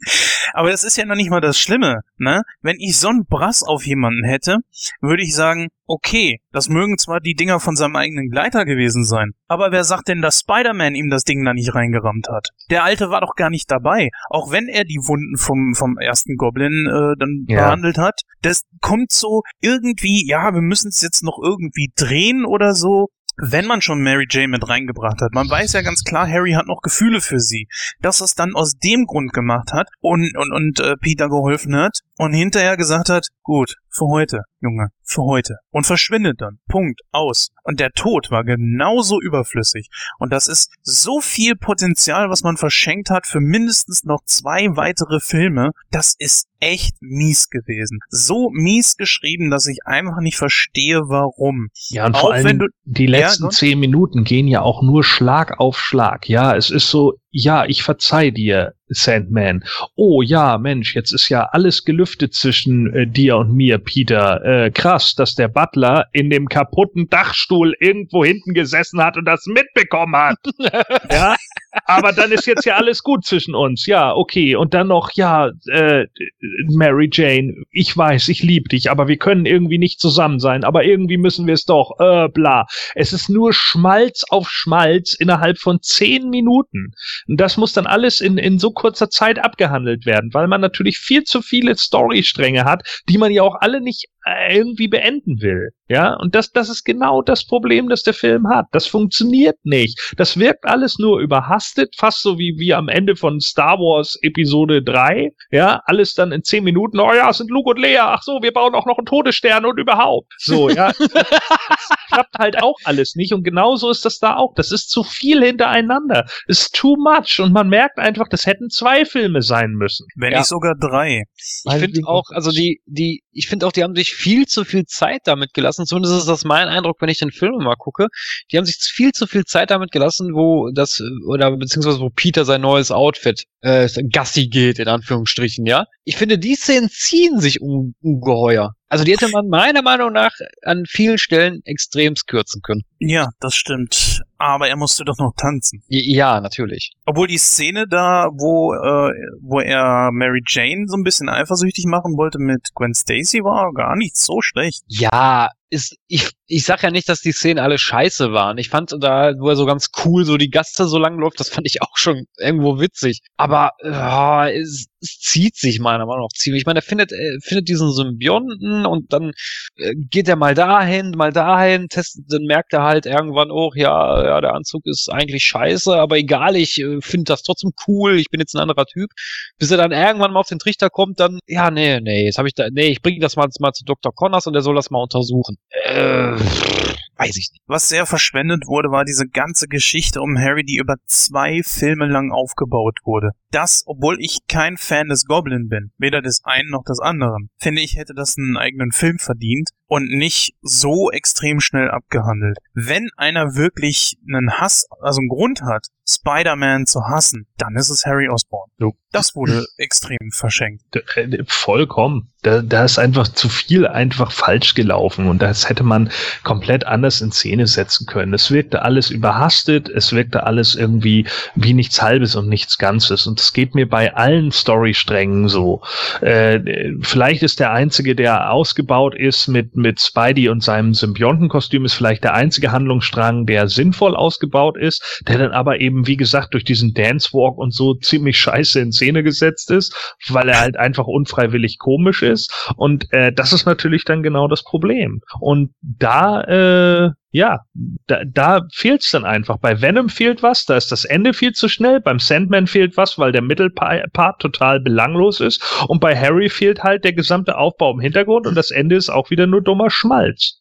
Aber das ist ja noch nicht mal das Schlimme, ne? Wenn ich so einen Brass auf jemanden hätte, würde ich sagen, okay, das mögen zwar die Dinger von seinem eigenen Gleiter gewesen sein, aber wer sagt denn, dass Spider-Man ihm das Ding da nicht reingerammt hat? Der Alte war doch gar nicht dabei, auch wenn er die Wunden vom, vom ersten Goblin äh, dann Ja. behandelt hat. Das kommt so irgendwie, ja, wir müssen es jetzt noch irgendwie drehen oder so. Wenn man schon Mary Jane mit reingebracht hat, man weiß ja ganz klar, Harry hat noch Gefühle für sie. Dass es dann aus dem Grund gemacht hat und, und, und äh, Peter geholfen hat und hinterher gesagt hat, gut, für heute, Junge, für heute. Und verschwindet dann. Punkt. Aus. Und der Tod war genauso überflüssig. Und das ist so viel Potenzial, was man verschenkt hat für mindestens noch zwei weitere Filme. Das ist echt mies gewesen. So mies geschrieben, dass ich einfach nicht verstehe, warum. Ja, und Auch vor allem wenn du- die letzten Gott. zehn Minuten gehen ja auch nur Schlag auf Schlag. Ja, es ist so, ja, ich verzeih dir, Sandman. Oh ja, Mensch, jetzt ist ja alles gelüftet zwischen äh, dir und mir, Peter. Äh, krass, dass der Butler in dem kaputten Dachstuhl irgendwo hinten gesessen hat und das mitbekommen hat. ja, aber dann ist jetzt ja alles gut zwischen uns. Ja, okay. Und dann noch, ja, äh, Mary Jane, ich weiß, ich liebe dich, aber wir können irgendwie nicht zusammen sein. Aber irgendwie müssen wir es doch. Äh, bla. Es ist nur Schmalz auf Schmalz innerhalb von zehn Minuten. Und das muss dann alles in, in so kurzer Zeit abgehandelt werden, weil man natürlich viel zu viele Storystränge hat, die man ja auch alle nicht irgendwie beenden will. Ja, und das, das ist genau das Problem, das der Film hat. Das funktioniert nicht. Das wirkt alles nur überhastet, fast so wie, wie am Ende von Star Wars Episode 3. Ja, alles dann in zehn Minuten. Oh ja, es sind Luke und Lea. Ach so, wir bauen auch noch einen Todesstern und überhaupt. So, ja. klappt halt auch alles nicht. Und genauso ist das da auch. Das ist zu viel hintereinander. Ist too much. Und man merkt einfach, das hätten zwei Filme sein müssen. Wenn Ja. nicht sogar drei. Ich finde auch, also die, die, ich finde auch, die haben sich viel zu viel Zeit damit gelassen. Zumindest ist das mein Eindruck, wenn ich den Film mal gucke. Die haben sich viel zu viel Zeit damit gelassen, wo das, oder beziehungsweise wo Peter sein neues Outfit, äh, Gassi geht, in Anführungsstrichen, ja. Ich finde, die Szenen ziehen sich un ungeheuer. Also die hätte man meiner Meinung nach an vielen Stellen extremst kürzen können. Ja, das stimmt. Aber er musste doch noch tanzen. Ja, natürlich. Obwohl die Szene da, wo, äh, wo er Mary Jane so ein bisschen eifersüchtig machen wollte mit Gwen Stacy, war gar nicht so schlecht. Ja, ist, ich, ich sag ja nicht, dass die Szenen alle scheiße waren. Ich fand da, wo er so ganz cool so die Gaste so lang läuft, das fand ich auch schon irgendwo witzig. Aber äh, es, es zieht sich meiner Meinung nach ziemlich. Ich meine, er findet, er findet diesen Symbionten und dann äh, geht er mal dahin, mal dahin, testet, dann merkt er halt irgendwann auch, ja, ja, der Anzug ist eigentlich scheiße, aber egal, ich äh, finde das trotzdem cool, ich bin jetzt ein anderer Typ. Bis er dann irgendwann mal auf den Trichter kommt, dann, ja, nee, nee, jetzt habe ich da, nee, ich bringe das mal, mal zu Dr. Connors und der soll das mal untersuchen. Äh, weiß ich nicht. Was sehr verschwendet wurde, war diese ganze Geschichte um Harry, die über zwei Filme lang aufgebaut wurde. Das, obwohl ich kein Fan des Goblin bin, weder des einen noch des anderen, finde ich, hätte das einen eigenen Film verdient und nicht so extrem schnell abgehandelt. Wenn einer wirklich einen Hass, also einen Grund hat, Spider-Man zu hassen, dann ist es Harry Osborn. Jo. Das wurde extrem verschenkt. Äh, Vollkommen. Da, da ist einfach zu viel einfach falsch gelaufen und das hätte man komplett anders in Szene setzen können. Es wirkte alles überhastet, es wirkte alles irgendwie wie nichts Halbes und nichts Ganzes und es geht mir bei allen Storysträngen so. Äh, vielleicht ist der einzige, der ausgebaut ist mit mit Spidey und seinem Symbiontenkostüm, ist vielleicht der einzige Handlungsstrang, der sinnvoll ausgebaut ist, der dann aber eben wie gesagt durch diesen Dance Walk und so ziemlich scheiße in Szene gesetzt ist, weil er halt einfach unfreiwillig komisch ist. Und äh, das ist natürlich dann genau das Problem. Und da, äh, ja, da, da fehlt's dann einfach. Bei Venom fehlt was, da ist das Ende viel zu schnell. Beim Sandman fehlt was, weil der Mittelpart total belanglos ist. Und bei Harry fehlt halt der gesamte Aufbau im Hintergrund und das Ende ist auch wieder nur dummer Schmalz.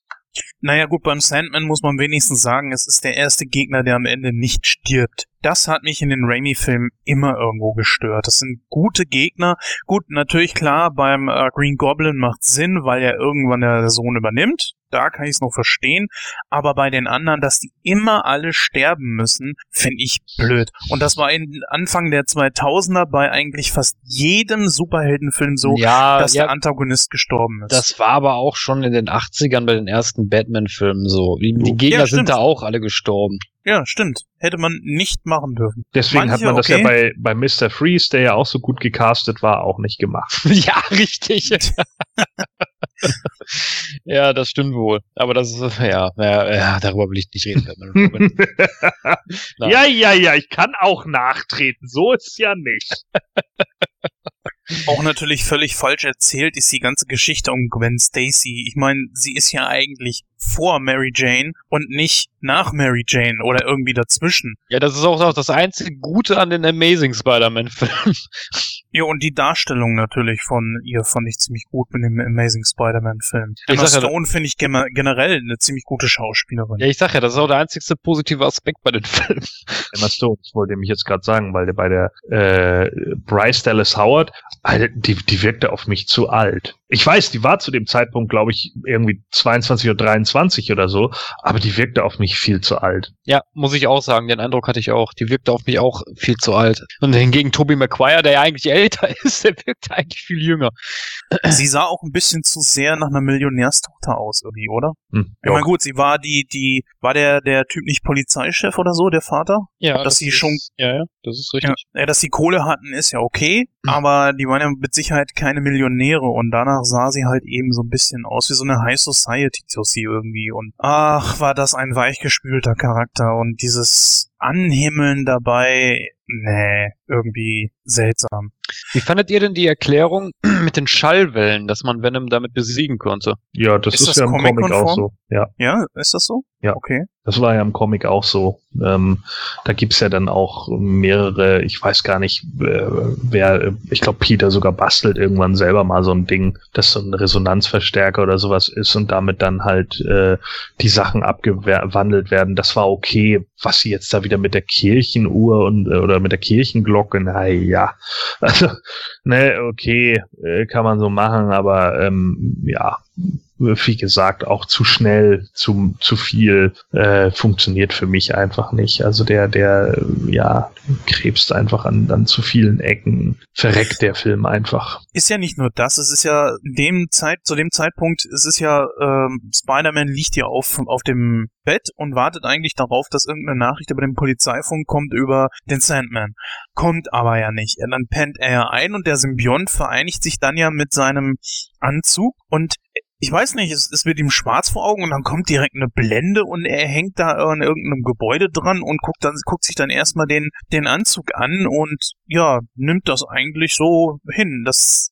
Naja gut, beim Sandman muss man wenigstens sagen, es ist der erste Gegner, der am Ende nicht stirbt. Das hat mich in den Raimi-Filmen immer irgendwo gestört. Das sind gute Gegner. Gut, natürlich klar, beim äh, Green Goblin macht Sinn, weil er irgendwann der Sohn übernimmt. Da kann ich es noch verstehen. Aber bei den anderen, dass die immer alle sterben müssen, finde ich blöd. Und das war in Anfang der 2000er bei eigentlich fast jedem Superheldenfilm so, ja, dass ja, der Antagonist gestorben ist. das war aber auch schon in den 80ern bei den ersten Batman-Filmen so. Die, die Ja, Gegner stimmt. sind da auch alle gestorben. ja, stimmt. Hätte man nicht machen dürfen. Deswegen Manche, hat man das okay. ja bei, bei Mr. Freeze, der ja auch so gut gecastet war, auch nicht gemacht. ja, richtig. ja, das stimmt wohl. Aber das ist, ja, ja, ja darüber will ich nicht reden. Ja, ja, ja, ich kann auch nachtreten. So ist ja nicht. Auch natürlich völlig falsch erzählt ist die ganze Geschichte um Gwen Stacy. Ich meine, sie ist ja eigentlich vor Mary Jane und nicht nach Mary Jane oder irgendwie dazwischen. Ja, das ist auch das einzige Gute an den Amazing Spider-Man-Filmen. Ja, und die Darstellung natürlich von ihr fand ich ziemlich gut mit dem Amazing Spider-Man-Film. Ich Emma ja, Stone finde ich generell eine ziemlich gute Schauspielerin. Ja, ich sag ja, das ist auch der einzigste positive Aspekt bei den Filmen. Emma Stone, das wollte ich mich jetzt gerade sagen, weil der bei der äh, Bryce Dallas Howard, die, die wirkte auf mich zu alt. Ich weiß, die war zu dem Zeitpunkt, glaube ich, irgendwie 22 oder 23 oder so, aber die wirkte auf mich viel zu alt. Ja, muss ich auch sagen, den Eindruck hatte ich auch. Die wirkte auf mich auch viel zu alt. Und hingegen Tobey Maguire, der ja eigentlich älter ist, der wirkte eigentlich viel jünger. Sie sah auch ein bisschen zu sehr nach einer Millionärstochter aus irgendwie, oder? Hm, Ich meine, gut, sie war die, die, war der, der Typ nicht Polizeichef oder so, der Vater? Ja, Dass sie ist, schon- Ja, ja, das ist richtig. ja, dass die Kohle hatten, ist ja okay, Mhm. aber die waren ja mit Sicherheit keine Millionäre und danach sah sie halt eben so ein bisschen aus wie so eine High Society Tussi irgendwie und ach, war das ein weichgespülter Charakter und dieses Anhimmeln dabei, nee, irgendwie seltsam. Wie fandet ihr denn die Erklärung mit den Schallwellen, dass man Venom damit besiegen konnte? Ja, das Ist ist, das ja im Comic auch Comic-konform? so. Ja, Ja, ist das so? Ja. Okay. das war ja im Comic auch so. Ähm, da gibt's ja dann auch mehrere, ich weiß gar nicht, äh, wer, ich glaube, Peter sogar bastelt irgendwann selber mal so ein Ding, das so ein Resonanzverstärker oder sowas ist und damit dann halt äh, die Sachen abgewandelt werden. Das war okay. Was sie jetzt da wieder mit der Kirchenuhr und äh, oder mit der Kirchenglocke, na ja. Also, ne, okay, äh, kann man so machen, aber ähm, ja, wie gesagt, auch zu schnell, zu, zu viel. Äh, funktioniert für mich einfach nicht. Also der, der, ja, krebst einfach an, an zu vielen Ecken, verreckt der Film einfach. Ist ja nicht nur das, es ist ja dem Zeit, zu dem Zeitpunkt, es ist ja, ähm, Spider-Man liegt ja auf, auf dem Bett und wartet eigentlich darauf, dass irgendeine Nachricht über den Polizeifunk kommt über den Sandman. Kommt aber ja nicht. Und dann pennt er ja ein und der Symbiont vereinigt sich dann ja mit seinem Anzug und ich weiß nicht, es, es wird ihm schwarz vor Augen und dann kommt direkt eine Blende und er hängt da an irgendeinem Gebäude dran und guckt dann guckt sich dann erstmal den den Anzug an und ja, nimmt das eigentlich so hin. Das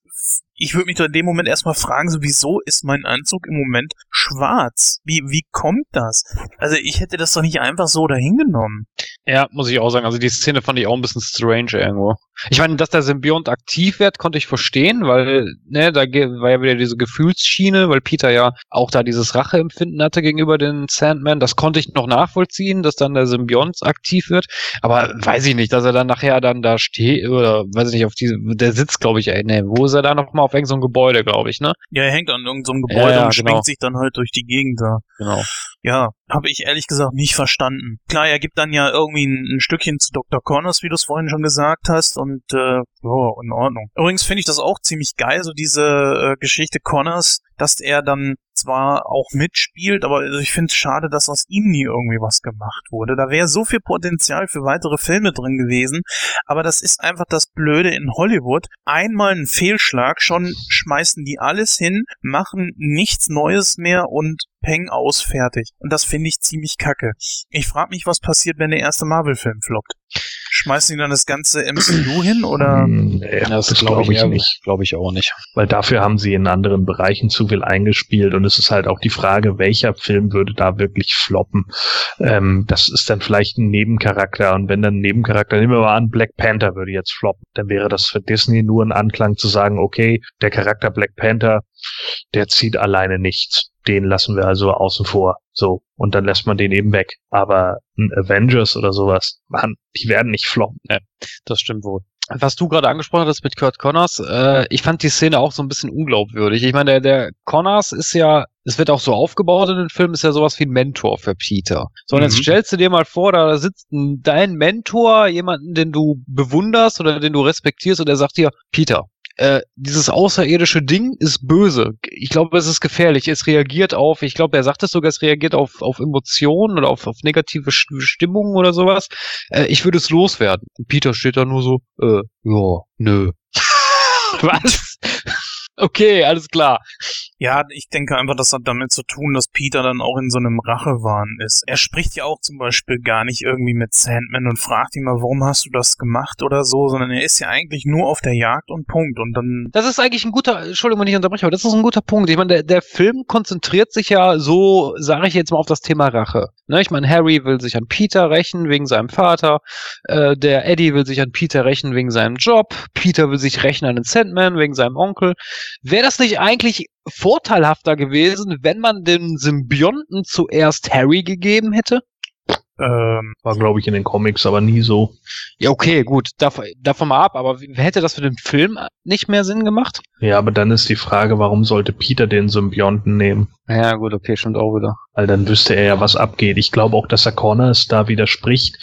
ich würde mich doch in dem Moment erstmal fragen, so wieso ist mein Anzug im Moment schwarz? Wie, wie kommt das? Also ich hätte das doch nicht einfach so dahingenommen. Ja, muss ich auch sagen. Also die Szene fand ich auch ein bisschen strange irgendwo. Ich meine, dass der Symbiont aktiv wird, konnte ich verstehen, weil, ne, da war ja wieder diese Gefühlsschiene, weil Peter ja auch da dieses Racheempfinden hatte gegenüber den Sandman. Das konnte ich noch nachvollziehen, dass dann der Symbiont aktiv wird. Aber weiß ich nicht, dass er dann nachher dann da steht, oder weiß ich nicht, auf diese, der sitzt, glaube ich, ey, ne, wo ist er da nochmal auf irgendeinem so Gebäude, glaube ich, ne? Ja, er hängt an irgendeinem so Gebäude Ja, ja, und genau. schwingt sich dann halt durch die Gegend da. Genau. Ja, habe ich ehrlich gesagt nicht verstanden. Klar, er gibt dann ja irgendwie ein, ein Stückchen zu Dr. Connors, wie du es vorhin schon gesagt hast, und äh, ja, in Ordnung. Übrigens finde ich das auch ziemlich geil, so diese äh, Geschichte Connors, dass er dann zwar auch mitspielt, aber also ich finde es schade, dass aus ihm nie irgendwie was gemacht wurde. Da wäre so viel Potenzial für weitere Filme drin gewesen, aber das ist einfach das Blöde in Hollywood. Einmal ein Fehlschlag, schon schmeißen die alles hin, machen nichts Neues mehr und peng aus, fertig. Und das finde ich ziemlich kacke. Ich frage mich, was passiert, wenn der erste Marvel-Film floppt. Schmeißen die dann das ganze MCU hin oder? Hm, Nee, das, glaube ich, eher- nicht. Glaube ich auch nicht. Weil dafür haben sie in anderen Bereichen zu viel eingespielt und es ist halt auch die Frage, welcher Film würde da wirklich floppen. Ähm, das ist dann vielleicht ein Nebencharakter und wenn dann ein Nebencharakter, nehmen wir mal an, Black Panther würde jetzt floppen, dann wäre das für Disney nur ein Anklang zu sagen, okay, der Charakter Black Panther, der zieht alleine nichts. Den lassen wir also außen vor. So. Und dann lässt man den eben weg. Aber ein Avengers oder sowas, Mann, die werden nicht floppen. Das stimmt wohl. Was du gerade angesprochen hast mit Kurt Connors, äh, ich fand die Szene auch so ein bisschen unglaubwürdig. Ich meine, der, der Connors ist ja, es wird auch so aufgebaut in den Film, ist ja sowas wie ein Mentor für Peter. So, und jetzt Mhm. stellst du dir mal vor, da sitzt ein, dein Mentor, jemanden, den du bewunderst oder den du respektierst, und der sagt dir, Peter, äh, dieses außerirdische Ding ist böse. Ich glaube, es ist gefährlich. Es reagiert auf, ich glaube, er sagt es sogar, es reagiert auf, auf Emotionen oder auf, auf negative St- Stimmungen oder sowas. Äh, ich würde es loswerden. Und Peter steht da nur so, äh, ja, nö. Was? Okay, alles klar. Ja, ich denke einfach, das hat damit zu tun, dass Peter dann auch in so einem Rachewahn ist. Er spricht ja auch zum Beispiel gar nicht irgendwie mit Sandman und fragt ihn mal, warum hast du das gemacht oder so, sondern er ist ja eigentlich nur auf der Jagd und Punkt. Und dann Das ist eigentlich ein guter, Entschuldigung, wenn ich unterbreche, aber das ist ein guter Punkt. Ich meine, der, der Film konzentriert sich ja so, sage ich jetzt mal, auf das Thema Rache. Ne, ich meine, Harry will sich an Peter rächen wegen seinem Vater, äh, der Eddie will sich an Peter rächen wegen seinem Job, Peter will sich rächen an den Sandman wegen seinem Onkel. Wäre das nicht eigentlich vorteilhafter gewesen, wenn man den Symbionten zuerst Harry gegeben hätte? ähm, War, glaube ich, in den Comics aber nie so. Ja, okay, gut, davon, davon mal ab, aber hätte das für den Film nicht mehr Sinn gemacht? Ja, aber dann ist die Frage, warum sollte Peter den Symbionten nehmen? Ja, gut, okay, stimmt auch wieder. Weil dann wüsste er ja, was abgeht. Ich glaube auch, dass er Connors da widerspricht.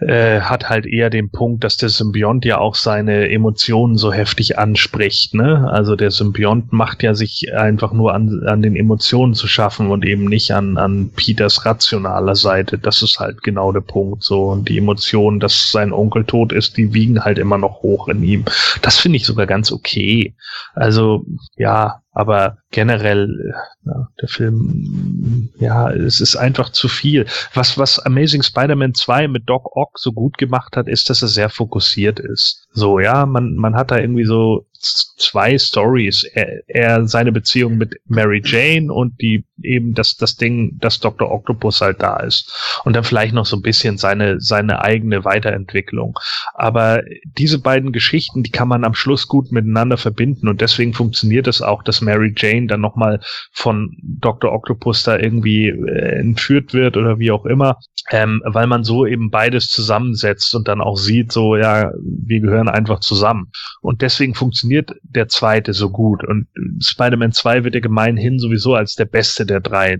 Äh, hat halt eher den Punkt, dass der Symbiont ja auch seine Emotionen so heftig anspricht. Ne? Also der Symbiont macht ja sich einfach nur an, an den Emotionen zu schaffen und eben nicht an, an Peters rationaler Seite. Das ist halt genau der Punkt. So und die Emotionen, dass sein Onkel tot ist, die wiegen halt immer noch hoch in ihm. Das finde ich sogar ganz okay. Also ja, aber generell, ja, der Film, ja, es ist einfach zu viel. Was, was Amazing Spider-Man 2 mit Doc Ock so gut gemacht hat, ist, dass er sehr fokussiert ist. So, ja, man, man hat da irgendwie so zwei Stories. Er, er seine Beziehung mit Mary Jane und die eben das, das Ding, dass Dr. Octopus halt da ist. Und dann vielleicht noch so ein bisschen seine, seine eigene Weiterentwicklung. Aber diese beiden Geschichten, die kann man am Schluss gut miteinander verbinden und deswegen funktioniert es auch, dass Mary Jane dann nochmal von Dr. Octopus da irgendwie äh, entführt wird oder wie auch immer, ähm, weil man so eben beides zusammensetzt und dann auch sieht, so, ja, wir gehören gehören einfach zusammen. Und deswegen funktioniert der zweite so gut. Und Spider-Man 2 wird ja gemeinhin sowieso als der beste der drei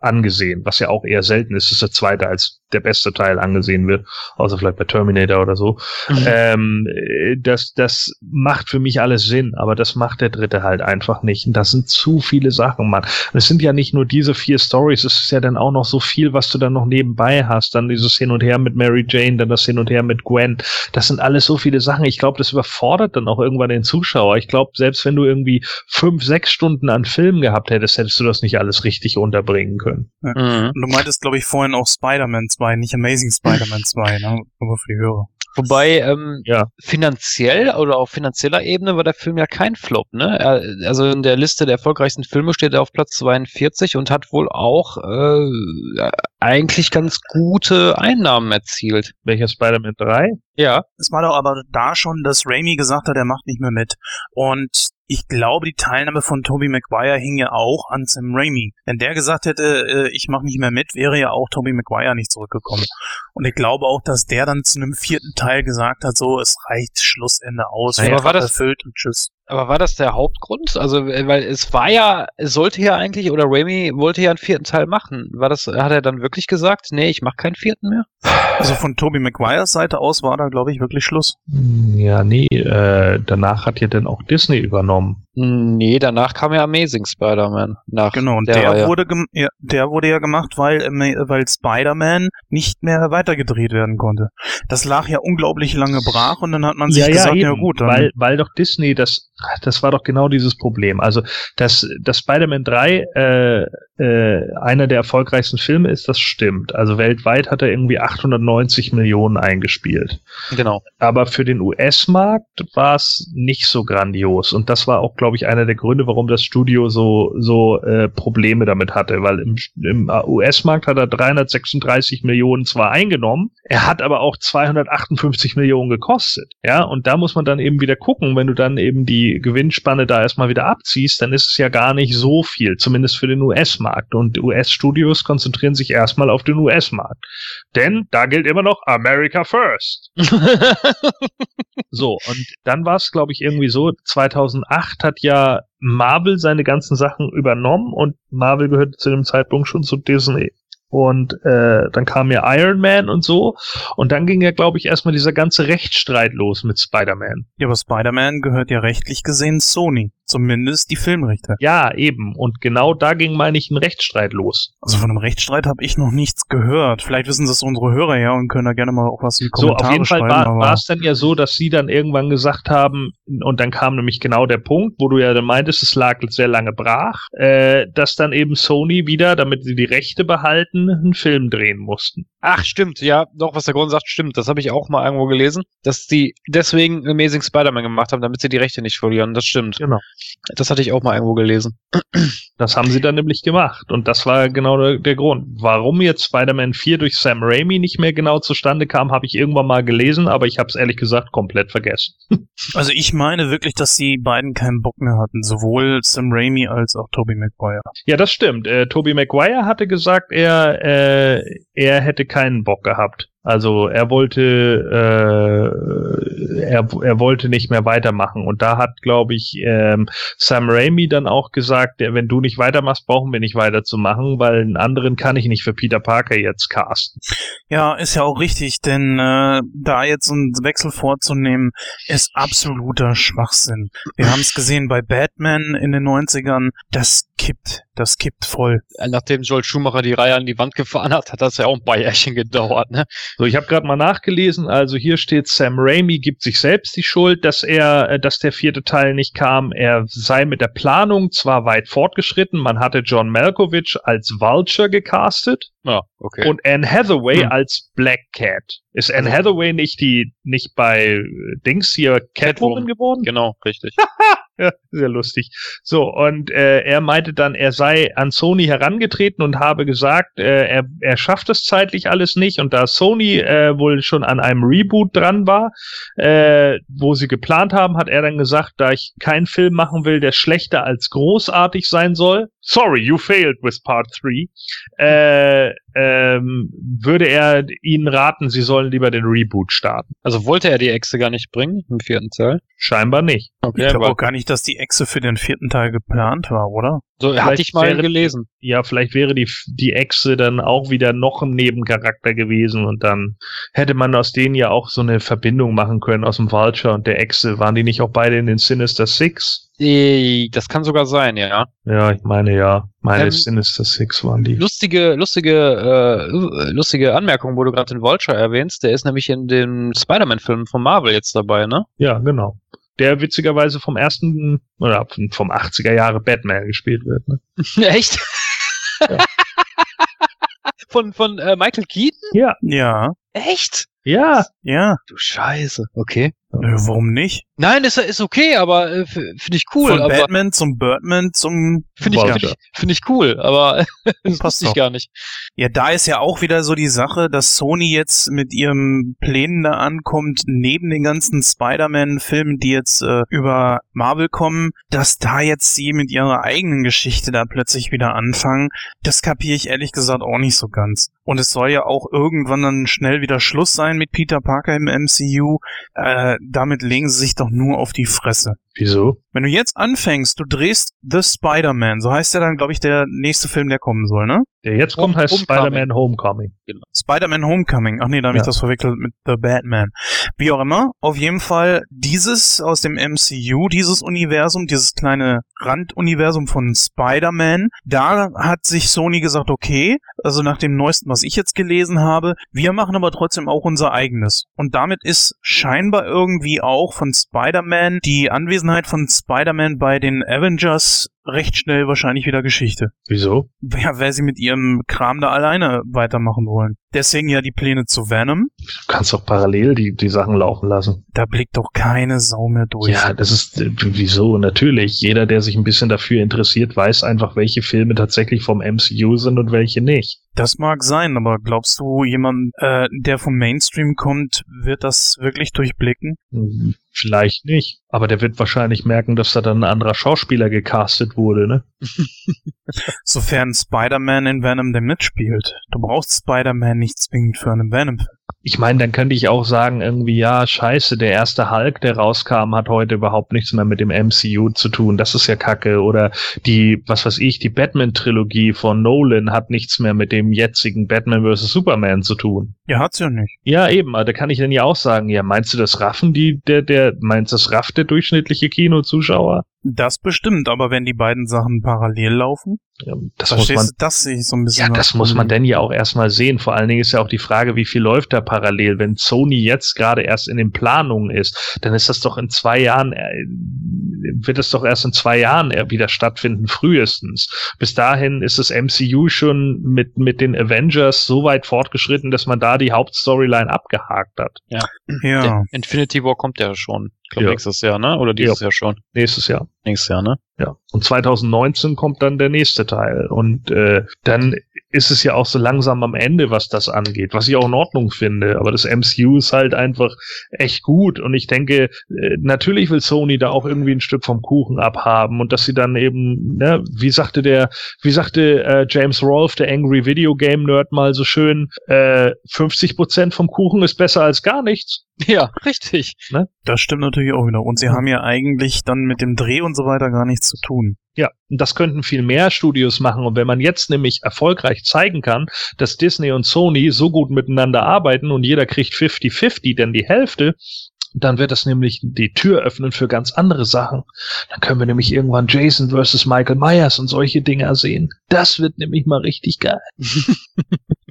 angesehen, was ja auch eher selten ist, dass der zweite als der beste Teil angesehen wird, außer vielleicht bei Terminator oder so. Mhm. Ähm, das, das macht für mich alles Sinn, aber das macht der dritte halt einfach nicht. Und das sind zu viele Sachen, Mann. Es sind ja nicht nur diese vier Stories, es ist ja dann auch noch so viel, was du dann noch nebenbei hast. Dann dieses Hin und Her mit Mary Jane, dann das Hin und Her mit Gwen. Das sind alles so viele Sachen. Ich glaube, das überfordert dann auch irgendwann den Zuschauer. Ich glaube, selbst wenn du irgendwie fünf, sechs Stunden an Film gehabt hättest, hättest du das nicht alles richtig unterbringen können. Ja. Mhm. Und du meintest, glaube ich, vorhin auch Spider-Man 2, nicht Amazing Spider-Man 2, ne? Aber für die Hörer. Wobei ähm, ja. finanziell oder auf finanzieller Ebene war der Film ja kein Flop, ne? Er, also in der Liste der erfolgreichsten Filme steht er auf Platz 42 und hat wohl auch äh, eigentlich ganz gute Einnahmen erzielt. Welcher Spider-Man 3? Ja. Es war doch aber da schon, dass Raimi gesagt hat, er macht nicht mehr mit. Und ich glaube, die Teilnahme von Tobey Maguire hing ja auch an Sam Raimi. Wenn der gesagt hätte, äh, ich mache nicht mehr mit, wäre ja auch Tobey Maguire nicht zurückgekommen. Und ich glaube auch, dass der dann zu einem vierten Teil gesagt hat, so, es reicht, Schlussende aus, ja, war das erfüllt und tschüss. Aber war das der Hauptgrund? Also, weil es war ja, es sollte ja eigentlich, oder Raimi wollte ja einen vierten Teil machen. War das, hat er dann wirklich gesagt, nee, ich mache keinen vierten mehr? Also von Tobey Maguires Seite aus war da, glaube ich, wirklich Schluss. Ja, nee, äh, danach hat ja dann auch Disney übernommen. Nee, danach kam ja Amazing Spider-Man. Genau, und der, der wurde, ja, der wurde ja gemacht, weil, weil Spider-Man nicht mehr weitergedreht werden konnte. Das lag ja unglaublich lange brach und dann hat man sich ja, gesagt, ja, ja gut. Dann weil, weil doch Disney das das war doch genau dieses Problem. Also, dass, dass Spider-Man 3 äh, äh, einer der erfolgreichsten Filme ist, das stimmt. Also weltweit hat er irgendwie 890 Millionen eingespielt. Genau. Aber für den US-Markt war es nicht so grandios. Und das war auch, glaube ich, einer der Gründe, warum das Studio so, so äh, Probleme damit hatte. Weil im, im US-Markt hat er 336 Millionen zwar eingenommen, er hat aber auch 258 Millionen gekostet. Ja, und da muss man dann eben wieder gucken, wenn du dann eben die Gewinnspanne da erstmal wieder abziehst, dann ist es ja gar nicht so viel, zumindest für den US-Markt. Und US-Studios konzentrieren sich erstmal auf den US-Markt. Denn da gilt immer noch America First. so, und dann war es, glaube ich, irgendwie so, 2008 hat ja Marvel seine ganzen Sachen übernommen und Marvel gehörte zu dem Zeitpunkt schon zu Disney. Und äh, dann kam ja Iron Man und so. Und dann ging ja, glaube ich, erstmal dieser ganze Rechtsstreit los mit Spider-Man. Ja, aber Spider-Man gehört ja rechtlich gesehen Sony. Zumindest die Filmrechte. Ja, eben. Und genau da ging, meine ich, ein Rechtsstreit los. Also von einem Rechtsstreit habe ich noch nichts gehört. Vielleicht wissen das unsere Hörer ja und können da gerne mal auch was in die Kommentare So, auf jeden Fall war, es dann ja so, dass sie dann irgendwann gesagt haben, und dann kam nämlich genau der Punkt, wo du ja dann meintest, es lag sehr lange brach, äh, dass dann eben Sony wieder, damit sie die Rechte behalten, einen Film drehen mussten. Ach, stimmt, ja, doch, was der Grund sagt, stimmt. Das habe ich auch mal irgendwo gelesen, dass die deswegen Amazing Spider-Man gemacht haben, damit sie die Rechte nicht verlieren. Das stimmt. Genau. Das hatte ich auch mal irgendwo gelesen. Das haben sie dann nämlich gemacht. Und das war genau der, der Grund. Warum jetzt Spider-Man 4 durch Sam Raimi nicht mehr genau zustande kam, habe ich irgendwann mal gelesen, aber ich habe es ehrlich gesagt komplett vergessen. Also ich meine wirklich, dass die beiden keinen Bock mehr hatten. Sowohl Sam Raimi als auch Tobey Maguire. Ja, das stimmt. Äh, Tobey Maguire hatte gesagt, er, äh, er hätte keinen Bock gehabt. Also er wollte, äh, er, er wollte nicht mehr weitermachen. Und da hat, glaube ich, ähm, Sam Raimi dann auch gesagt, wenn du nicht weitermachst, brauchen wir nicht weiterzumachen, weil einen anderen kann ich nicht für Peter Parker jetzt casten. Ja, ist ja auch richtig, denn äh, da jetzt einen Wechsel vorzunehmen, ist absoluter Schwachsinn. Wir haben es gesehen bei Batman in den 90ern, das kippt, das kippt voll. Nachdem Joel Schumacher die Reihe an die Wand gefahren hat, hat das ja auch ein paar Jährchen gedauert, ne? So, ich habe gerade mal nachgelesen. Also hier steht, Sam Raimi gibt sich selbst die Schuld, dass er, äh, dass der vierte Teil nicht kam. Er sei mit der Planung zwar weit fortgeschritten. Man hatte John Malkovich als Vulture gecastet. Ah, okay. Und Anne Hathaway hm. als Black Cat. Ist Anne also, Hathaway nicht die, nicht bei äh, Dings hier Catwoman, Catwoman geworden? Genau, richtig. ja, sehr lustig. So, und äh, er meinte dann, er sei an Sony herangetreten und habe gesagt, äh, er, er schafft es zeitlich alles nicht. Und da Sony äh, wohl schon an einem Reboot dran war, äh, wo sie geplant haben, hat er dann gesagt, da ich keinen Film machen will, der schlechter als großartig sein soll, sorry, you failed with Part 3, äh, ähm, würde er Ihnen raten, Sie sollen lieber den Reboot starten. Also wollte er die Echse gar nicht bringen im vierten Teil? Scheinbar nicht. Ich glaube auch gar nicht, dass die Echse für den vierten Teil geplant war, oder? So Vielleicht hatte ich mal wäre- gelesen. Ja, vielleicht wäre die, die Echse dann auch wieder noch ein Nebencharakter gewesen und dann hätte man aus denen ja auch so eine Verbindung machen können aus dem Vulture und der Echse. Waren die nicht auch beide in den Sinister Six? Das kann sogar sein, ja. Ja, ich meine ja. Meine Ähm, Sinister Six waren die. Lustige, lustige, äh, lustige Anmerkung, wo du gerade den Vulture erwähnst. Der ist nämlich in dem Spider-Man-Film von Marvel jetzt dabei, ne? Ja, genau. Der witzigerweise vom ersten oder vom 80er Jahre Batman gespielt wird. Ne? Echt? von von äh, Michael Keaton? Ja, Echt? Ja, ja. Du Scheiße. Okay. Nö, warum nicht? Nein, ist, ist okay, aber äh, finde ich cool. Von aber Batman zum Birdman zum... Finde ich, Vulture. find ich, find ich cool, aber das Passt ich gar nicht. Ja, da ist ja auch wieder so die Sache, dass Sony jetzt mit ihren Plänen da ankommt, neben den ganzen Spider-Man-Filmen, die jetzt äh, über Marvel kommen, dass da jetzt sie mit ihrer eigenen Geschichte da plötzlich wieder anfangen. Das kapiere ich ehrlich gesagt auch nicht so ganz. Und es soll ja auch irgendwann dann schnell wieder Schluss sein mit Peter Parker im MCU. Äh, damit legen sie sich doch nur auf die Fresse. Wieso? Wenn du jetzt anfängst, du drehst The Spider-Man, so heißt ja dann, glaube ich, der nächste Film, der kommen soll, ne? Der jetzt kommt, heißt Homecoming. Spider-Man Homecoming. Spider-Man Homecoming. Ach nee, da habe ich Ja. das verwechselt mit The Batman. Wie auch immer, auf jeden Fall dieses aus dem MCU, dieses Universum, dieses kleine Randuniversum von Spider-Man, da hat sich Sony gesagt, okay, also nach dem neuesten, was ich jetzt gelesen habe, wir machen aber trotzdem auch unser eigenes. Und damit ist scheinbar irgendwie auch von Spider-Man die Anwesenheit von Spider-Man bei den Avengers recht schnell wahrscheinlich wieder Geschichte. Wieso? Ja, weil sie mit ihrem Kram da alleine weitermachen wollen. Deswegen ja die Pläne zu Venom. Du kannst doch parallel die, die Sachen laufen lassen. Da blickt doch keine Sau mehr durch. Ja, das ist äh, wieso natürlich. Jeder, der sich ein bisschen dafür interessiert, weiß einfach, welche Filme tatsächlich vom MCU sind und welche nicht. Das mag sein, aber glaubst du, jemand, äh, der vom Mainstream kommt, wird das wirklich durchblicken? Hm, Vielleicht nicht. Aber der wird wahrscheinlich merken, dass da dann ein anderer Schauspieler gecastet wurde, ne? Sofern Spider-Man in Venom denn mitspielt. Du brauchst Spider-Man nicht zwingend für einen Venom. Ich meine, dann könnte ich auch sagen, irgendwie, ja, scheiße, der erste Hulk, der rauskam, hat heute überhaupt nichts mehr mit dem MCU zu tun. Das ist ja kacke. Oder die, was weiß ich, die Batman-Trilogie von Nolan hat nichts mehr mit dem jetzigen Batman vs. Superman zu tun. Ja, hat's ja nicht. Ja, eben, aber da kann ich dann ja auch sagen, ja, meinst du das Raffen, die, der, der, meinst du das rafft der durchschnittliche Kinozuschauer? Das bestimmt, aber wenn die beiden Sachen parallel laufen, Ja, das muss man, verstehst du, das sehe ich so ein bisschen. ja, das muss man denn ja auch erstmal sehen. Vor allen Dingen ist ja auch die Frage, wie viel läuft da parallel. Wenn Sony jetzt gerade erst in den Planungen ist, dann ist das doch in zwei Jahren, äh, wird es doch erst in zwei Jahren wieder stattfinden, frühestens. Bis dahin ist das MCU schon mit, mit den Avengers so weit fortgeschritten, dass man da die Hauptstoryline abgehakt hat. Ja, Der Infinity War kommt ja schon. Ich glaube Ja. nächstes Jahr, ne? Oder dieses Jahr schon? Nächstes Jahr. Nächstes Jahr, ne? Ja. Und 2019 kommt dann der nächste Teil. Und äh, dann ist es ja auch so langsam am Ende, was das angeht, was ich auch in Ordnung finde. Aber das MCU ist halt einfach echt gut. Und ich denke, äh, natürlich will Sony da auch irgendwie ein Stück vom Kuchen abhaben und dass sie dann eben, ne, wie sagte der, wie sagte äh, James Rolfe, der Angry Video Game Nerd, mal so schön, äh, 50 Prozent vom Kuchen ist besser als gar nichts. Ja, richtig. das stimmt natürlich auch wieder. Und sie haben ja eigentlich dann mit dem Dreh und so weiter gar nichts zu tun. Ja, das könnten viel mehr Studios machen. Und wenn man jetzt nämlich erfolgreich zeigen kann, dass Disney und Sony so gut miteinander arbeiten und jeder kriegt 50-50, denn die Hälfte, dann wird das nämlich die Tür öffnen für ganz andere Sachen. Dann können wir nämlich irgendwann Jason versus Michael Myers und solche Dinger sehen. Das wird nämlich mal richtig geil.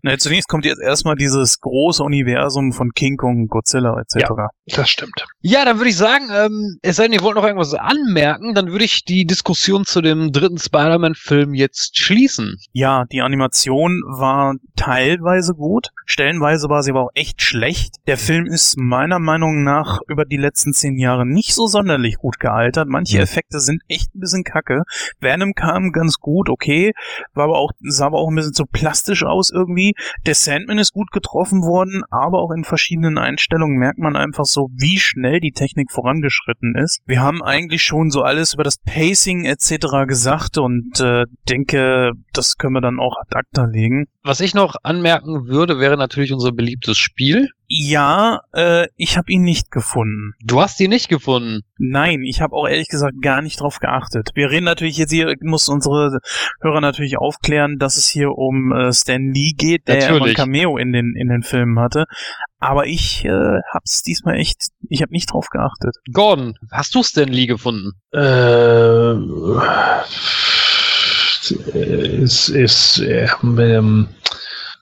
Na, zunächst kommt jetzt erstmal dieses große Universum von King Kong, Godzilla etc. Das stimmt. Ja, dann würde ich sagen, ähm, es sei denn, ihr wollt noch irgendwas anmerken, dann würde ich die Diskussion zu dem dritten Spider-Man-Film jetzt schließen. Ja, die Animation war teilweise gut, stellenweise war sie aber auch echt schlecht. Der Film ist meiner Meinung nach einfach über die letzten zehn Jahre nicht so sonderlich gut gealtert. Manche. Effekte sind echt ein bisschen kacke. Venom kam ganz gut, okay, war aber auch, sah aber auch ein bisschen zu plastisch aus irgendwie. Der Sandman ist gut getroffen worden, aber auch in verschiedenen Einstellungen merkt man einfach so, wie schnell die Technik vorangeschritten ist. Wir haben eigentlich schon so alles über das Pacing etc. gesagt und äh, denke, das können wir dann auch ad acta legen. Was ich noch anmerken würde, wäre natürlich unser beliebtes Spiel. Ja, äh, ich habe ihn nicht gefunden. Du hast die nicht gefunden. Nein, ich habe auch ehrlich gesagt gar nicht drauf geachtet. Wir reden natürlich jetzt hier, muss unsere Hörer natürlich aufklären, dass es hier um äh, Stan Lee geht, der ja ein. Cameo in den in den Filmen hatte. Aber ich äh, hab's diesmal echt, ich habe nicht drauf geachtet. Gordon, hast du Stan Lee gefunden? Äh, es ist, äh, ähm,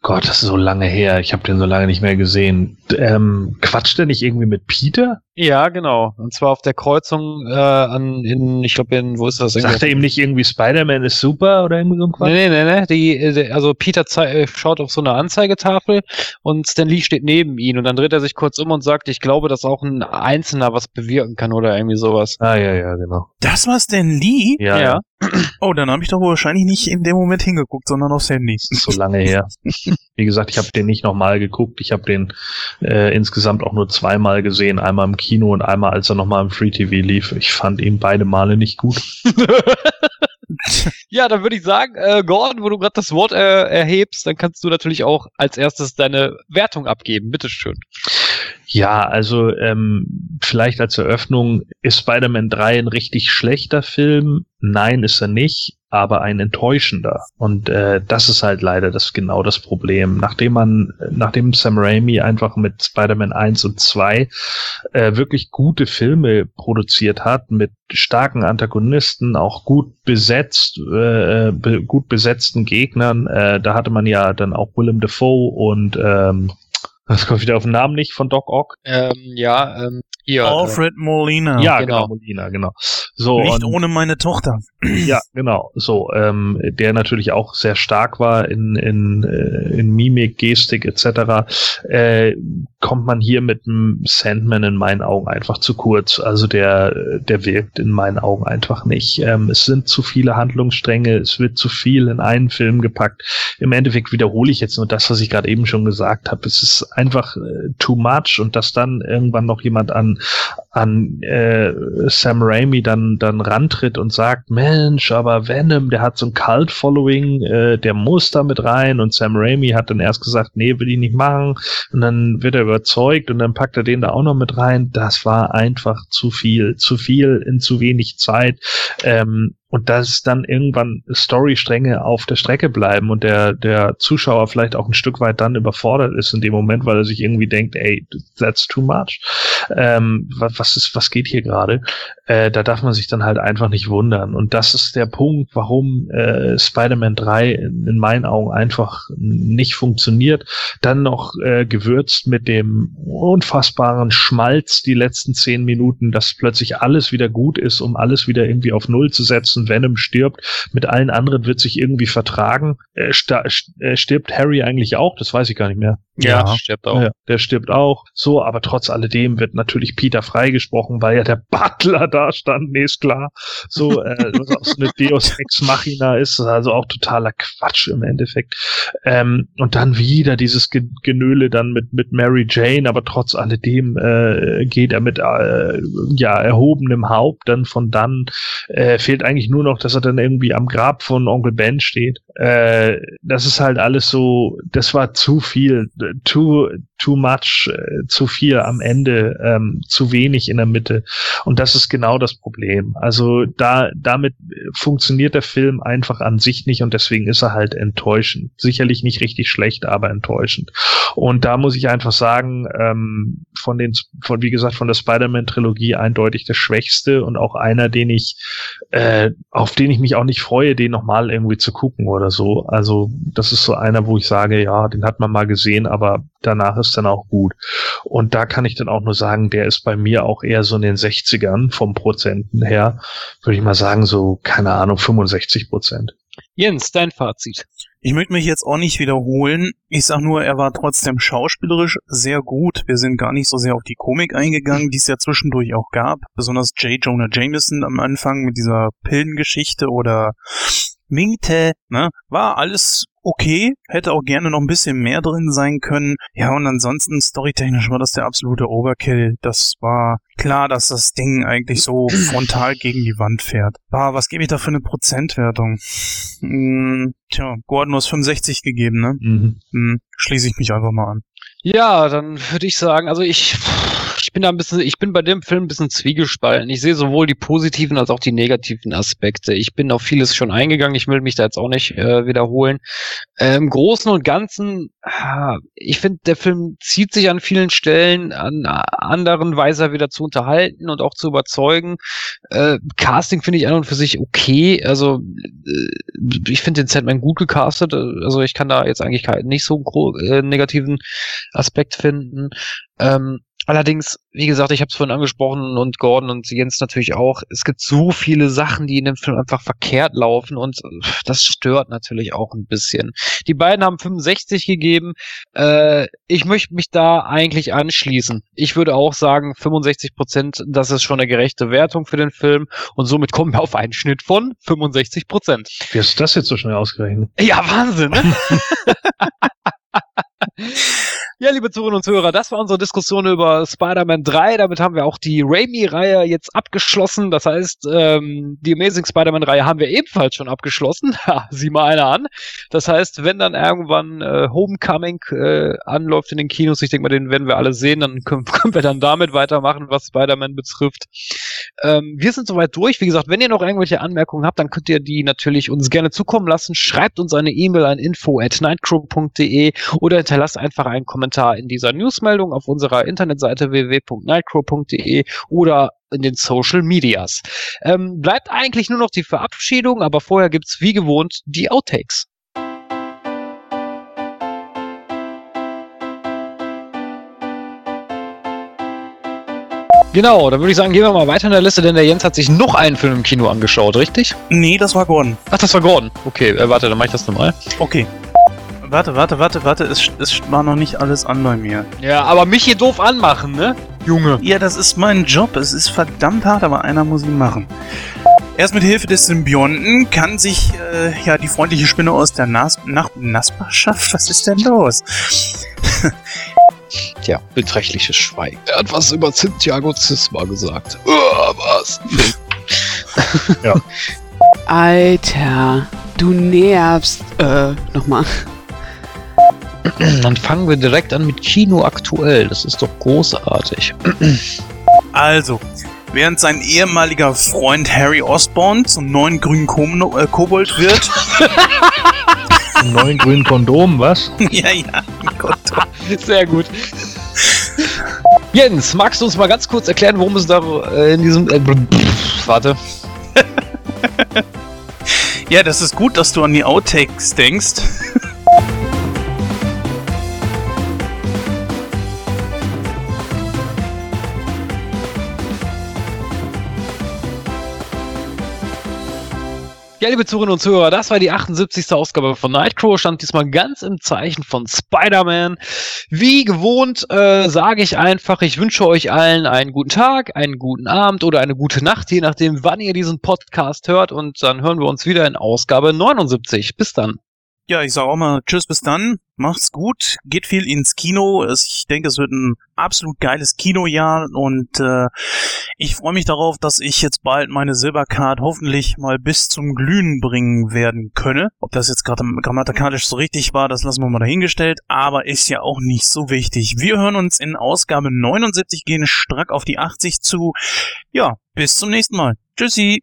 Gott, das ist so lange her. Ich habe den so lange nicht mehr gesehen. Ähm, quatscht der nicht irgendwie mit Peter? Ja, genau. Und zwar auf der Kreuzung äh, an in, ich glaube, in wo ist das? Sagt er ihm nicht irgendwie Spider-Man ist super oder irgendwie so ein Quatsch? Nee, nee, nee, nee. Die, äh, also Peter äh, schaut auf so eine Anzeigetafel und Stan Lee steht neben ihn und dann dreht er sich kurz um und sagt, ich glaube, dass auch ein Einzelner was bewirken kann oder irgendwie sowas. Ah, ja, ja, genau. Das war Stan Lee? Ja, ja. Oh, dann habe ich doch wahrscheinlich nicht in dem Moment hingeguckt, sondern aufs Handy. Das ist so lange her. Wie gesagt, ich habe den nicht nochmal geguckt. Ich habe den äh, insgesamt auch nur zweimal gesehen. Einmal im Kino und einmal, als er nochmal im Free TV lief. Ich fand ihn beide Male nicht gut. Ja, dann würde ich sagen, äh, Gordon, wo du gerade das Wort äh, erhebst, dann kannst du natürlich auch als erstes deine Wertung abgeben. Bitteschön. Ja, also ähm, vielleicht als Eröffnung, ist Spider-Man 3 ein richtig schlechter Film? Nein, ist er nicht, aber ein enttäuschender. Und äh, das ist halt leider das genau das Problem. Nachdem man, nachdem Sam Raimi einfach mit Spider-Man 1 und 2 äh, wirklich gute Filme produziert hat, mit starken Antagonisten, auch gut besetzt, äh, be gut besetzten Gegnern, äh, da hatte man ja dann auch Willem Dafoe und ähm, das kommt wieder auf den Namen nicht von Doc Ock. Ähm, ja, ähm, hier. Alfred Molina. Ja, genau. genau, Molina, genau. So, Nicht und, ohne meine Tochter. ja, genau. So, ähm, der natürlich auch sehr stark war in, in, äh, in Mimik, Gestik etc. Äh, kommt man hier mit dem Sandman in meinen Augen einfach zu kurz. Also der, der wirkt in meinen Augen einfach nicht. Ähm, es sind zu viele Handlungsstränge, es wird zu viel in einen Film gepackt. Im Endeffekt wiederhole ich jetzt nur das, was ich gerade eben schon gesagt habe. Es ist einfach äh, too much und dass dann irgendwann noch jemand an an äh, Sam Raimi dann dann rantritt und sagt, Mensch, aber Venom, der hat so ein Cult-Following, äh, der muss da mit rein und Sam Raimi hat dann erst gesagt, nee, will ich nicht machen und dann wird er überzeugt und dann packt er den da auch noch mit rein. Das war einfach zu viel, zu viel in zu wenig Zeit. Ähm, und dass dann irgendwann Storystränge auf der Strecke bleiben und der, der Zuschauer vielleicht auch ein Stück weit dann überfordert ist in dem Moment, weil er sich irgendwie denkt, ey, that's too much. Ähm, was, was ist, was geht hier gerade? Äh, da darf man sich dann halt einfach nicht wundern. Und das ist der Punkt, warum äh, Spider-Man 3 in, in meinen Augen einfach nicht funktioniert. Dann noch äh, gewürzt mit dem unfassbaren Schmalz die letzten zehn Minuten, dass plötzlich alles wieder gut ist, um alles wieder irgendwie auf Null zu setzen. Venom stirbt, mit allen anderen wird sich irgendwie vertragen. Äh, äh, stirbt Harry eigentlich auch? Das weiß ich gar nicht mehr. Ja, stirbt auch. Ja, der stirbt auch. So, aber trotz alledem wird natürlich Peter freigesprochen, weil ja der Butler da stand. Nee, ist klar. So, äh, was auch so eine Deus Ex Machina ist, also auch totaler Quatsch im Endeffekt. Ähm, und dann wieder dieses Ge Genöle dann mit, mit Mary Jane, aber trotz alledem äh, geht er mit äh, ja, erhobenem Haupt dann von dann. Äh, fehlt eigentlich nur noch, dass er dann irgendwie am Grab von Onkel Ben steht. Äh, das ist halt alles so, das war zu viel, too, too much, äh, zu viel am Ende, ähm, zu wenig in der Mitte. Und das ist genau das Problem. Also da, damit funktioniert der Film einfach an sich nicht und deswegen ist er halt enttäuschend. Sicherlich nicht richtig schlecht, aber enttäuschend. Und da muss ich einfach sagen, ähm, von den, von, wie gesagt, von der Spider-Man-Trilogie eindeutig der schwächste und auch einer, den ich, äh, auf den ich mich auch nicht freue, den nochmal irgendwie zu gucken oder so. Also, das ist so einer, wo ich sage, ja, den hat man mal gesehen, aber danach ist dann auch gut. Und da kann ich dann auch nur sagen, der ist bei mir auch eher so in den 60ern vom Prozenten her, würde ich mal sagen, so, keine Ahnung, 65 Prozent. Jens, dein Fazit. Ich möchte mich jetzt auch nicht wiederholen. Ich sag nur, er war trotzdem schauspielerisch sehr gut. Wir sind gar nicht so sehr auf die Komik eingegangen, die es ja zwischendurch auch gab. Besonders J. Jonah Jameson am Anfang mit dieser Pillengeschichte oder Miete, ne? War alles okay, hätte auch gerne noch ein bisschen mehr drin sein können. Ja, und ansonsten storytechnisch war das der absolute Overkill. Das war klar, dass das Ding eigentlich so frontal gegen die Wand fährt. Ah, was gebe ich da für eine Prozentwertung? Hm, tja, Gordon, hast 65 gegeben, ne? Mhm. Hm, schließe ich mich einfach mal an. Ja, dann würde ich sagen, also ich, ich bin da ein bisschen, ich bin bei dem Film ein bisschen zwiegespalten. Ich sehe sowohl die positiven als auch die negativen Aspekte. Ich bin auf vieles schon eingegangen. Ich will mich da jetzt auch nicht äh, wiederholen. Äh, Im Großen und Ganzen, ah, ich finde, der Film zieht sich an vielen Stellen, an anderen Weise wieder zu unterhalten und auch zu überzeugen. Äh, Casting finde ich an und für sich okay. Also äh, ich finde den Sandman gut gecastet. Also ich kann da jetzt eigentlich nicht so gro- äh, negativen Aspekt finden. Ähm, allerdings, wie gesagt, ich habe es vorhin angesprochen und Gordon und Jens natürlich auch. Es gibt so viele Sachen, die in dem Film einfach verkehrt laufen und äh, das stört natürlich auch ein bisschen. Die beiden haben 65 gegeben. Äh, ich möchte mich da eigentlich anschließen. Ich würde auch sagen, 65 Prozent, das ist schon eine gerechte Wertung für den Film und somit kommen wir auf einen Schnitt von 65 Prozent. Wie hast du das jetzt so schnell ausgerechnet? Ja, Wahnsinn, ne? Ja, liebe Zuhörerinnen und Zuhörer, das war unsere Diskussion über Spider-Man 3. Damit haben wir auch die Raimi-Reihe jetzt abgeschlossen. Das heißt, ähm, die Amazing Spider-Man-Reihe haben wir ebenfalls schon abgeschlossen. Ha, sieh mal einer an. Das heißt, wenn dann irgendwann äh, Homecoming äh, anläuft in den Kinos, ich denke mal, den werden wir alle sehen, dann können, können wir dann damit weitermachen, was Spider-Man betrifft. Ähm, wir sind soweit durch. Wie gesagt, wenn ihr noch irgendwelche Anmerkungen habt, dann könnt ihr die natürlich uns gerne zukommen lassen. Schreibt uns eine E-Mail an info at nightcrow.de oder hinterlasst einfach einen Kommentar in dieser Newsmeldung auf unserer Internetseite www.nightcrow.de oder in den Social Medias. Ähm, bleibt eigentlich nur noch die Verabschiedung, aber vorher gibt's wie gewohnt die Outtakes. Genau, dann würde ich sagen, gehen wir mal weiter in der Liste, denn der Jens hat sich noch einen Film im Kino angeschaut, richtig? Nee, das war Gordon. Ach, das war Gordon. Okay, äh, warte, dann mache ich das nochmal. Okay. Warte, warte, warte, warte, es, es war noch nicht alles an bei mir. Ja, aber mich hier doof anmachen, ne? Junge. Ja, das ist mein Job. Es ist verdammt hart, aber einer muss ihn machen. Erst mit Hilfe des Symbionten kann sich äh, ja die freundliche Spinne aus der Nas Nach Nachbarschaft. Was ist denn los? Tja, beträchtliches Schweigen. Er hat was über Santiago Zisma gesagt. Uh, was? Alter, du nervst. Äh, nochmal. Dann fangen wir direkt an mit Kino aktuell. Das ist doch großartig. Also, während sein ehemaliger Freund Harry Osborn zum neuen grünen Kom äh, Kobold wird. Einen neuen grünen Kondom, was? ja, ja. Gott. Sehr gut. Jens, magst du uns mal ganz kurz erklären, worum es da äh, in diesem. Äh, pff, warte. Ja, das ist gut, dass du an die Outtakes denkst. Ja, liebe Zuhörerinnen und Zuhörer, das war die 78. Ausgabe von Nightcrow, stand diesmal ganz im Zeichen von Spider-Man. Wie gewohnt äh, sage ich einfach, ich wünsche euch allen einen guten Tag, einen guten Abend oder eine gute Nacht, je nachdem, wann ihr diesen Podcast hört. Und dann hören wir uns wieder in Ausgabe 79. Bis dann. Ja, ich sag auch mal Tschüss, bis dann. Macht's gut. Geht viel ins Kino. Ich denke, es wird ein absolut geiles Kinojahr und äh, ich freue mich darauf, dass ich jetzt bald meine Silbercard hoffentlich mal bis zum Glühen bringen werden könne. Ob das jetzt gerade grammatikalisch so richtig war, das lassen wir mal dahingestellt, aber ist ja auch nicht so wichtig. Wir hören uns in Ausgabe 79, gehen strack auf die 80 zu. Ja, bis zum nächsten Mal. Tschüssi.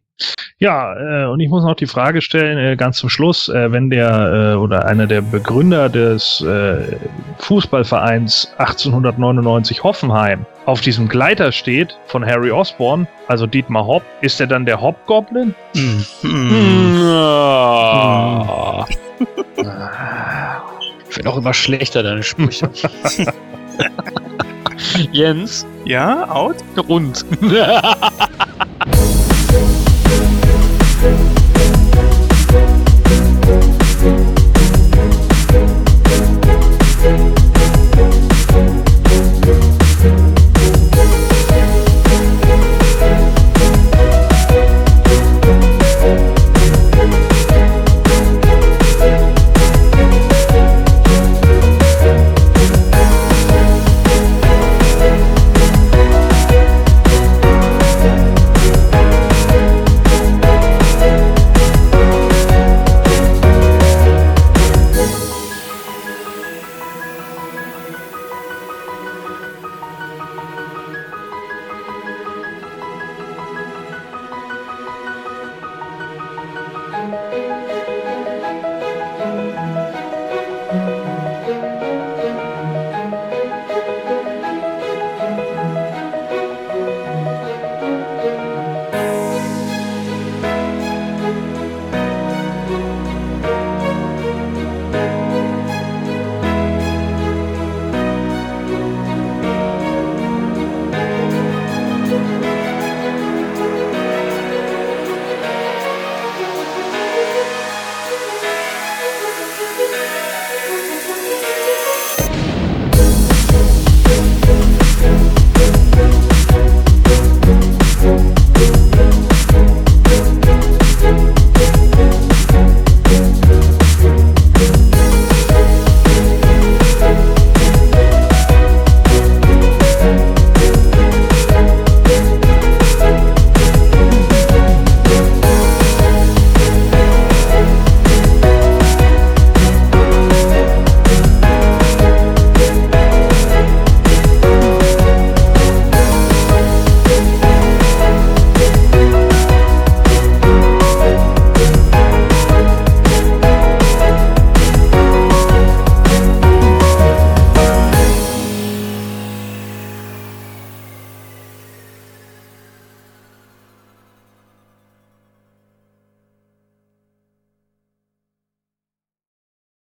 Ja, äh, und ich muss noch die Frage stellen, äh, ganz zum Schluss, äh, wenn der äh, oder einer der Begründer des äh, Fußballvereins 1899 Hoffenheim auf diesem Gleiter steht von Harry Osborn, also Dietmar Hopp, ist er dann der Hobgoblin? Hm. Hm. Ah. Ich werde auch immer schlechter, deine Sprüche. Jens Ja, out? und.